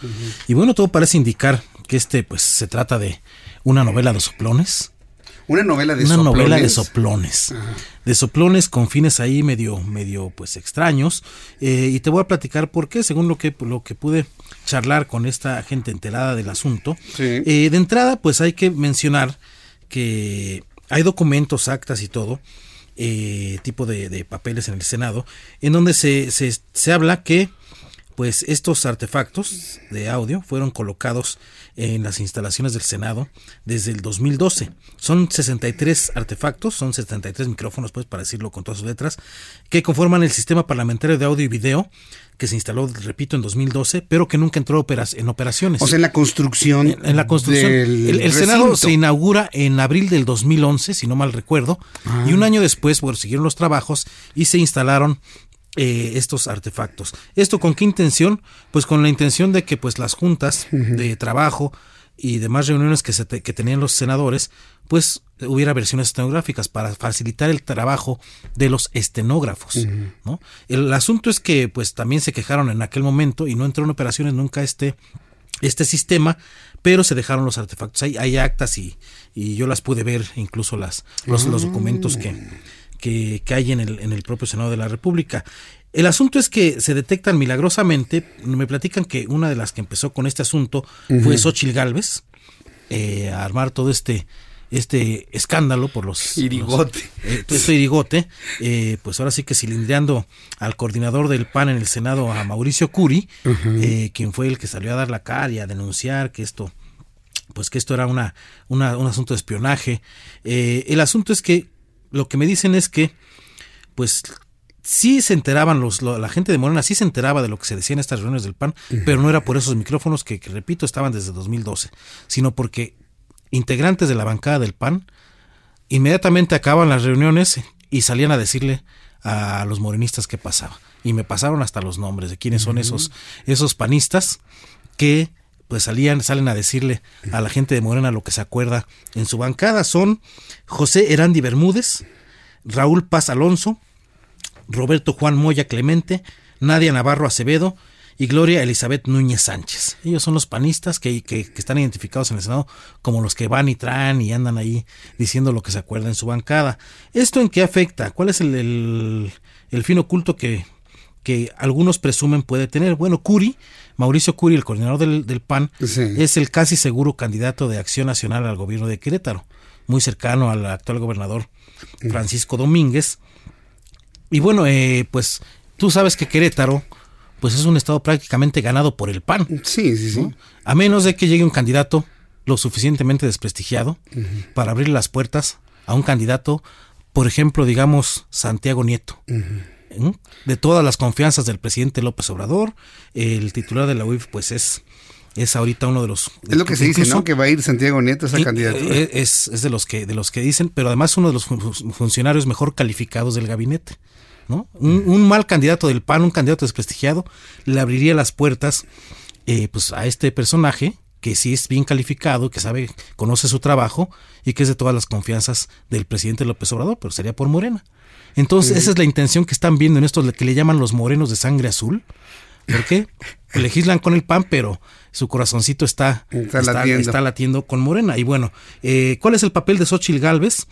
S33: Y bueno, todo parece indicar que este, pues, se trata de una novela de soplones
S1: una novela de
S33: Una
S1: soplones.
S33: novela de soplones. De soplones con fines ahí medio, medio pues extraños. Eh, y te voy a platicar por qué, según lo que, lo que pude charlar con esta gente enterada del asunto. Eh, de entrada, pues hay que mencionar que hay documentos, actas y todo, eh, tipo de, de, papeles en el Senado, en donde se, se, se habla que pues estos artefactos de audio fueron colocados en las instalaciones del Senado desde el 2012. Son 63 artefactos, son 73 micrófonos, pues para decirlo con todas sus letras, que conforman el sistema parlamentario de audio y video que se instaló, repito, en 2012, pero que nunca entró en operaciones.
S1: O sea, en la construcción.
S33: En, la construcción. el, Senado se inaugura en abril del 2011, si no mal recuerdo, y un ah. año después, bueno, siguieron los trabajos y se instalaron eh, estos artefactos. ¿Esto con qué intención? Pues con la intención de que pues las juntas de trabajo y demás reuniones que, se que tenían los senadores, pues hubiera versiones estenográficas para facilitar el trabajo de los estenógrafos. ¿no? El asunto es que pues también se quejaron en aquel momento y no entró en operaciones nunca este, este sistema, pero se dejaron los artefactos. Hay, hay actas y, y yo las pude ver, incluso las, los, los documentos que, que, hay en el, en el propio Senado de la República. El asunto es que se detectan milagrosamente, me platican que una de las que empezó con este asunto fue Xochil Gálvez, eh, a armar todo este este escándalo por los
S1: irigote.
S33: eh, este irigote eh, pues ahora sí que cilindreando al coordinador del PAN en el Senado a Mauricio Curi quien fue el que salió a dar la cara y a denunciar que esto pues que esto era una, una un asunto de espionaje. El asunto es que lo que me dicen es que, pues, sí se enteraban, los, la gente de Morena sí se enteraba de lo que se decía en estas reuniones del PAN, pero no era por esos micrófonos que, repito, estaban desde 2012, sino porque integrantes de la bancada del PAN inmediatamente acaban las reuniones y salían a decirle a los morenistas qué pasaba. Y me pasaron hasta los nombres de quiénes son esos, esos panistas que pues salían, salen a decirle a la gente de Morena lo que se acuerda en su bancada. Son José Erandi Bermúdez, Raúl Paz Alonso, Roberto Juan Moya Clemente, Nadia Navarro Acevedo y Gloria Elizabeth Núñez Sánchez. Ellos son los panistas que, que, están identificados en el Senado como los que van y traen y andan ahí diciendo lo que se acuerda en su bancada. ¿Esto en qué afecta? ¿Cuál es el, el, fin oculto que, que algunos presumen puede tener? Bueno, Curi, Mauricio Curi, el coordinador del, del PAN, es el casi seguro candidato de Acción Nacional al gobierno de Querétaro, muy cercano al actual gobernador Francisco Domínguez. Y bueno, eh, pues tú sabes que Querétaro pues es un estado prácticamente ganado por el PAN.
S1: Sí, sí, sí.
S33: A menos de que llegue un candidato lo suficientemente desprestigiado para abrir las puertas a un candidato, por ejemplo, digamos, Santiago Nieto. De todas las confianzas del presidente López Obrador, el titular de la UIF, pues es es ahorita uno de los
S1: es lo que se dice no que va a ir Santiago Nieto a esa candidatura.
S33: eh, es, es, de los que de los que dicen pero además uno de los funcionarios mejor calificados del gabinete un, mal candidato del PAN, un candidato desprestigiado, le abriría las puertas eh, pues a este personaje que sí es bien calificado, que sabe, conoce su trabajo y que es de todas las confianzas del presidente López Obrador, pero sería por Morena. Entonces, esa es la intención que están viendo en esto que le llaman los morenos de sangre azul. ¿Por qué? Legislan con el PAN, pero su corazoncito está, está, latiendo. con Morena. Y bueno, eh, ¿cuál es el papel de Xochitl Galvez?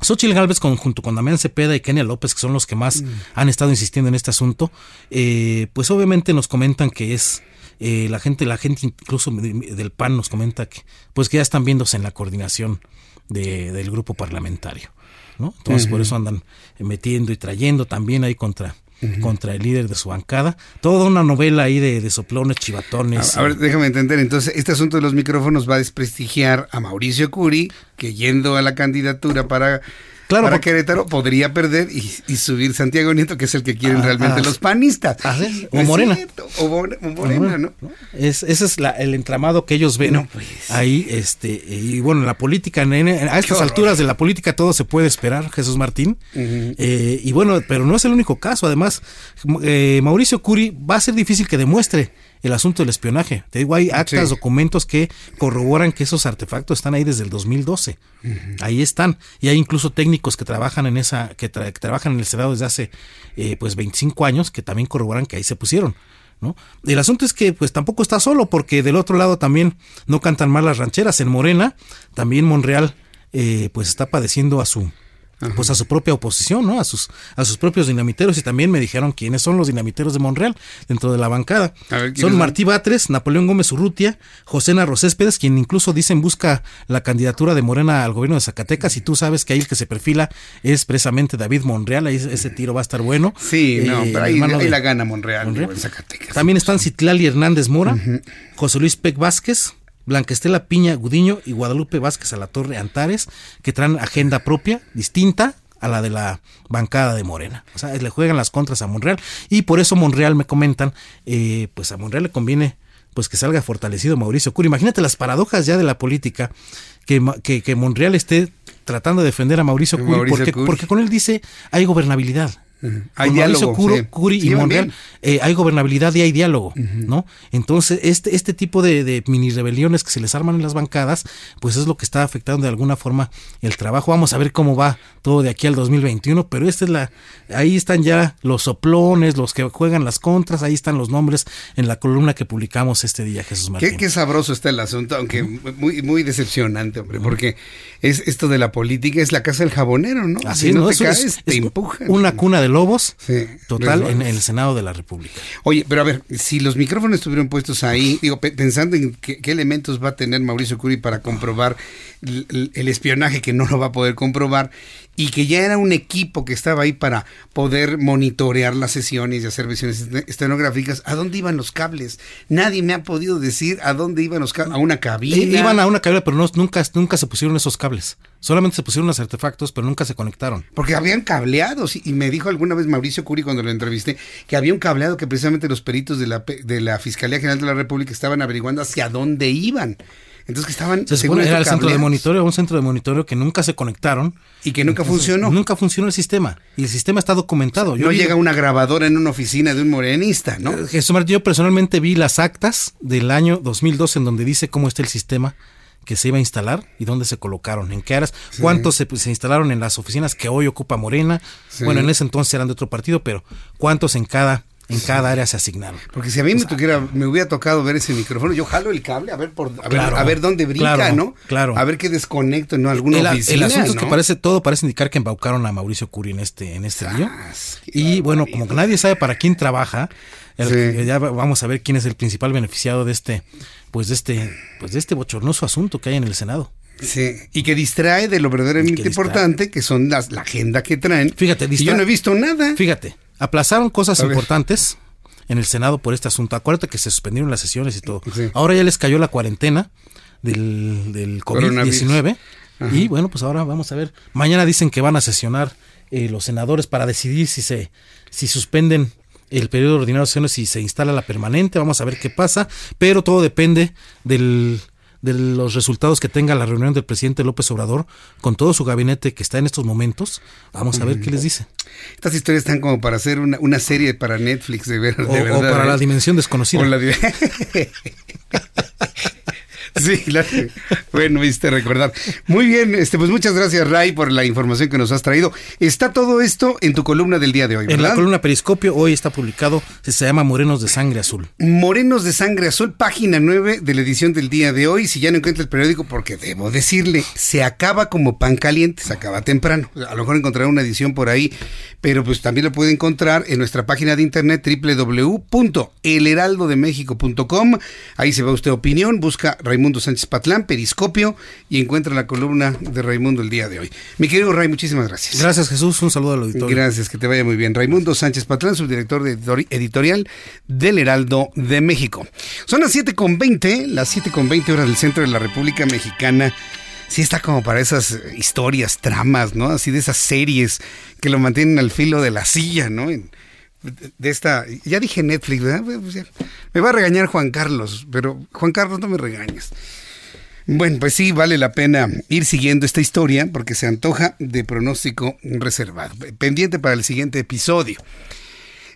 S33: Xochitl Galvez junto con Damián Cepeda y Kenia López, que son los que más mm. han estado insistiendo en este asunto, eh, pues obviamente nos comentan que es eh, la gente, la gente incluso del PAN nos comenta que pues que ya están viéndose en la coordinación de, del grupo parlamentario, ¿no? Entonces por eso andan metiendo y trayendo también ahí contra contra el líder de su bancada. Toda una novela ahí de, de soplones, chivatones.
S1: A, ver, déjame entender. Entonces, este asunto de los micrófonos va a desprestigiar a Mauricio Curi, que yendo a la candidatura para Claro, para Querétaro podría perder y, subir Santiago Nieto, que es el que quieren ah, realmente ah, los panistas.
S33: Ah, o Morena.
S1: o, Morena, ¿no?
S33: Es, ese es el entramado que ellos ven pues. ahí. este Y bueno, la política, a estas alturas de la política todo se puede esperar, Jesús Martín. Eh, y bueno, pero no es el único caso. Además, eh, Mauricio Curi va a ser difícil que demuestre el asunto del espionaje. Te digo, hay actas, documentos que corroboran que esos artefactos están ahí desde el 2012. Ahí están. Y hay incluso técnicos que trabajan en esa, que, trabajan en el Senado desde hace eh, pues 25 años que también corroboran que ahí se pusieron. ¿No? El asunto es que pues tampoco está solo porque del otro lado también no cantan mal las rancheras. En Morena también Monreal eh, pues está padeciendo a su pues a su propia oposición, ¿no? A sus, a sus propios dinamiteros y también me dijeron quiénes son los dinamiteros de Monreal dentro de la bancada. son Martí Batres, Napoleón Gómez Urrutia, José Narro Céspedes, quien incluso dicen busca la candidatura de Morena al gobierno de Zacatecas y tú sabes que ahí el que se perfila es precisamente David Monreal, ahí ese tiro va a estar bueno.
S1: Sí, no, eh, pero ahí, la gana Monreal, en Zacatecas.
S33: También están Citlali Hernández Mora, José Luis Peck Vázquez, Blanquestela Piña Gudiño y Guadalupe Vázquez a la Torre Antares, que traen agenda propia, distinta a la de la bancada de Morena. O sea, le juegan las contras a Monreal y por eso Monreal me comentan, eh, pues a Monreal le conviene pues que salga fortalecido Mauricio Curi. Imagínate las paradojas ya de la política, que, que, que Monreal esté tratando de defender a Mauricio Curi, porque, porque con él dice hay gobernabilidad.
S1: Hay diálogo.
S33: Curi y Monreal, eh, hay gobernabilidad y hay diálogo, ¿no? Entonces, este, este tipo de, mini rebeliones que se les arman en las bancadas, pues es lo que está afectando de alguna forma el trabajo. Vamos a ver cómo va todo de aquí al 2021, pero esta es la, ahí están ya los soplones, los que juegan las contras, ahí están los nombres en la columna que publicamos este día, Jesús Martín.
S1: Qué, sabroso está el asunto, aunque muy, muy decepcionante, hombre, porque es esto de la política es la casa del jabonero, ¿no?
S33: Así no, te caes, te empujan. Una cuna de Lobos, total, en el Senado de la República.
S1: Oye, pero a ver, si los micrófonos estuvieron puestos ahí, digo, pensando en qué, elementos va a tener Mauricio Curi para comprobar el, espionaje que no lo va a poder comprobar y que ya era un equipo que estaba ahí para poder monitorear las sesiones y hacer versiones estenográficas, ¿a dónde iban los cables? Nadie me ha podido decir a dónde iban los cables, a una cabina.
S33: Iban a una cabina, pero no, nunca, nunca se pusieron esos cables. Solamente se pusieron los artefactos, pero nunca se conectaron.
S1: Porque habían cableados. Y me dijo alguna vez Mauricio Curi cuando lo entrevisté que había un cableado que precisamente los peritos de la, de la Fiscalía General de la República estaban averiguando hacia dónde iban. Entonces que estaban...
S33: Se supone era el centro de monitoreo, un centro de monitoreo que nunca se conectaron.
S1: Y que nunca funcionó.
S33: Nunca funcionó el sistema. Y el sistema está documentado.
S1: Yo no llega una grabadora en una oficina de un morenista, ¿no?
S33: Eh, Jesús Martín, yo personalmente vi las actas del año 2012 en donde dice cómo está el sistema que se iba a instalar y dónde se colocaron, en qué áreas, cuántos se, se, instalaron en las oficinas que hoy ocupa Morena. Bueno, en ese entonces eran de otro partido, pero cuántos en cada en cada área se asignaron.
S1: Porque si a mí me, tuviera, me hubiera tocado ver ese micrófono, yo jalo el cable a ver por a, ver, a ver dónde brinca, ¿no?
S33: Claro.
S1: A ver qué desconecto, ¿no? Alguna
S33: el,
S1: oficina,
S33: el asunto
S1: ¿no?
S33: es que parece, todo parece indicar que embaucaron a Mauricio Curi en este, en este lío. Y bueno, como que nadie sabe para quién trabaja, el, ya vamos a ver quién es el principal beneficiado de este, pues de este, pues de este bochornoso asunto que hay en el Senado.
S1: Sí, y que distrae de lo verdaderamente importante, que son las, la agenda que traen.
S33: Fíjate,
S1: y yo no he visto nada.
S33: Fíjate, aplazaron cosas importantes en el Senado por este asunto. Acuérdate que se suspendieron las sesiones y todo. Sí. Ahora ya les cayó la cuarentena del, del COVID-19. Y bueno, pues ahora vamos a ver. Mañana dicen que van a sesionar eh, los senadores para decidir si se si suspenden el periodo ordinario de sesiones y se instala la permanente. Vamos a ver qué pasa. Pero todo depende del de los resultados que tenga la reunión del presidente López Obrador con todo su gabinete que está en estos momentos. Vamos a ver qué les dice.
S1: Estas historias están como para hacer una, una serie para Netflix de, ver, de
S33: o,
S1: verdad.
S33: O para
S1: ¿eh?
S33: la dimensión desconocida.
S1: La di Sí, claro. Bueno, viste recordar. Muy bien, este, pues muchas gracias, Ray, por la información que nos has traído. Está todo esto en tu columna del día de hoy, ¿verdad?
S33: En la columna Periscopio, hoy está publicado, se llama Morenos de Sangre Azul.
S1: Morenos de Sangre Azul, página 9 de la edición del día de hoy. Si ya no encuentra el periódico, porque debo decirle, se acaba como pan caliente, se acaba temprano. A lo mejor encontrará una edición por ahí, pero pues también lo puede encontrar en nuestra página de internet www.elheraldodemexico.com. Ahí se va usted opinión, busca Raimundo Sánchez Patlán, Periscopio, y encuentra la columna de Raimundo el día de hoy. Mi querido Ray, muchísimas gracias.
S33: Gracias, Jesús. Un saludo al auditorio.
S1: Gracias, que te vaya muy bien. Raimundo Sánchez Patlán, subdirector de editorial del Heraldo de México. Son las 7.20, las 7.20 horas del centro de la República Mexicana. Sí está como para esas historias, tramas, ¿no? Así de esas series que lo mantienen al filo de la silla, ¿no? En, de esta, ya dije Netflix. Pues me va a regañar Juan Carlos, pero Juan Carlos no me regañes. Bueno, pues sí, vale la pena ir siguiendo esta historia porque se antoja de pronóstico reservado. Pendiente para el siguiente episodio.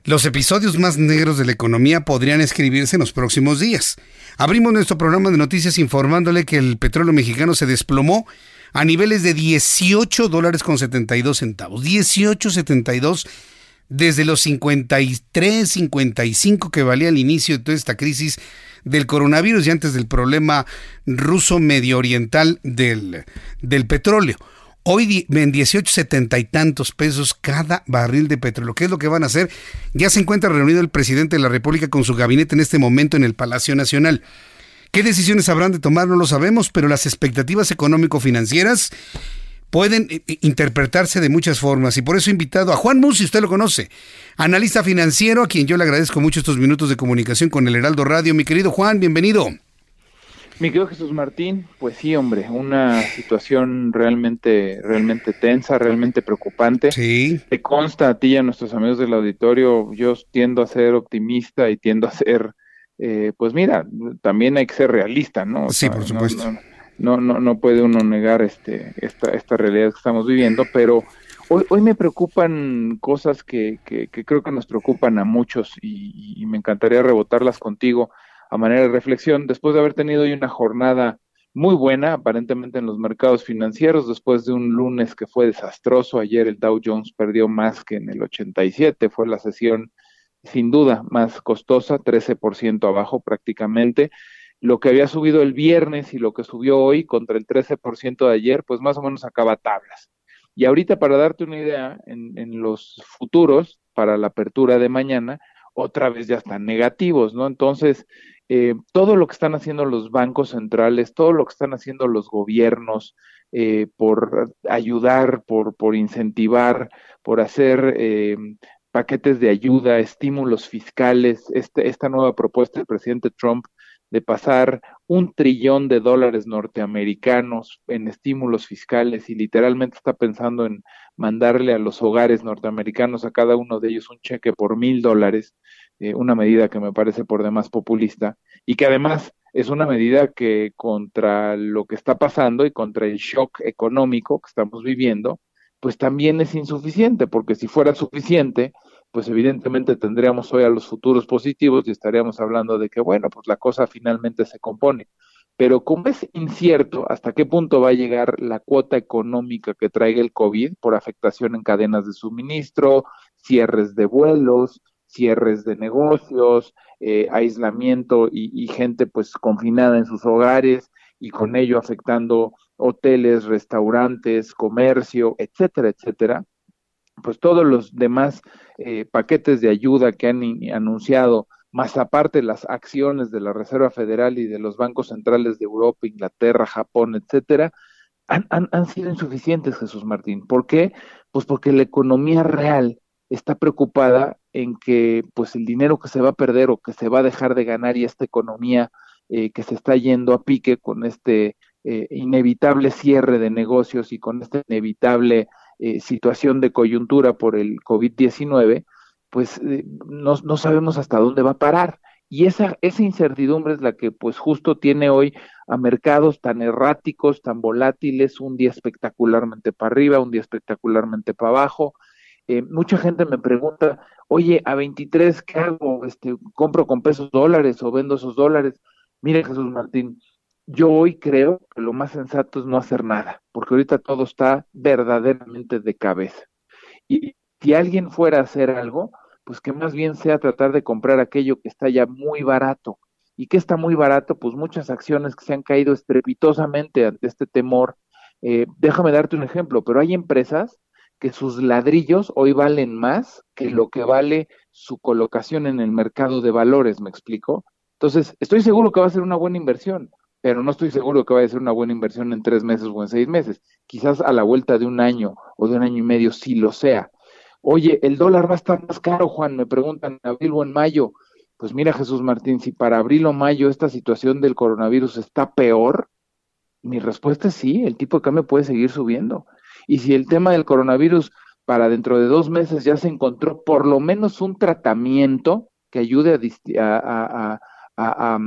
S1: Los episodios más negros de la economía podrían escribirse en los próximos días. Abrimos nuestro programa de noticias informándole que el petróleo mexicano se desplomó a niveles de 18 dólares con 72 centavos. 18.72 desde los 53, 55 que valía al inicio de toda esta crisis del coronavirus y antes del problema ruso medio oriental del, del petróleo. Hoy en 18.70 y tantos pesos cada barril de petróleo. ¿Qué es lo que van a hacer? Ya se encuentra reunido el presidente de la República con su gabinete en este momento en el Palacio Nacional. ¿Qué decisiones habrán de tomar? No lo sabemos, pero las expectativas económico-financieras pueden interpretarse de muchas formas y por eso he invitado a Juan Musi, usted lo conoce, analista financiero, a quien yo le agradezco mucho estos minutos de comunicación con el Heraldo Radio. Mi querido Juan, bienvenido.
S34: Mi querido Jesús Martín, pues sí, hombre, una situación realmente, realmente tensa, realmente preocupante.
S1: Sí.
S34: Te consta a ti y a nuestros amigos del auditorio, yo tiendo a ser optimista y tiendo a ser, eh, pues mira, también hay que ser realista, ¿no? O
S1: sí,
S34: sea,
S1: por supuesto.
S34: No, no, no, no puede uno negar este, esta, esta realidad que estamos viviendo, pero hoy, hoy me preocupan cosas que creo que nos preocupan a muchos y, y me encantaría rebotarlas contigo a manera de reflexión, después de haber tenido hoy una jornada muy buena, aparentemente en los mercados financieros, después de un lunes que fue desastroso, ayer el Dow Jones perdió más que en el 87, fue la sesión sin duda más costosa, 13% abajo prácticamente, lo que había subido el viernes y lo que subió hoy contra el 13% de ayer, pues más o menos acaba tablas. Y ahorita para darte una idea, en, los futuros, para la apertura de mañana, otra vez ya están negativos, ¿no? Entonces, eh, todo lo que están haciendo los bancos centrales, todo lo que están haciendo los gobiernos eh, por ayudar, por, por incentivar, por hacer eh, paquetes de ayuda, estímulos fiscales, este, esta nueva propuesta del presidente Trump de pasar un trillón de dólares norteamericanos en estímulos fiscales y literalmente está pensando en mandarle a los hogares norteamericanos a cada uno de ellos un cheque por mil dólares, eh, una medida que me parece por demás populista y que además es una medida que contra lo que está pasando y contra el shock económico que estamos viviendo, pues también es insuficiente, porque si fuera suficiente, pues evidentemente tendríamos hoy a los futuros positivos y estaríamos hablando de que, bueno, pues la cosa finalmente se compone. Pero como es incierto hasta qué punto va a llegar la cuota económica que traiga el COVID por afectación en cadenas de suministro, cierres de vuelos, cierres de negocios, eh, aislamiento y, gente pues confinada en sus hogares y con ello afectando hoteles, restaurantes, comercio, etcétera, etcétera, pues todos los demás eh, paquetes de ayuda que han anunciado, más aparte las acciones de la Reserva Federal y de los bancos centrales de Europa, Inglaterra, Japón, etcétera, han, han, han sido insuficientes, Jesús Martín. ¿Por qué? Pues porque la economía real está preocupada en que pues el dinero que se va a perder o que se va a dejar de ganar y esta economía eh, que se está yendo a pique con este eh, inevitable cierre de negocios y con esta inevitable eh, situación de coyuntura por el COVID-19, pues no, no, sabemos hasta dónde va a parar. Y esa, esa incertidumbre es la que pues justo tiene hoy a mercados tan erráticos, tan volátiles, un día espectacularmente para arriba, un día espectacularmente para abajo, eh, mucha gente me pregunta, oye, a 23, ¿qué hago? Este, ¿Compro con pesos dólares o vendo esos dólares? Mire, Jesús Martín, yo hoy creo que lo más sensato es no hacer nada, porque ahorita todo está verdaderamente de cabeza. Y si alguien fuera a hacer algo, pues que más bien sea tratar de comprar aquello que está ya muy barato. ¿Y que está muy barato? Pues muchas acciones que se han caído estrepitosamente ante este temor. Eh, déjame darte un ejemplo, pero hay empresas que sus ladrillos hoy valen más que lo que vale su colocación en el mercado de valores, ¿me explico? Entonces, estoy seguro que va a ser una buena inversión, pero no estoy seguro que vaya a ser una buena inversión en tres meses o en seis meses. Quizás a la vuelta de un año o de un año y medio sí lo sea. Oye, el dólar va a estar más caro, Juan, me preguntan en abril o en mayo. Pues mira, Jesús Martín, si para abril o mayo esta situación del coronavirus está peor, mi respuesta es sí, el tipo de cambio puede seguir subiendo. Y si el tema del coronavirus para dentro de dos meses ya se encontró por lo menos un tratamiento que ayude a, a,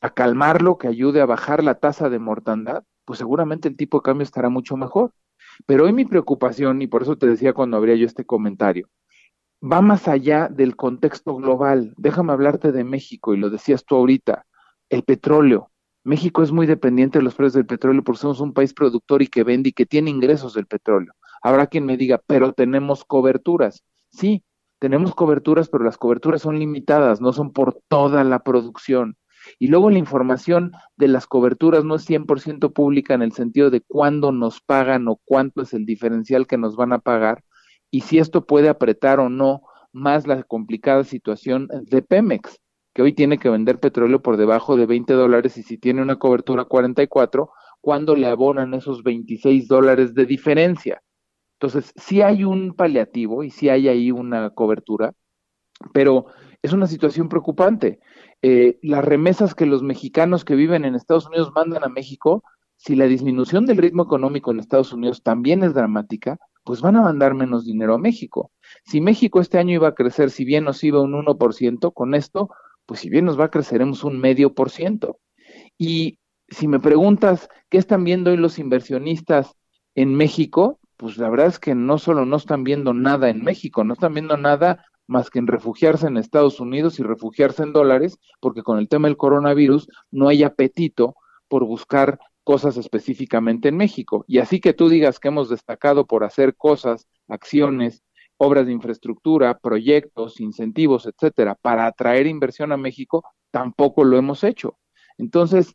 S34: a, calmarlo, que ayude a bajar la tasa de mortandad, pues seguramente el tipo de cambio estará mucho mejor. Pero hoy mi preocupación, y por eso te decía cuando abría yo este comentario, va más allá del contexto global. Déjame hablarte de México, y lo decías tú ahorita, el petróleo. México es muy dependiente de los precios del petróleo porque somos un país productor y que vende y que tiene ingresos del petróleo. Habrá quien me diga, pero tenemos coberturas. Sí, tenemos coberturas, pero las coberturas son limitadas, no son por toda la producción. Y luego la información de las coberturas no es 100% pública en el sentido de cuándo nos pagan o cuánto es el diferencial que nos van a pagar y si esto puede apretar o no más la complicada situación de Pemex que hoy tiene que vender petróleo por debajo de 20 dólares y si tiene una cobertura 44, ¿cuándo le abonan esos 26 dólares de diferencia? Entonces, sí hay un paliativo y sí hay ahí una cobertura, pero es una situación preocupante. Eh, las remesas que los mexicanos que viven en Estados Unidos mandan a México, si la disminución del ritmo económico en Estados Unidos también es dramática, pues van a mandar menos dinero a México. Si México este año iba a crecer, si bien nos iba un 1%, con esto pues si bien nos va, creceremos un medio por ciento. Y si me preguntas qué están viendo hoy los inversionistas en México, pues la verdad es que no solo no están viendo nada en México, no están viendo nada más que en refugiarse en Estados Unidos y refugiarse en dólares, porque con el tema del coronavirus no hay apetito por buscar cosas específicamente en México. Y así que tú digas que hemos destacado por hacer cosas, acciones obras de infraestructura, proyectos, incentivos, etcétera, para atraer inversión a México, tampoco lo hemos hecho. Entonces,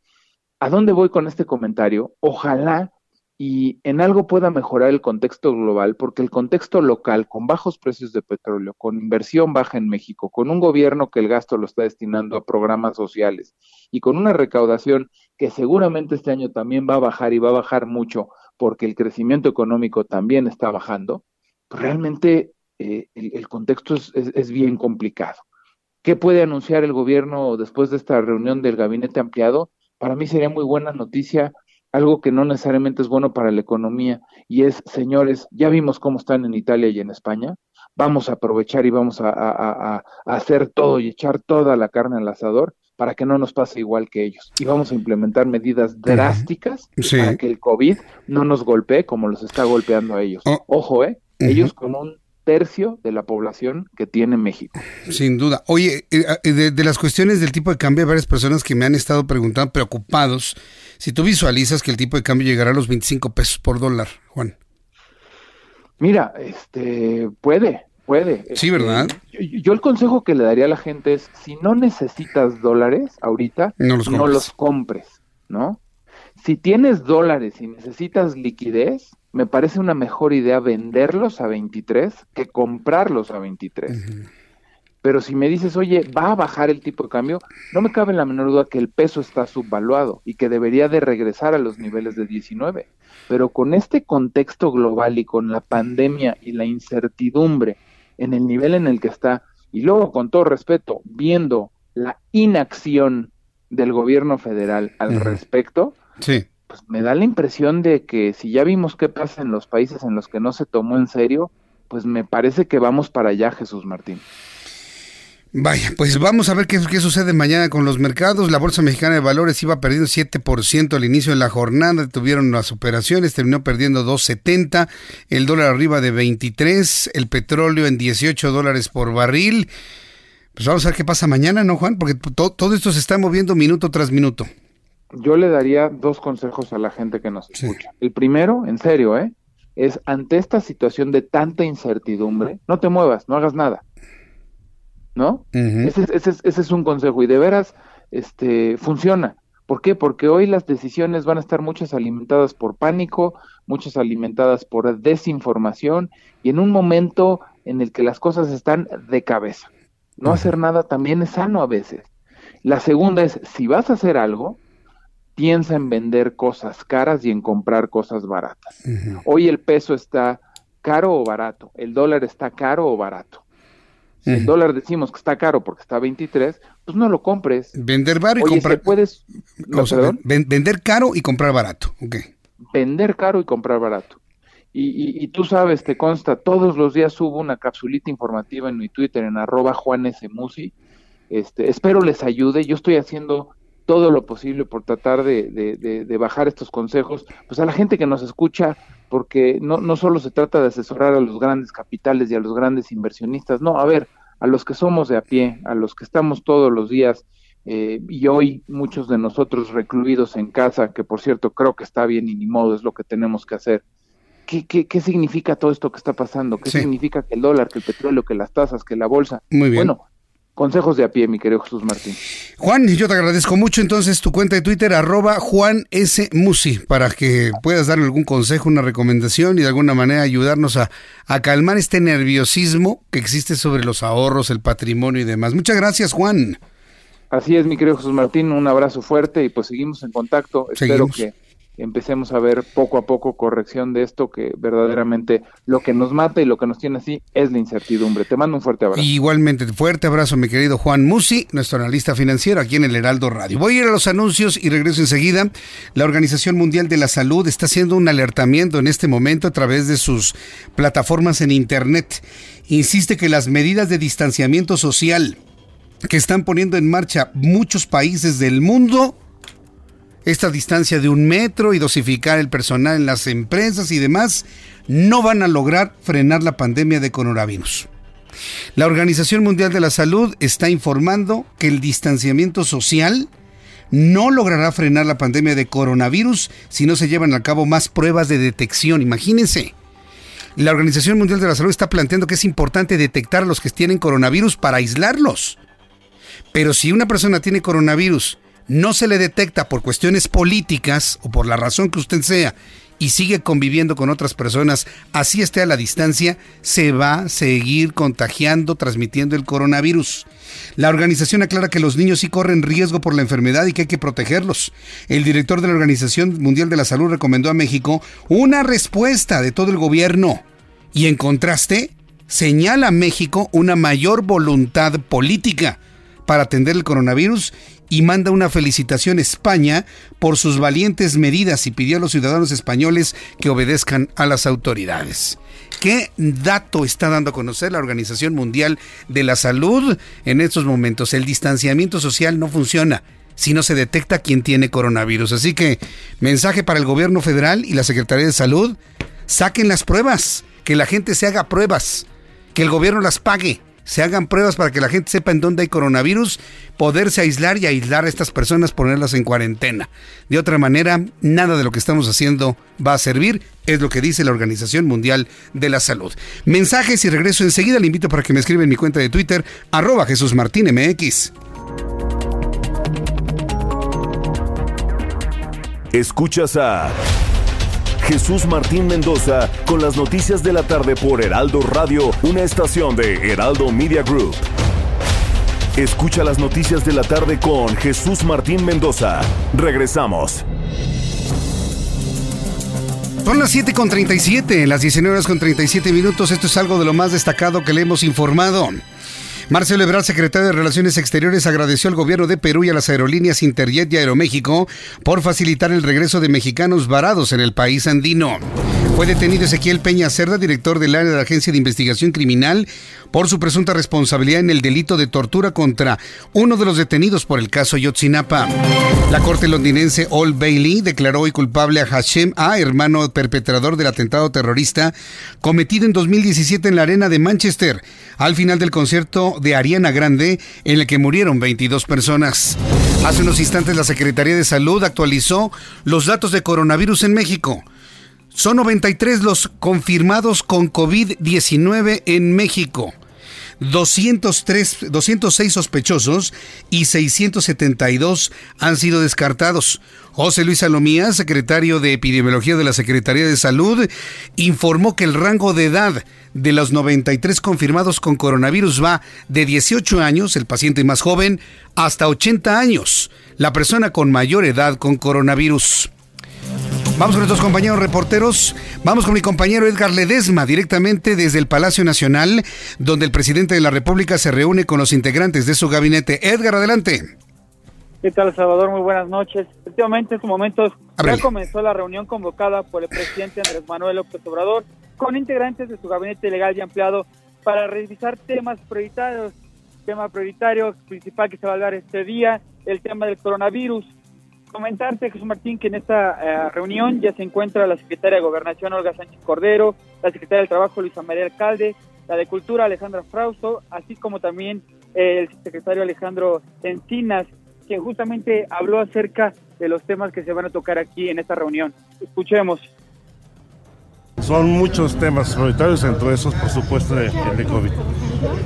S34: ¿a dónde voy con este comentario? Ojalá y en algo pueda mejorar el contexto global, porque el contexto local, con bajos precios de petróleo, con inversión baja en México, con un gobierno que el gasto lo está destinando a programas sociales y con una recaudación que seguramente este año también va a bajar y va a bajar mucho porque el crecimiento económico también está bajando, pues realmente eh, el, contexto es, bien complicado. ¿Qué puede anunciar el gobierno después de esta reunión del gabinete ampliado? Para mí sería muy buena noticia, algo que no necesariamente es bueno para la economía, y es, señores, ya vimos cómo están en Italia y en España, vamos a aprovechar y vamos a, hacer todo y echar toda la carne al asador para que no nos pase igual que ellos. Y vamos a implementar medidas drásticas para que el COVID no nos golpee como los está golpeando a ellos. Oh. Ojo, ¿eh? Ellos con un tercio de la población que tiene México.
S1: Sin duda. Oye, eh, eh, de, las cuestiones del tipo de cambio, hay varias personas que me han estado preguntando, preocupados, si tú visualizas que el tipo de cambio llegará a los 25 pesos por dólar, Juan.
S34: Mira, este, puede, puede.
S1: Sí, ¿verdad?
S34: Este, yo, el consejo que le daría a la gente es, si no necesitas dólares ahorita, no los, no los compres, ¿no? Si tienes dólares y necesitas liquidez, me parece una mejor idea venderlos a 23 que comprarlos a 23. Pero si me dices, oye, va a bajar el tipo de cambio, no me cabe la menor duda que el peso está subvaluado y que debería de regresar a los niveles de 19. Pero con este contexto global y con la pandemia y la incertidumbre en el nivel en el que está, y luego con todo respeto, viendo la inacción del gobierno federal al respecto,
S1: sí
S34: pues me da la impresión de que si ya vimos qué pasa en los países en los que no se tomó en serio, pues me parece que vamos para allá, Jesús Martín.
S1: Vaya, pues vamos a ver qué, qué, sucede mañana con los mercados. La Bolsa Mexicana de Valores iba perdiendo 7% al inicio de la jornada, tuvieron las operaciones, terminó perdiendo 2.70, el dólar arriba de 23, el petróleo en 18 dólares por barril. Pues vamos a ver qué pasa mañana, ¿no, Juan? Porque todo esto se está moviendo minuto tras minuto
S34: yo le daría dos consejos a la gente que nos escucha. El primero, en serio, ¿eh? es ante esta situación de tanta incertidumbre, no te muevas, no hagas nada. ¿No? ese, es un consejo y de veras este, funciona. ¿Por qué? Porque hoy las decisiones van a estar muchas alimentadas por pánico, muchas alimentadas por desinformación y en un momento en el que las cosas están de cabeza. No hacer nada también es sano a veces. La segunda es, si vas a hacer algo, piensa en vender cosas caras y en comprar cosas baratas. Hoy el peso está caro o barato, el dólar está caro o barato. Si el dólar decimos que está caro porque está a 23, pues no lo compres.
S1: Vender barato y comprar.
S34: puedes.
S1: vender caro y comprar barato. Okay.
S34: Vender caro y comprar barato. Y, y, tú sabes, te consta, todos los días subo una capsulita informativa en mi Twitter, en arroba Juan Este, espero les ayude. Yo estoy haciendo todo lo posible por tratar de, bajar estos consejos, pues a la gente que nos escucha, porque no, no solo se trata de asesorar a los grandes capitales y a los grandes inversionistas, no, a ver, a los que somos de a pie, a los que estamos todos los días eh, y hoy muchos de nosotros recluidos en casa, que por cierto creo que está bien y ni modo es lo que tenemos que hacer. ¿Qué, qué, qué significa todo esto que está pasando? ¿Qué significa que el dólar, que el petróleo, que las tasas, que la bolsa?
S1: Muy bien.
S34: Bueno, consejos de a pie, mi querido Jesús Martín.
S1: Juan, yo te agradezco mucho entonces tu cuenta de Twitter, arroba Juan S. Musi, para que puedas darle algún consejo, una recomendación y de alguna manera ayudarnos a, a calmar este nerviosismo que existe sobre los ahorros, el patrimonio y demás. Muchas gracias, Juan.
S34: Así es, mi querido Jesús Martín, un abrazo fuerte y pues seguimos en contacto. Espero que empecemos a ver poco a poco corrección de esto que verdaderamente lo que nos mata y lo que nos tiene así es la incertidumbre. Te mando un fuerte abrazo.
S1: Igualmente, fuerte abrazo, mi querido Juan Musi, nuestro analista financiero aquí en el Heraldo Radio. Voy a ir a los anuncios y regreso enseguida. La Organización Mundial de la Salud está haciendo un alertamiento en este momento a través de sus plataformas en Internet. Insiste que las medidas de distanciamiento social que están poniendo en marcha muchos países del mundo esta distancia de un metro y dosificar el personal en las empresas y demás, no van a lograr frenar la pandemia de coronavirus. La Organización Mundial de la Salud está informando que el distanciamiento social no logrará frenar la pandemia de coronavirus si no se llevan a cabo más pruebas de detección. Imagínense. La Organización Mundial de la Salud está planteando que es importante detectar a los que tienen coronavirus para aislarlos. Pero si una persona tiene coronavirus no se le detecta por cuestiones políticas o por la razón que usted sea y sigue conviviendo con otras personas, así esté a la distancia, se va a seguir contagiando, transmitiendo el coronavirus. La organización aclara que los niños sí corren riesgo por la enfermedad y que hay que protegerlos. El director de la Organización Mundial de la Salud recomendó a México una respuesta de todo el gobierno y en contraste señala a México una mayor voluntad política para atender el coronavirus y manda una felicitación a España por sus valientes medidas y pidió a los ciudadanos españoles que obedezcan a las autoridades. ¿Qué dato está dando a conocer la Organización Mundial de la Salud en estos momentos? El distanciamiento social no funciona si no se detecta quién tiene coronavirus. Así que mensaje para el gobierno federal y la Secretaría de Salud, saquen las pruebas, que la gente se haga pruebas, que el gobierno las pague se hagan pruebas para que la gente sepa en dónde hay coronavirus, poderse aislar y aislar a estas personas, ponerlas en cuarentena. De otra manera, nada de lo que estamos haciendo va a servir, es lo que dice la Organización Mundial de la Salud. Mensajes y regreso enseguida. Le invito para que me escriba en mi cuenta de Twitter, arroba Jesús Martín MX.
S17: Escuchas a Jesús Martín Mendoza con las noticias de la tarde por Heraldo Radio, una estación de Heraldo Media Group. Escucha las noticias de la tarde con Jesús Martín Mendoza. Regresamos.
S1: Son las 7.37, las 19 horas con 37 minutos. Esto es algo de lo más destacado que le hemos informado. Marcelo Ebrard, secretario de Relaciones Exteriores, agradeció al gobierno de Perú y a las aerolíneas Interjet y Aeroméxico por facilitar el regreso de mexicanos varados en el país andino. Fue detenido Ezequiel Peña Cerda, director del área de la Agencia de Investigación Criminal, por su presunta responsabilidad en el delito de tortura contra uno de los detenidos por el caso Yotzinapa. La corte londinense Old Bailey declaró hoy culpable a Hashem A, hermano perpetrador del atentado terrorista cometido en 2017 en la arena de Manchester, al final del concierto de Ariana Grande, en el que murieron 22 personas. Hace unos instantes la Secretaría de Salud actualizó los datos de coronavirus en México. Son 93 los confirmados con COVID-19 en México. 203, 206 sospechosos y 672 han sido descartados. José Luis Salomía, secretario de Epidemiología de la Secretaría de Salud, informó que el rango de edad de los 93 confirmados con coronavirus va de 18 años, el paciente más joven, hasta 80 años, la persona con mayor edad con coronavirus. Vamos con nuestros compañeros reporteros. Vamos con mi compañero Edgar Ledesma, directamente desde el Palacio Nacional, donde el presidente de la República se reúne con los integrantes de su gabinete. Edgar, adelante.
S35: ¿Qué tal, Salvador? Muy buenas noches. Efectivamente, en estos momentos ya comenzó la reunión convocada por el presidente Andrés Manuel López Obrador con integrantes de su gabinete legal y ampliado para revisar temas prioritarios. Tema prioritario principal que se va a hablar este día, el tema del coronavirus comentarte, Jesús Martín, que en esta eh, reunión ya se encuentra la secretaria de Gobernación, Olga Sánchez Cordero, la secretaria del Trabajo, Luisa María Alcalde, la de Cultura, Alejandra Frausto, así como también el secretario Alejandro Encinas, quien justamente habló acerca de los temas que se van a tocar aquí en esta reunión. Escuchemos.
S36: Son muchos temas prioritarios, entre esos, por supuesto, el de COVID.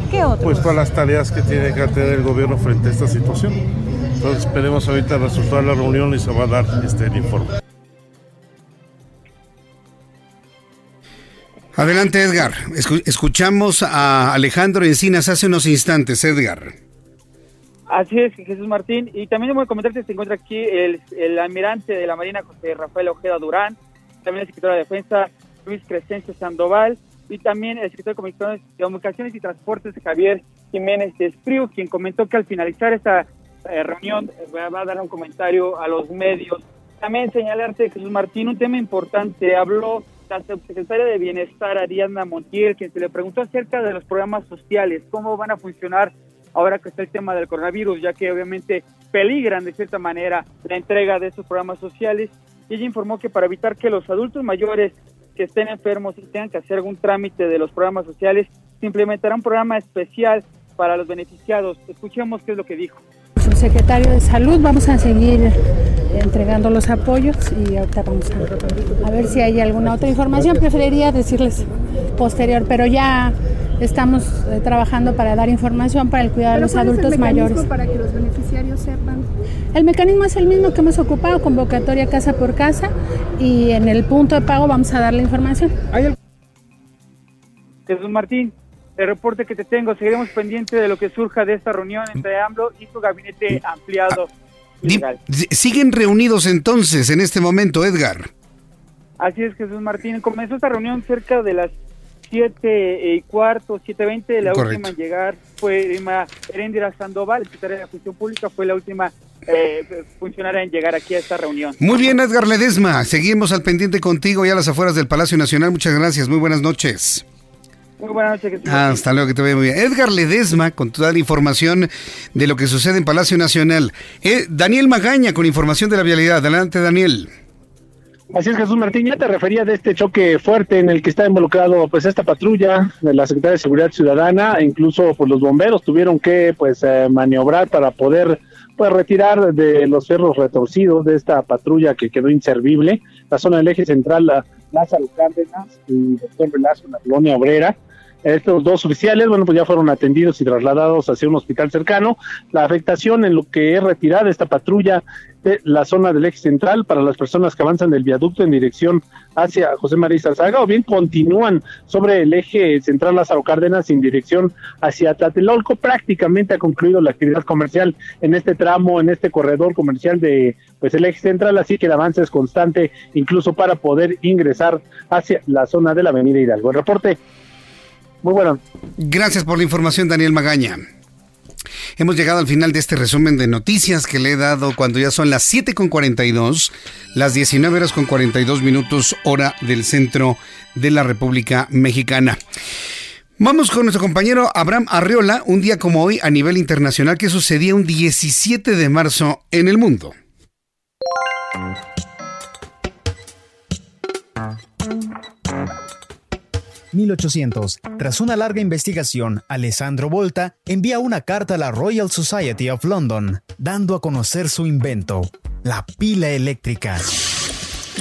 S37: ¿Qué otros?
S36: Pues todas las tareas que tiene que tener el gobierno frente a esta situación. Entonces esperemos ahorita el resultado de la reunión y se va a dar este el informe.
S1: Adelante, Edgar. escuchamos a Alejandro Encinas hace unos instantes, Edgar.
S35: Así es, Jesús Martín. Y también voy a comentar que se encuentra aquí el, el almirante de la Marina, José Rafael Ojeda Durán, también el secretario de Defensa, Luis Crescencio Sandoval, y también el secretario de Comunicaciones, y Transportes, Javier Jiménez Espriu, quien comentó que al finalizar esta eh, reunión va a dar un comentario a los medios. También señalarte, Jesús Martín, un tema importante. Habló la secretaria de Bienestar, Ariana Montiel, quien se le preguntó acerca de los programas sociales, cómo van a funcionar ahora que está el tema del coronavirus, ya que obviamente peligran de cierta manera la entrega de esos programas sociales. Y ella informó que para evitar que los adultos mayores que estén enfermos y tengan que hacer algún trámite de los programas sociales, se implementará un programa especial para los beneficiados. Escuchemos qué es lo que dijo
S37: secretario de Salud. Vamos a seguir entregando los apoyos y ahorita vamos a, ver si hay alguna otra información. Preferiría decirles posterior, pero ya estamos eh, trabajando para dar información para el cuidado de los adultos el mayores. Para que los beneficiarios sepan. El mecanismo es el mismo que hemos ocupado, convocatoria casa por casa y en el punto de pago vamos a dar la información.
S35: Jesús Martín, el reporte que te tengo. Seguiremos pendientes de lo que surja de esta reunión entre AMLO y su gabinete ampliado.
S1: ¿Siguen reunidos entonces en este momento, Edgar?
S35: Así es, Jesús Martín. Comenzó esta reunión cerca de las 7 y cuarto, 7.20. La última en llegar fue Irma Erendira Sandoval, secretaria de la Función Pública, fue la última eh, funcionaria en llegar aquí a esta reunión.
S1: Muy bien, Edgar Ledesma. Seguimos al pendiente contigo y a las afueras del Palacio Nacional. Muchas gracias. Muy buenas noches.
S35: Muy buenas noches.
S1: hasta luego, que te vaya muy bien. Edgar Ledesma, con toda la información de lo que sucede en Palacio Nacional. Eh, Daniel Magaña, con información de la vialidad. Adelante, Daniel.
S32: Así es, Jesús Martín, ya te refería de este choque fuerte en el que está involucrado pues esta patrulla de la Secretaría de Seguridad Ciudadana, e incluso pues los bomberos tuvieron que pues eh, maniobrar para poder pues retirar de los cerros retorcidos de esta patrulla que quedó inservible, la zona del eje central Lázaro Cárdenas y Doctor Velasco la colonia obrera, estos dos oficiales, bueno, pues ya fueron atendidos y trasladados hacia un hospital cercano. La afectación en lo que es retirada esta patrulla de la zona del eje central para las personas que avanzan del viaducto en dirección hacia José María Zazaga o bien continúan sobre el eje central Lázaro Cárdenas en dirección hacia Tlatelolco. Prácticamente ha concluido la actividad comercial en este tramo, en este corredor comercial de pues el eje central, así que el avance es constante incluso para poder ingresar hacia la zona de la avenida Hidalgo. El reporte muy bueno.
S1: Gracias por la información, Daniel Magaña. Hemos llegado al final de este resumen de noticias que le he dado cuando ya son las 7 con 42, las 19 horas con 42 minutos hora del centro de la República Mexicana. Vamos con nuestro compañero Abraham Arriola, un día como hoy a nivel internacional que sucedía un 17 de marzo en el mundo.
S38: 1800. Tras una larga investigación, Alessandro Volta envía una carta a la Royal Society of London, dando a conocer su invento, la pila eléctrica.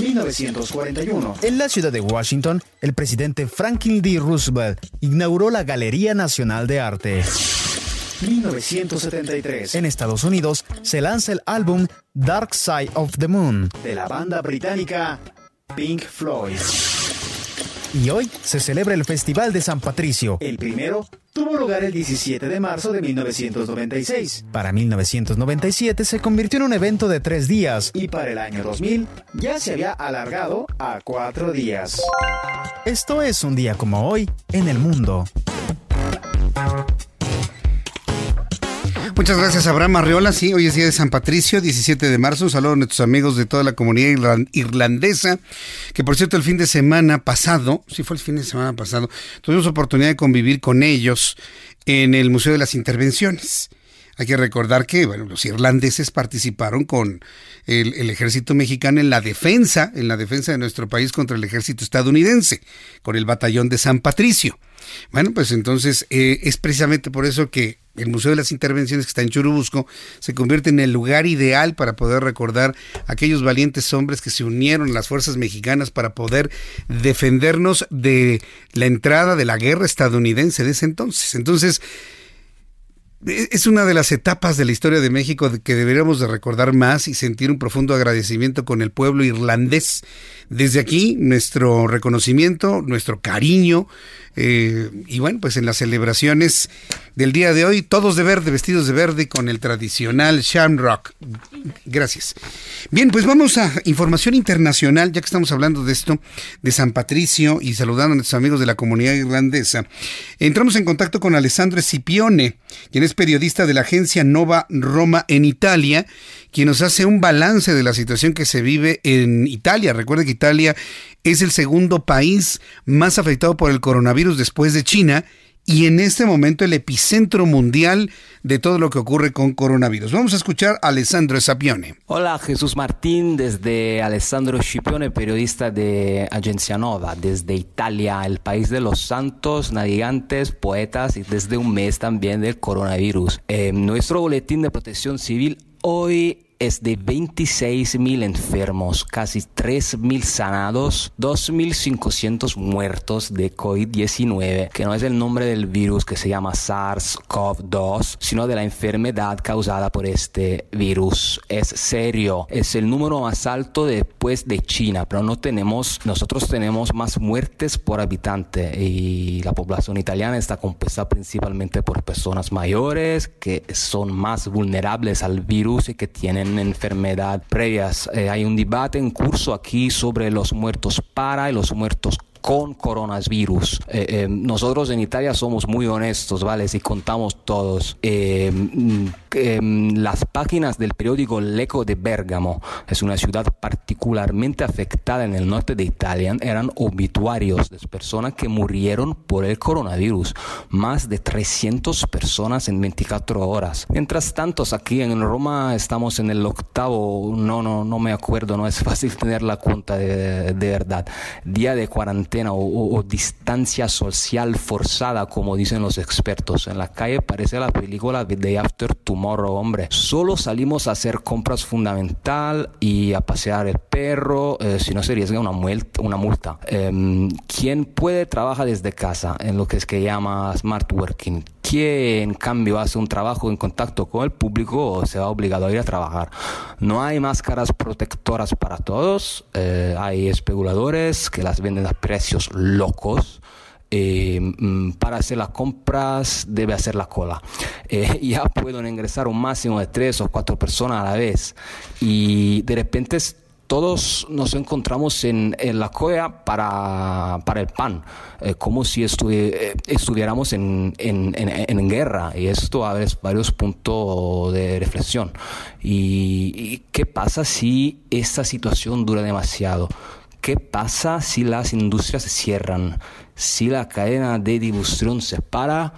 S38: 1941. En la ciudad de Washington, el presidente Franklin D. Roosevelt inauguró la Galería Nacional de Arte. 1973. En Estados Unidos se lanza el álbum Dark Side of the Moon de la banda británica Pink Floyd. Y hoy se celebra el Festival de San Patricio. El primero tuvo lugar el 17 de marzo de 1996. Para 1997 se convirtió en un evento de tres días y para el año 2000 ya se había alargado a cuatro días. Esto es un día como hoy en el mundo.
S1: Muchas gracias, Abraham Arriola. Sí, hoy es día de San Patricio, 17 de marzo. Un saludo a nuestros amigos de toda la comunidad irlandesa, que por cierto el fin de semana pasado, sí fue el fin de semana pasado, tuvimos oportunidad de convivir con ellos en el Museo de las Intervenciones. Hay que recordar que bueno, los irlandeses participaron con el, ejército mexicano en la defensa, en la defensa de nuestro país contra el ejército estadounidense, con el batallón de San Patricio. Bueno, pues entonces eh, es precisamente por eso que el Museo de las Intervenciones que está en Churubusco se convierte en el lugar ideal para poder recordar a aquellos valientes hombres que se unieron a las fuerzas mexicanas para poder defendernos de la entrada de la guerra estadounidense de ese entonces. Entonces, es una de las etapas de la historia de México que deberíamos de recordar más y sentir un profundo agradecimiento con el pueblo irlandés. Desde aquí, nuestro reconocimiento, nuestro cariño, eh, y bueno, pues en las celebraciones del día de hoy, todos de verde, vestidos de verde con el tradicional shamrock. Gracias. Bien, pues vamos a información internacional, ya que estamos hablando de esto, de San Patricio y saludando a nuestros amigos de la comunidad irlandesa. Entramos en contacto con Alessandro Scipione, quien es periodista de la agencia Nova Roma en Italia, quien nos hace un balance de la situación que se vive en Italia. Recuerda que Italia es el segundo país más afectado por el coronavirus después de China y en este momento el epicentro mundial de todo lo que ocurre con coronavirus. Vamos a escuchar a Alessandro Sapione.
S39: Hola Jesús Martín, desde Alessandro Scipione, periodista de Agencia Nova, desde Italia, el país de los santos, navegantes, poetas y desde un mes también del coronavirus. Eh, nuestro boletín de protección civil hoy es de 26.000 enfermos, casi 3.000 sanados, 2.500 muertos de COVID-19, que no es el nombre del virus que se llama SARS-CoV-2, sino de la enfermedad causada por este virus. Es serio, es el número más alto después de China, pero no tenemos, nosotros tenemos más muertes por habitante y la población italiana está compuesta principalmente por personas mayores que son más vulnerables al virus y que tienen enfermedad previas. Eh, hay un debate en curso aquí sobre los muertos para y los muertos con coronavirus. Eh, eh, nosotros en Italia somos muy honestos, ¿vale? Si contamos todos. Eh, mm, las páginas del periódico L'Eco de Bergamo, es una ciudad particularmente afectada en el norte de Italia, eran obituarios de personas que murieron por el coronavirus. Más de 300 personas en 24 horas. Mientras tanto, aquí en Roma estamos en el octavo, no, no, no me acuerdo, no es fácil tener la cuenta de, de verdad, día de cuarentena o, distancia social forzada, como dicen los expertos. En la calle parece la película The Day After Tomorrow, hombre. Solo salimos a hacer compras fundamental y a pasear el perro, eh, si no se riesga una multa. Una multa. Em, quien puede trabaja desde casa en lo que es que llama smart working quien en cambio hace un trabajo en contacto con el público se va obligado a ir a trabajar. No hay máscaras protectoras para todos, eh, hay especuladores que las venden a precios locos. Eh, mm, para hacer las compras debe hacer la cola. Eh, ya pueden ingresar un máximo de tres o cuatro personas a la vez y de repente todos nos encontramos en, la cola para, el pan, eh, como si eh, estuviéramos en, guerra. Y esto abre varios puntos de reflexión. Y, qué pasa si esta situación dura demasiado? ¿Qué pasa si las industrias se cierran? Si la cadena de distribución se para?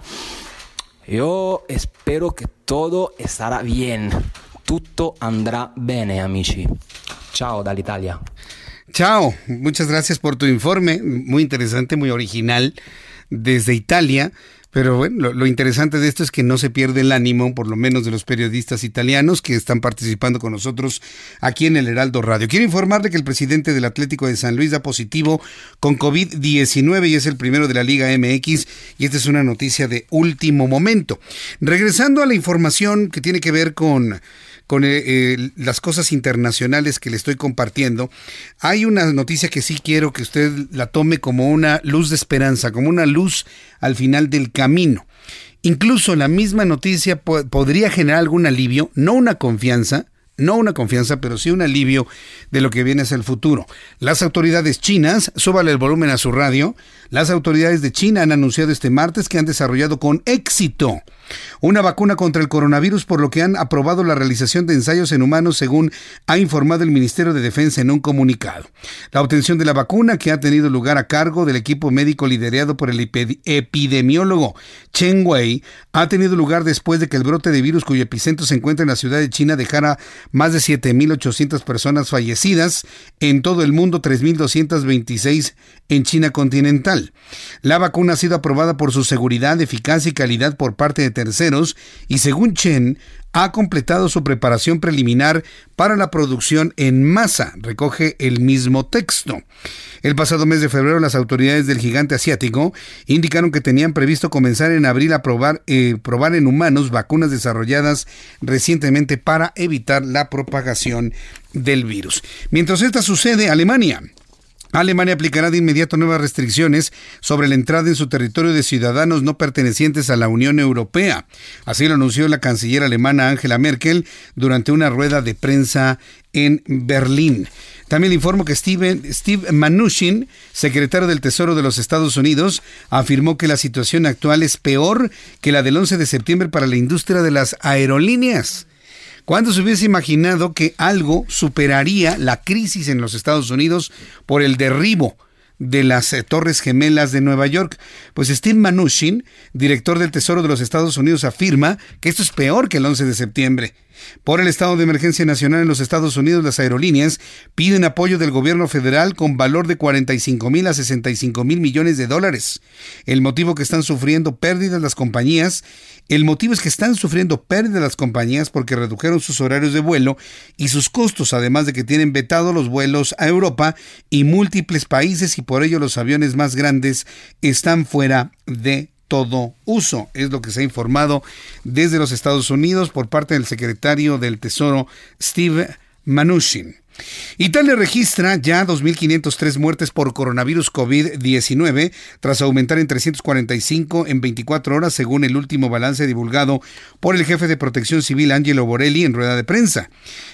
S39: Yo espero que todo estará bien. Todo andrá bene, amici. Chao, Italia.
S1: Chao, muchas gracias por tu informe, muy interesante, muy original, desde Italia. Pero bueno, lo, interesante de esto es que no se pierde el ánimo, por lo menos de los periodistas italianos que están participando con nosotros aquí en el Heraldo Radio. Quiero informarle que el presidente del Atlético de San Luis da positivo con COVID-19 y es el primero de la Liga MX y esta es una noticia de último momento. Regresando a la información que tiene que ver con con eh, eh, las cosas internacionales que le estoy compartiendo, hay una noticia que sí quiero que usted la tome como una luz de esperanza, como una luz al final del camino. Incluso la misma noticia podría generar algún alivio, no una confianza, no una confianza, pero sí un alivio de lo que viene hacia el futuro. Las autoridades chinas, súbale el volumen a su radio, las autoridades de China han anunciado este martes que han desarrollado con éxito una vacuna contra el coronavirus, por lo que han aprobado la realización de ensayos en humanos, según ha informado el Ministerio de Defensa en un comunicado. La obtención de la vacuna, que ha tenido lugar a cargo del equipo médico liderado por el epidemiólogo Chen Wei, ha tenido lugar después de que el brote de virus cuyo epicentro se encuentra en la ciudad de China dejara más de 7.800 personas fallecidas, en todo el mundo 3.226 en China continental. La vacuna ha sido aprobada por su seguridad, eficacia y calidad por parte de terceros y según Chen, ha completado su preparación preliminar para la producción en masa, recoge el mismo texto. El pasado mes de febrero las autoridades del gigante asiático indicaron que tenían previsto comenzar en abril a probar, eh, probar en humanos vacunas desarrolladas recientemente para evitar la propagación del virus. Mientras esta sucede, Alemania Alemania aplicará de inmediato nuevas restricciones sobre la entrada en su territorio de ciudadanos no pertenecientes a la Unión Europea. Así lo anunció la canciller alemana Angela Merkel durante una rueda de prensa en Berlín. También le informo que Steve, Steve Mnuchin, secretario del Tesoro de los Estados Unidos, afirmó que la situación actual es peor que la del 11 de septiembre para la industria de las aerolíneas. ¿Cuándo se hubiese imaginado que algo superaría la crisis en los Estados Unidos por el derribo de las eh, Torres Gemelas de Nueva York? Pues Steve Mnuchin, director del Tesoro de los Estados Unidos, afirma que esto es peor que el 11 de septiembre. Por el estado de emergencia nacional en los Estados Unidos, las aerolíneas piden apoyo del gobierno federal con valor de 45 mil a 65 mil millones de dólares. El motivo que están sufriendo pérdidas las compañías, el motivo es que están sufriendo pérdidas las compañías porque redujeron sus horarios de vuelo y sus costos, además de que tienen vetado los vuelos a Europa y múltiples países y por ello los aviones más grandes están fuera de todo uso. Es lo que se ha informado desde los Estados Unidos por parte del secretario del Tesoro Steve Mnuchin. Italia registra ya 2.503 muertes por coronavirus COVID-19 tras aumentar en 345 en 24 horas según el último balance divulgado por el jefe de protección civil Angelo Borelli en rueda de prensa.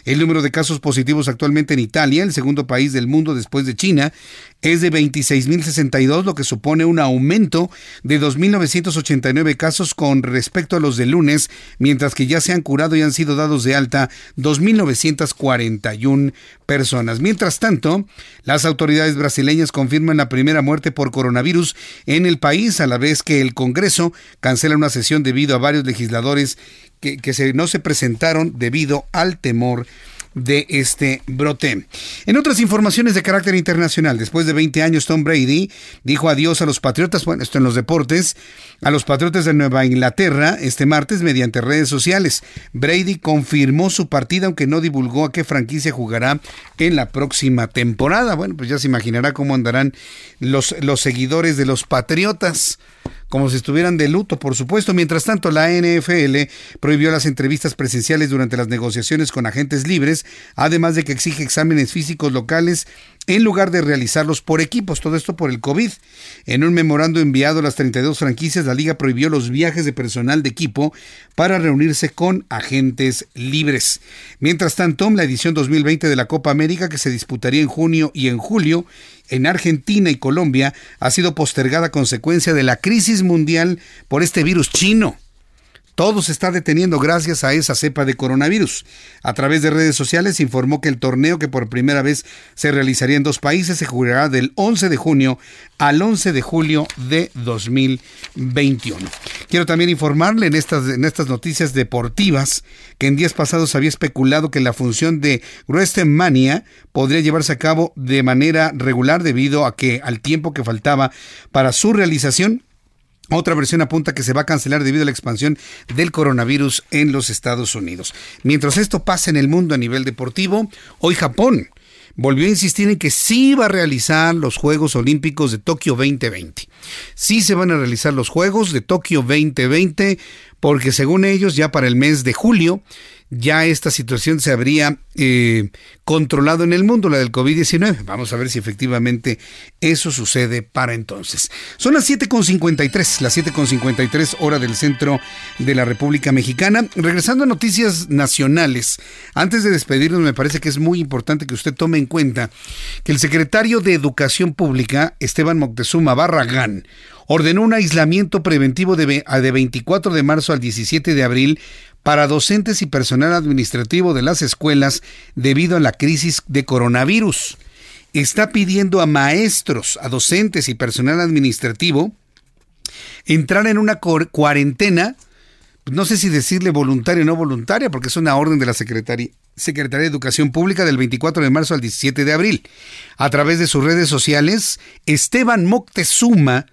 S1: El número de casos positivos actualmente en Italia, el segundo país del mundo después de China, es de 26.062, lo que supone un aumento de 2.989 casos con respecto a los de lunes, mientras que ya se han curado y han sido dados de alta 2.941 personas. Mientras tanto, las autoridades brasileñas confirman la primera muerte por coronavirus en el país, a la vez que el Congreso cancela una sesión debido a varios legisladores que no se presentaron debido al temor de este brote. En otras informaciones de carácter internacional, después de 20 años, Tom Brady dijo adiós a los Patriotas, bueno, esto en los deportes, a los Patriotas de Nueva Inglaterra este martes mediante redes sociales. Brady confirmó su partida, aunque no divulgó a qué franquicia jugará en la próxima temporada. Bueno, pues ya se imaginará cómo andarán los, los seguidores de los Patriotas como si estuvieran de luto, por supuesto. Mientras tanto, la NFL prohibió las entrevistas presenciales durante las negociaciones con agentes libres, además de que exige exámenes físicos locales en lugar de realizarlos por equipos, todo esto por el COVID. En un memorando enviado a las 32 franquicias, la liga prohibió los viajes de personal de equipo para reunirse con agentes libres. Mientras tanto, la edición 2020 de la Copa América, que se disputaría en junio y en julio, en Argentina y Colombia, ha sido postergada a consecuencia de la crisis mundial por este virus chino. Todo se está deteniendo gracias a esa cepa de coronavirus. A través de redes sociales informó que el torneo que por primera vez se realizaría en dos países se jugará del 11 de junio al 11 de julio de 2021. Quiero también informarle en estas, en estas noticias deportivas que en días pasados había especulado que la función de WrestleMania podría llevarse a cabo de manera regular debido a que al tiempo que faltaba para su realización otra versión apunta que se va a cancelar debido a la expansión del coronavirus en los Estados Unidos. Mientras esto pasa en el mundo a nivel deportivo, hoy Japón volvió a insistir en que sí va a realizar los Juegos Olímpicos de Tokio 2020. Sí se van a realizar los Juegos de Tokio 2020 porque según ellos ya para el mes de julio ya esta situación se habría eh, controlado en el mundo, la del COVID-19. Vamos a ver si efectivamente eso sucede para entonces. Son las 7.53, las 7.53 hora del centro de la República Mexicana. Regresando a noticias nacionales, antes de despedirnos me parece que es muy importante que usted tome en cuenta que el secretario de Educación Pública, Esteban Moctezuma Barragán, ordenó un aislamiento preventivo de, de 24 de marzo al 17 de abril para docentes y personal administrativo de las escuelas debido a la crisis de coronavirus. Está pidiendo a maestros, a docentes y personal administrativo entrar en una cuarentena, no sé si decirle voluntaria o no voluntaria, porque es una orden de la Secretaría, de Educación Pública del 24 de marzo al 17 de abril. A través de sus redes sociales, Esteban Moctezuma,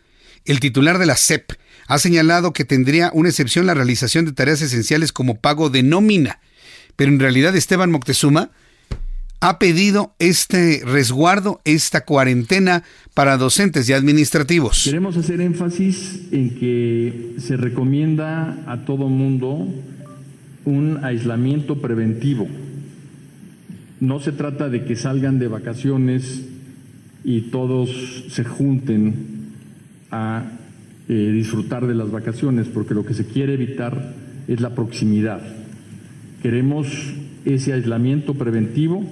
S1: el titular de la CEP, ha señalado que tendría una excepción la realización de tareas esenciales como pago de nómina. Pero en realidad Esteban Moctezuma ha pedido este resguardo, esta cuarentena para docentes y administrativos.
S40: Queremos hacer énfasis en que se recomienda a todo mundo un aislamiento preventivo. No se trata de que salgan de vacaciones y todos se junten a eh, disfrutar de las vacaciones, porque lo que se quiere evitar es la proximidad. Queremos ese aislamiento preventivo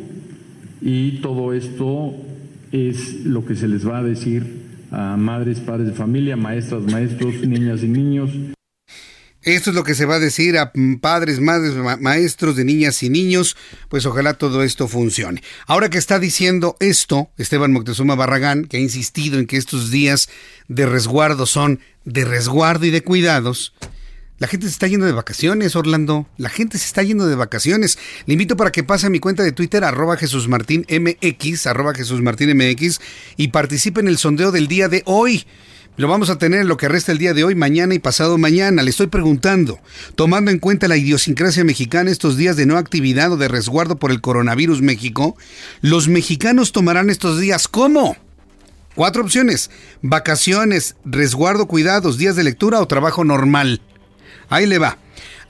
S40: y todo esto es lo que se les va a decir a madres, padres de familia, maestras, maestros, niñas y niños.
S1: Esto es lo que se va a decir a padres, madres, maestros de niñas y niños, pues ojalá todo esto funcione. Ahora que está diciendo esto, Esteban Moctezuma Barragán, que ha insistido en que estos días de resguardo son de resguardo y de cuidados, la gente se está yendo de vacaciones, Orlando. La gente se está yendo de vacaciones. Le invito para que pase a mi cuenta de Twitter, arroba Jesús Martín MX, arroba Jesús Martín MX, y participe en el sondeo del día de hoy. Lo vamos a tener en lo que resta el día de hoy, mañana y pasado mañana. Le estoy preguntando, tomando en cuenta la idiosincrasia mexicana estos días de no actividad o de resguardo por el coronavirus México, ¿los mexicanos tomarán estos días cómo? Cuatro opciones, vacaciones, resguardo, cuidados, días de lectura o trabajo normal. Ahí le va.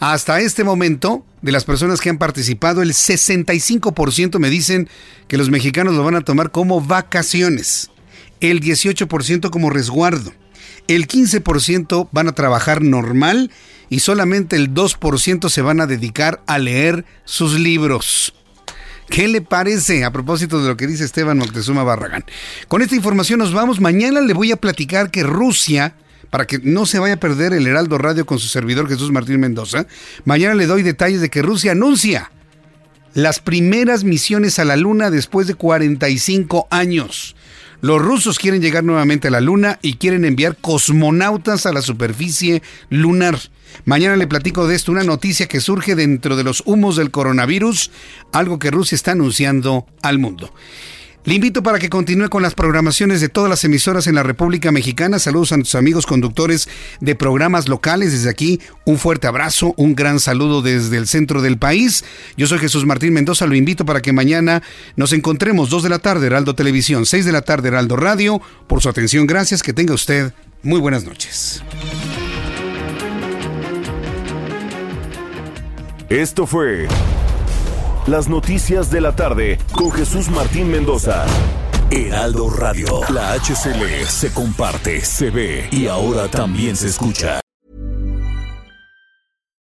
S1: Hasta este momento, de las personas que han participado, el 65% me dicen que los mexicanos lo van a tomar como vacaciones, el 18% como resguardo, el 15% van a trabajar normal y solamente el 2% se van a dedicar a leer sus libros. ¿Qué le parece a propósito de lo que dice Esteban Moctezuma Barragán? Con esta información nos vamos. Mañana le voy a platicar que Rusia, para que no se vaya a perder el Heraldo Radio con su servidor Jesús Martín Mendoza, mañana le doy detalles de que Rusia anuncia las primeras misiones a la Luna después de 45 años. Los rusos quieren llegar nuevamente a la Luna y quieren enviar cosmonautas a la superficie lunar. Mañana le platico de esto, una noticia que surge dentro de los humos del coronavirus, algo que Rusia está anunciando al mundo. Le invito para que continúe con las programaciones de todas las emisoras en la República Mexicana. Saludos a nuestros amigos conductores de programas locales. Desde aquí, un fuerte abrazo, un gran saludo desde el centro del país. Yo soy Jesús Martín Mendoza. Lo invito para que mañana nos encontremos 2 de la tarde, Heraldo Televisión, 6 de la tarde, Heraldo Radio. Por su atención, gracias. Que tenga usted muy buenas noches.
S17: Esto fue Las Noticias de la Tarde con Jesús Martín Mendoza. Heraldo Radio. La HCL se comparte, se ve y ahora también se escucha.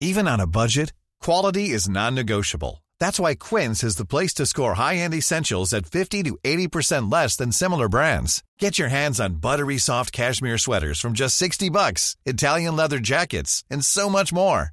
S41: Even on a budget, quality is non-negotiable. That's why Quince is the place to score high-end essentials at 50 to 80% less than similar brands. Get your hands on buttery soft cashmere sweaters from just 60 bucks, Italian leather jackets, and so much more.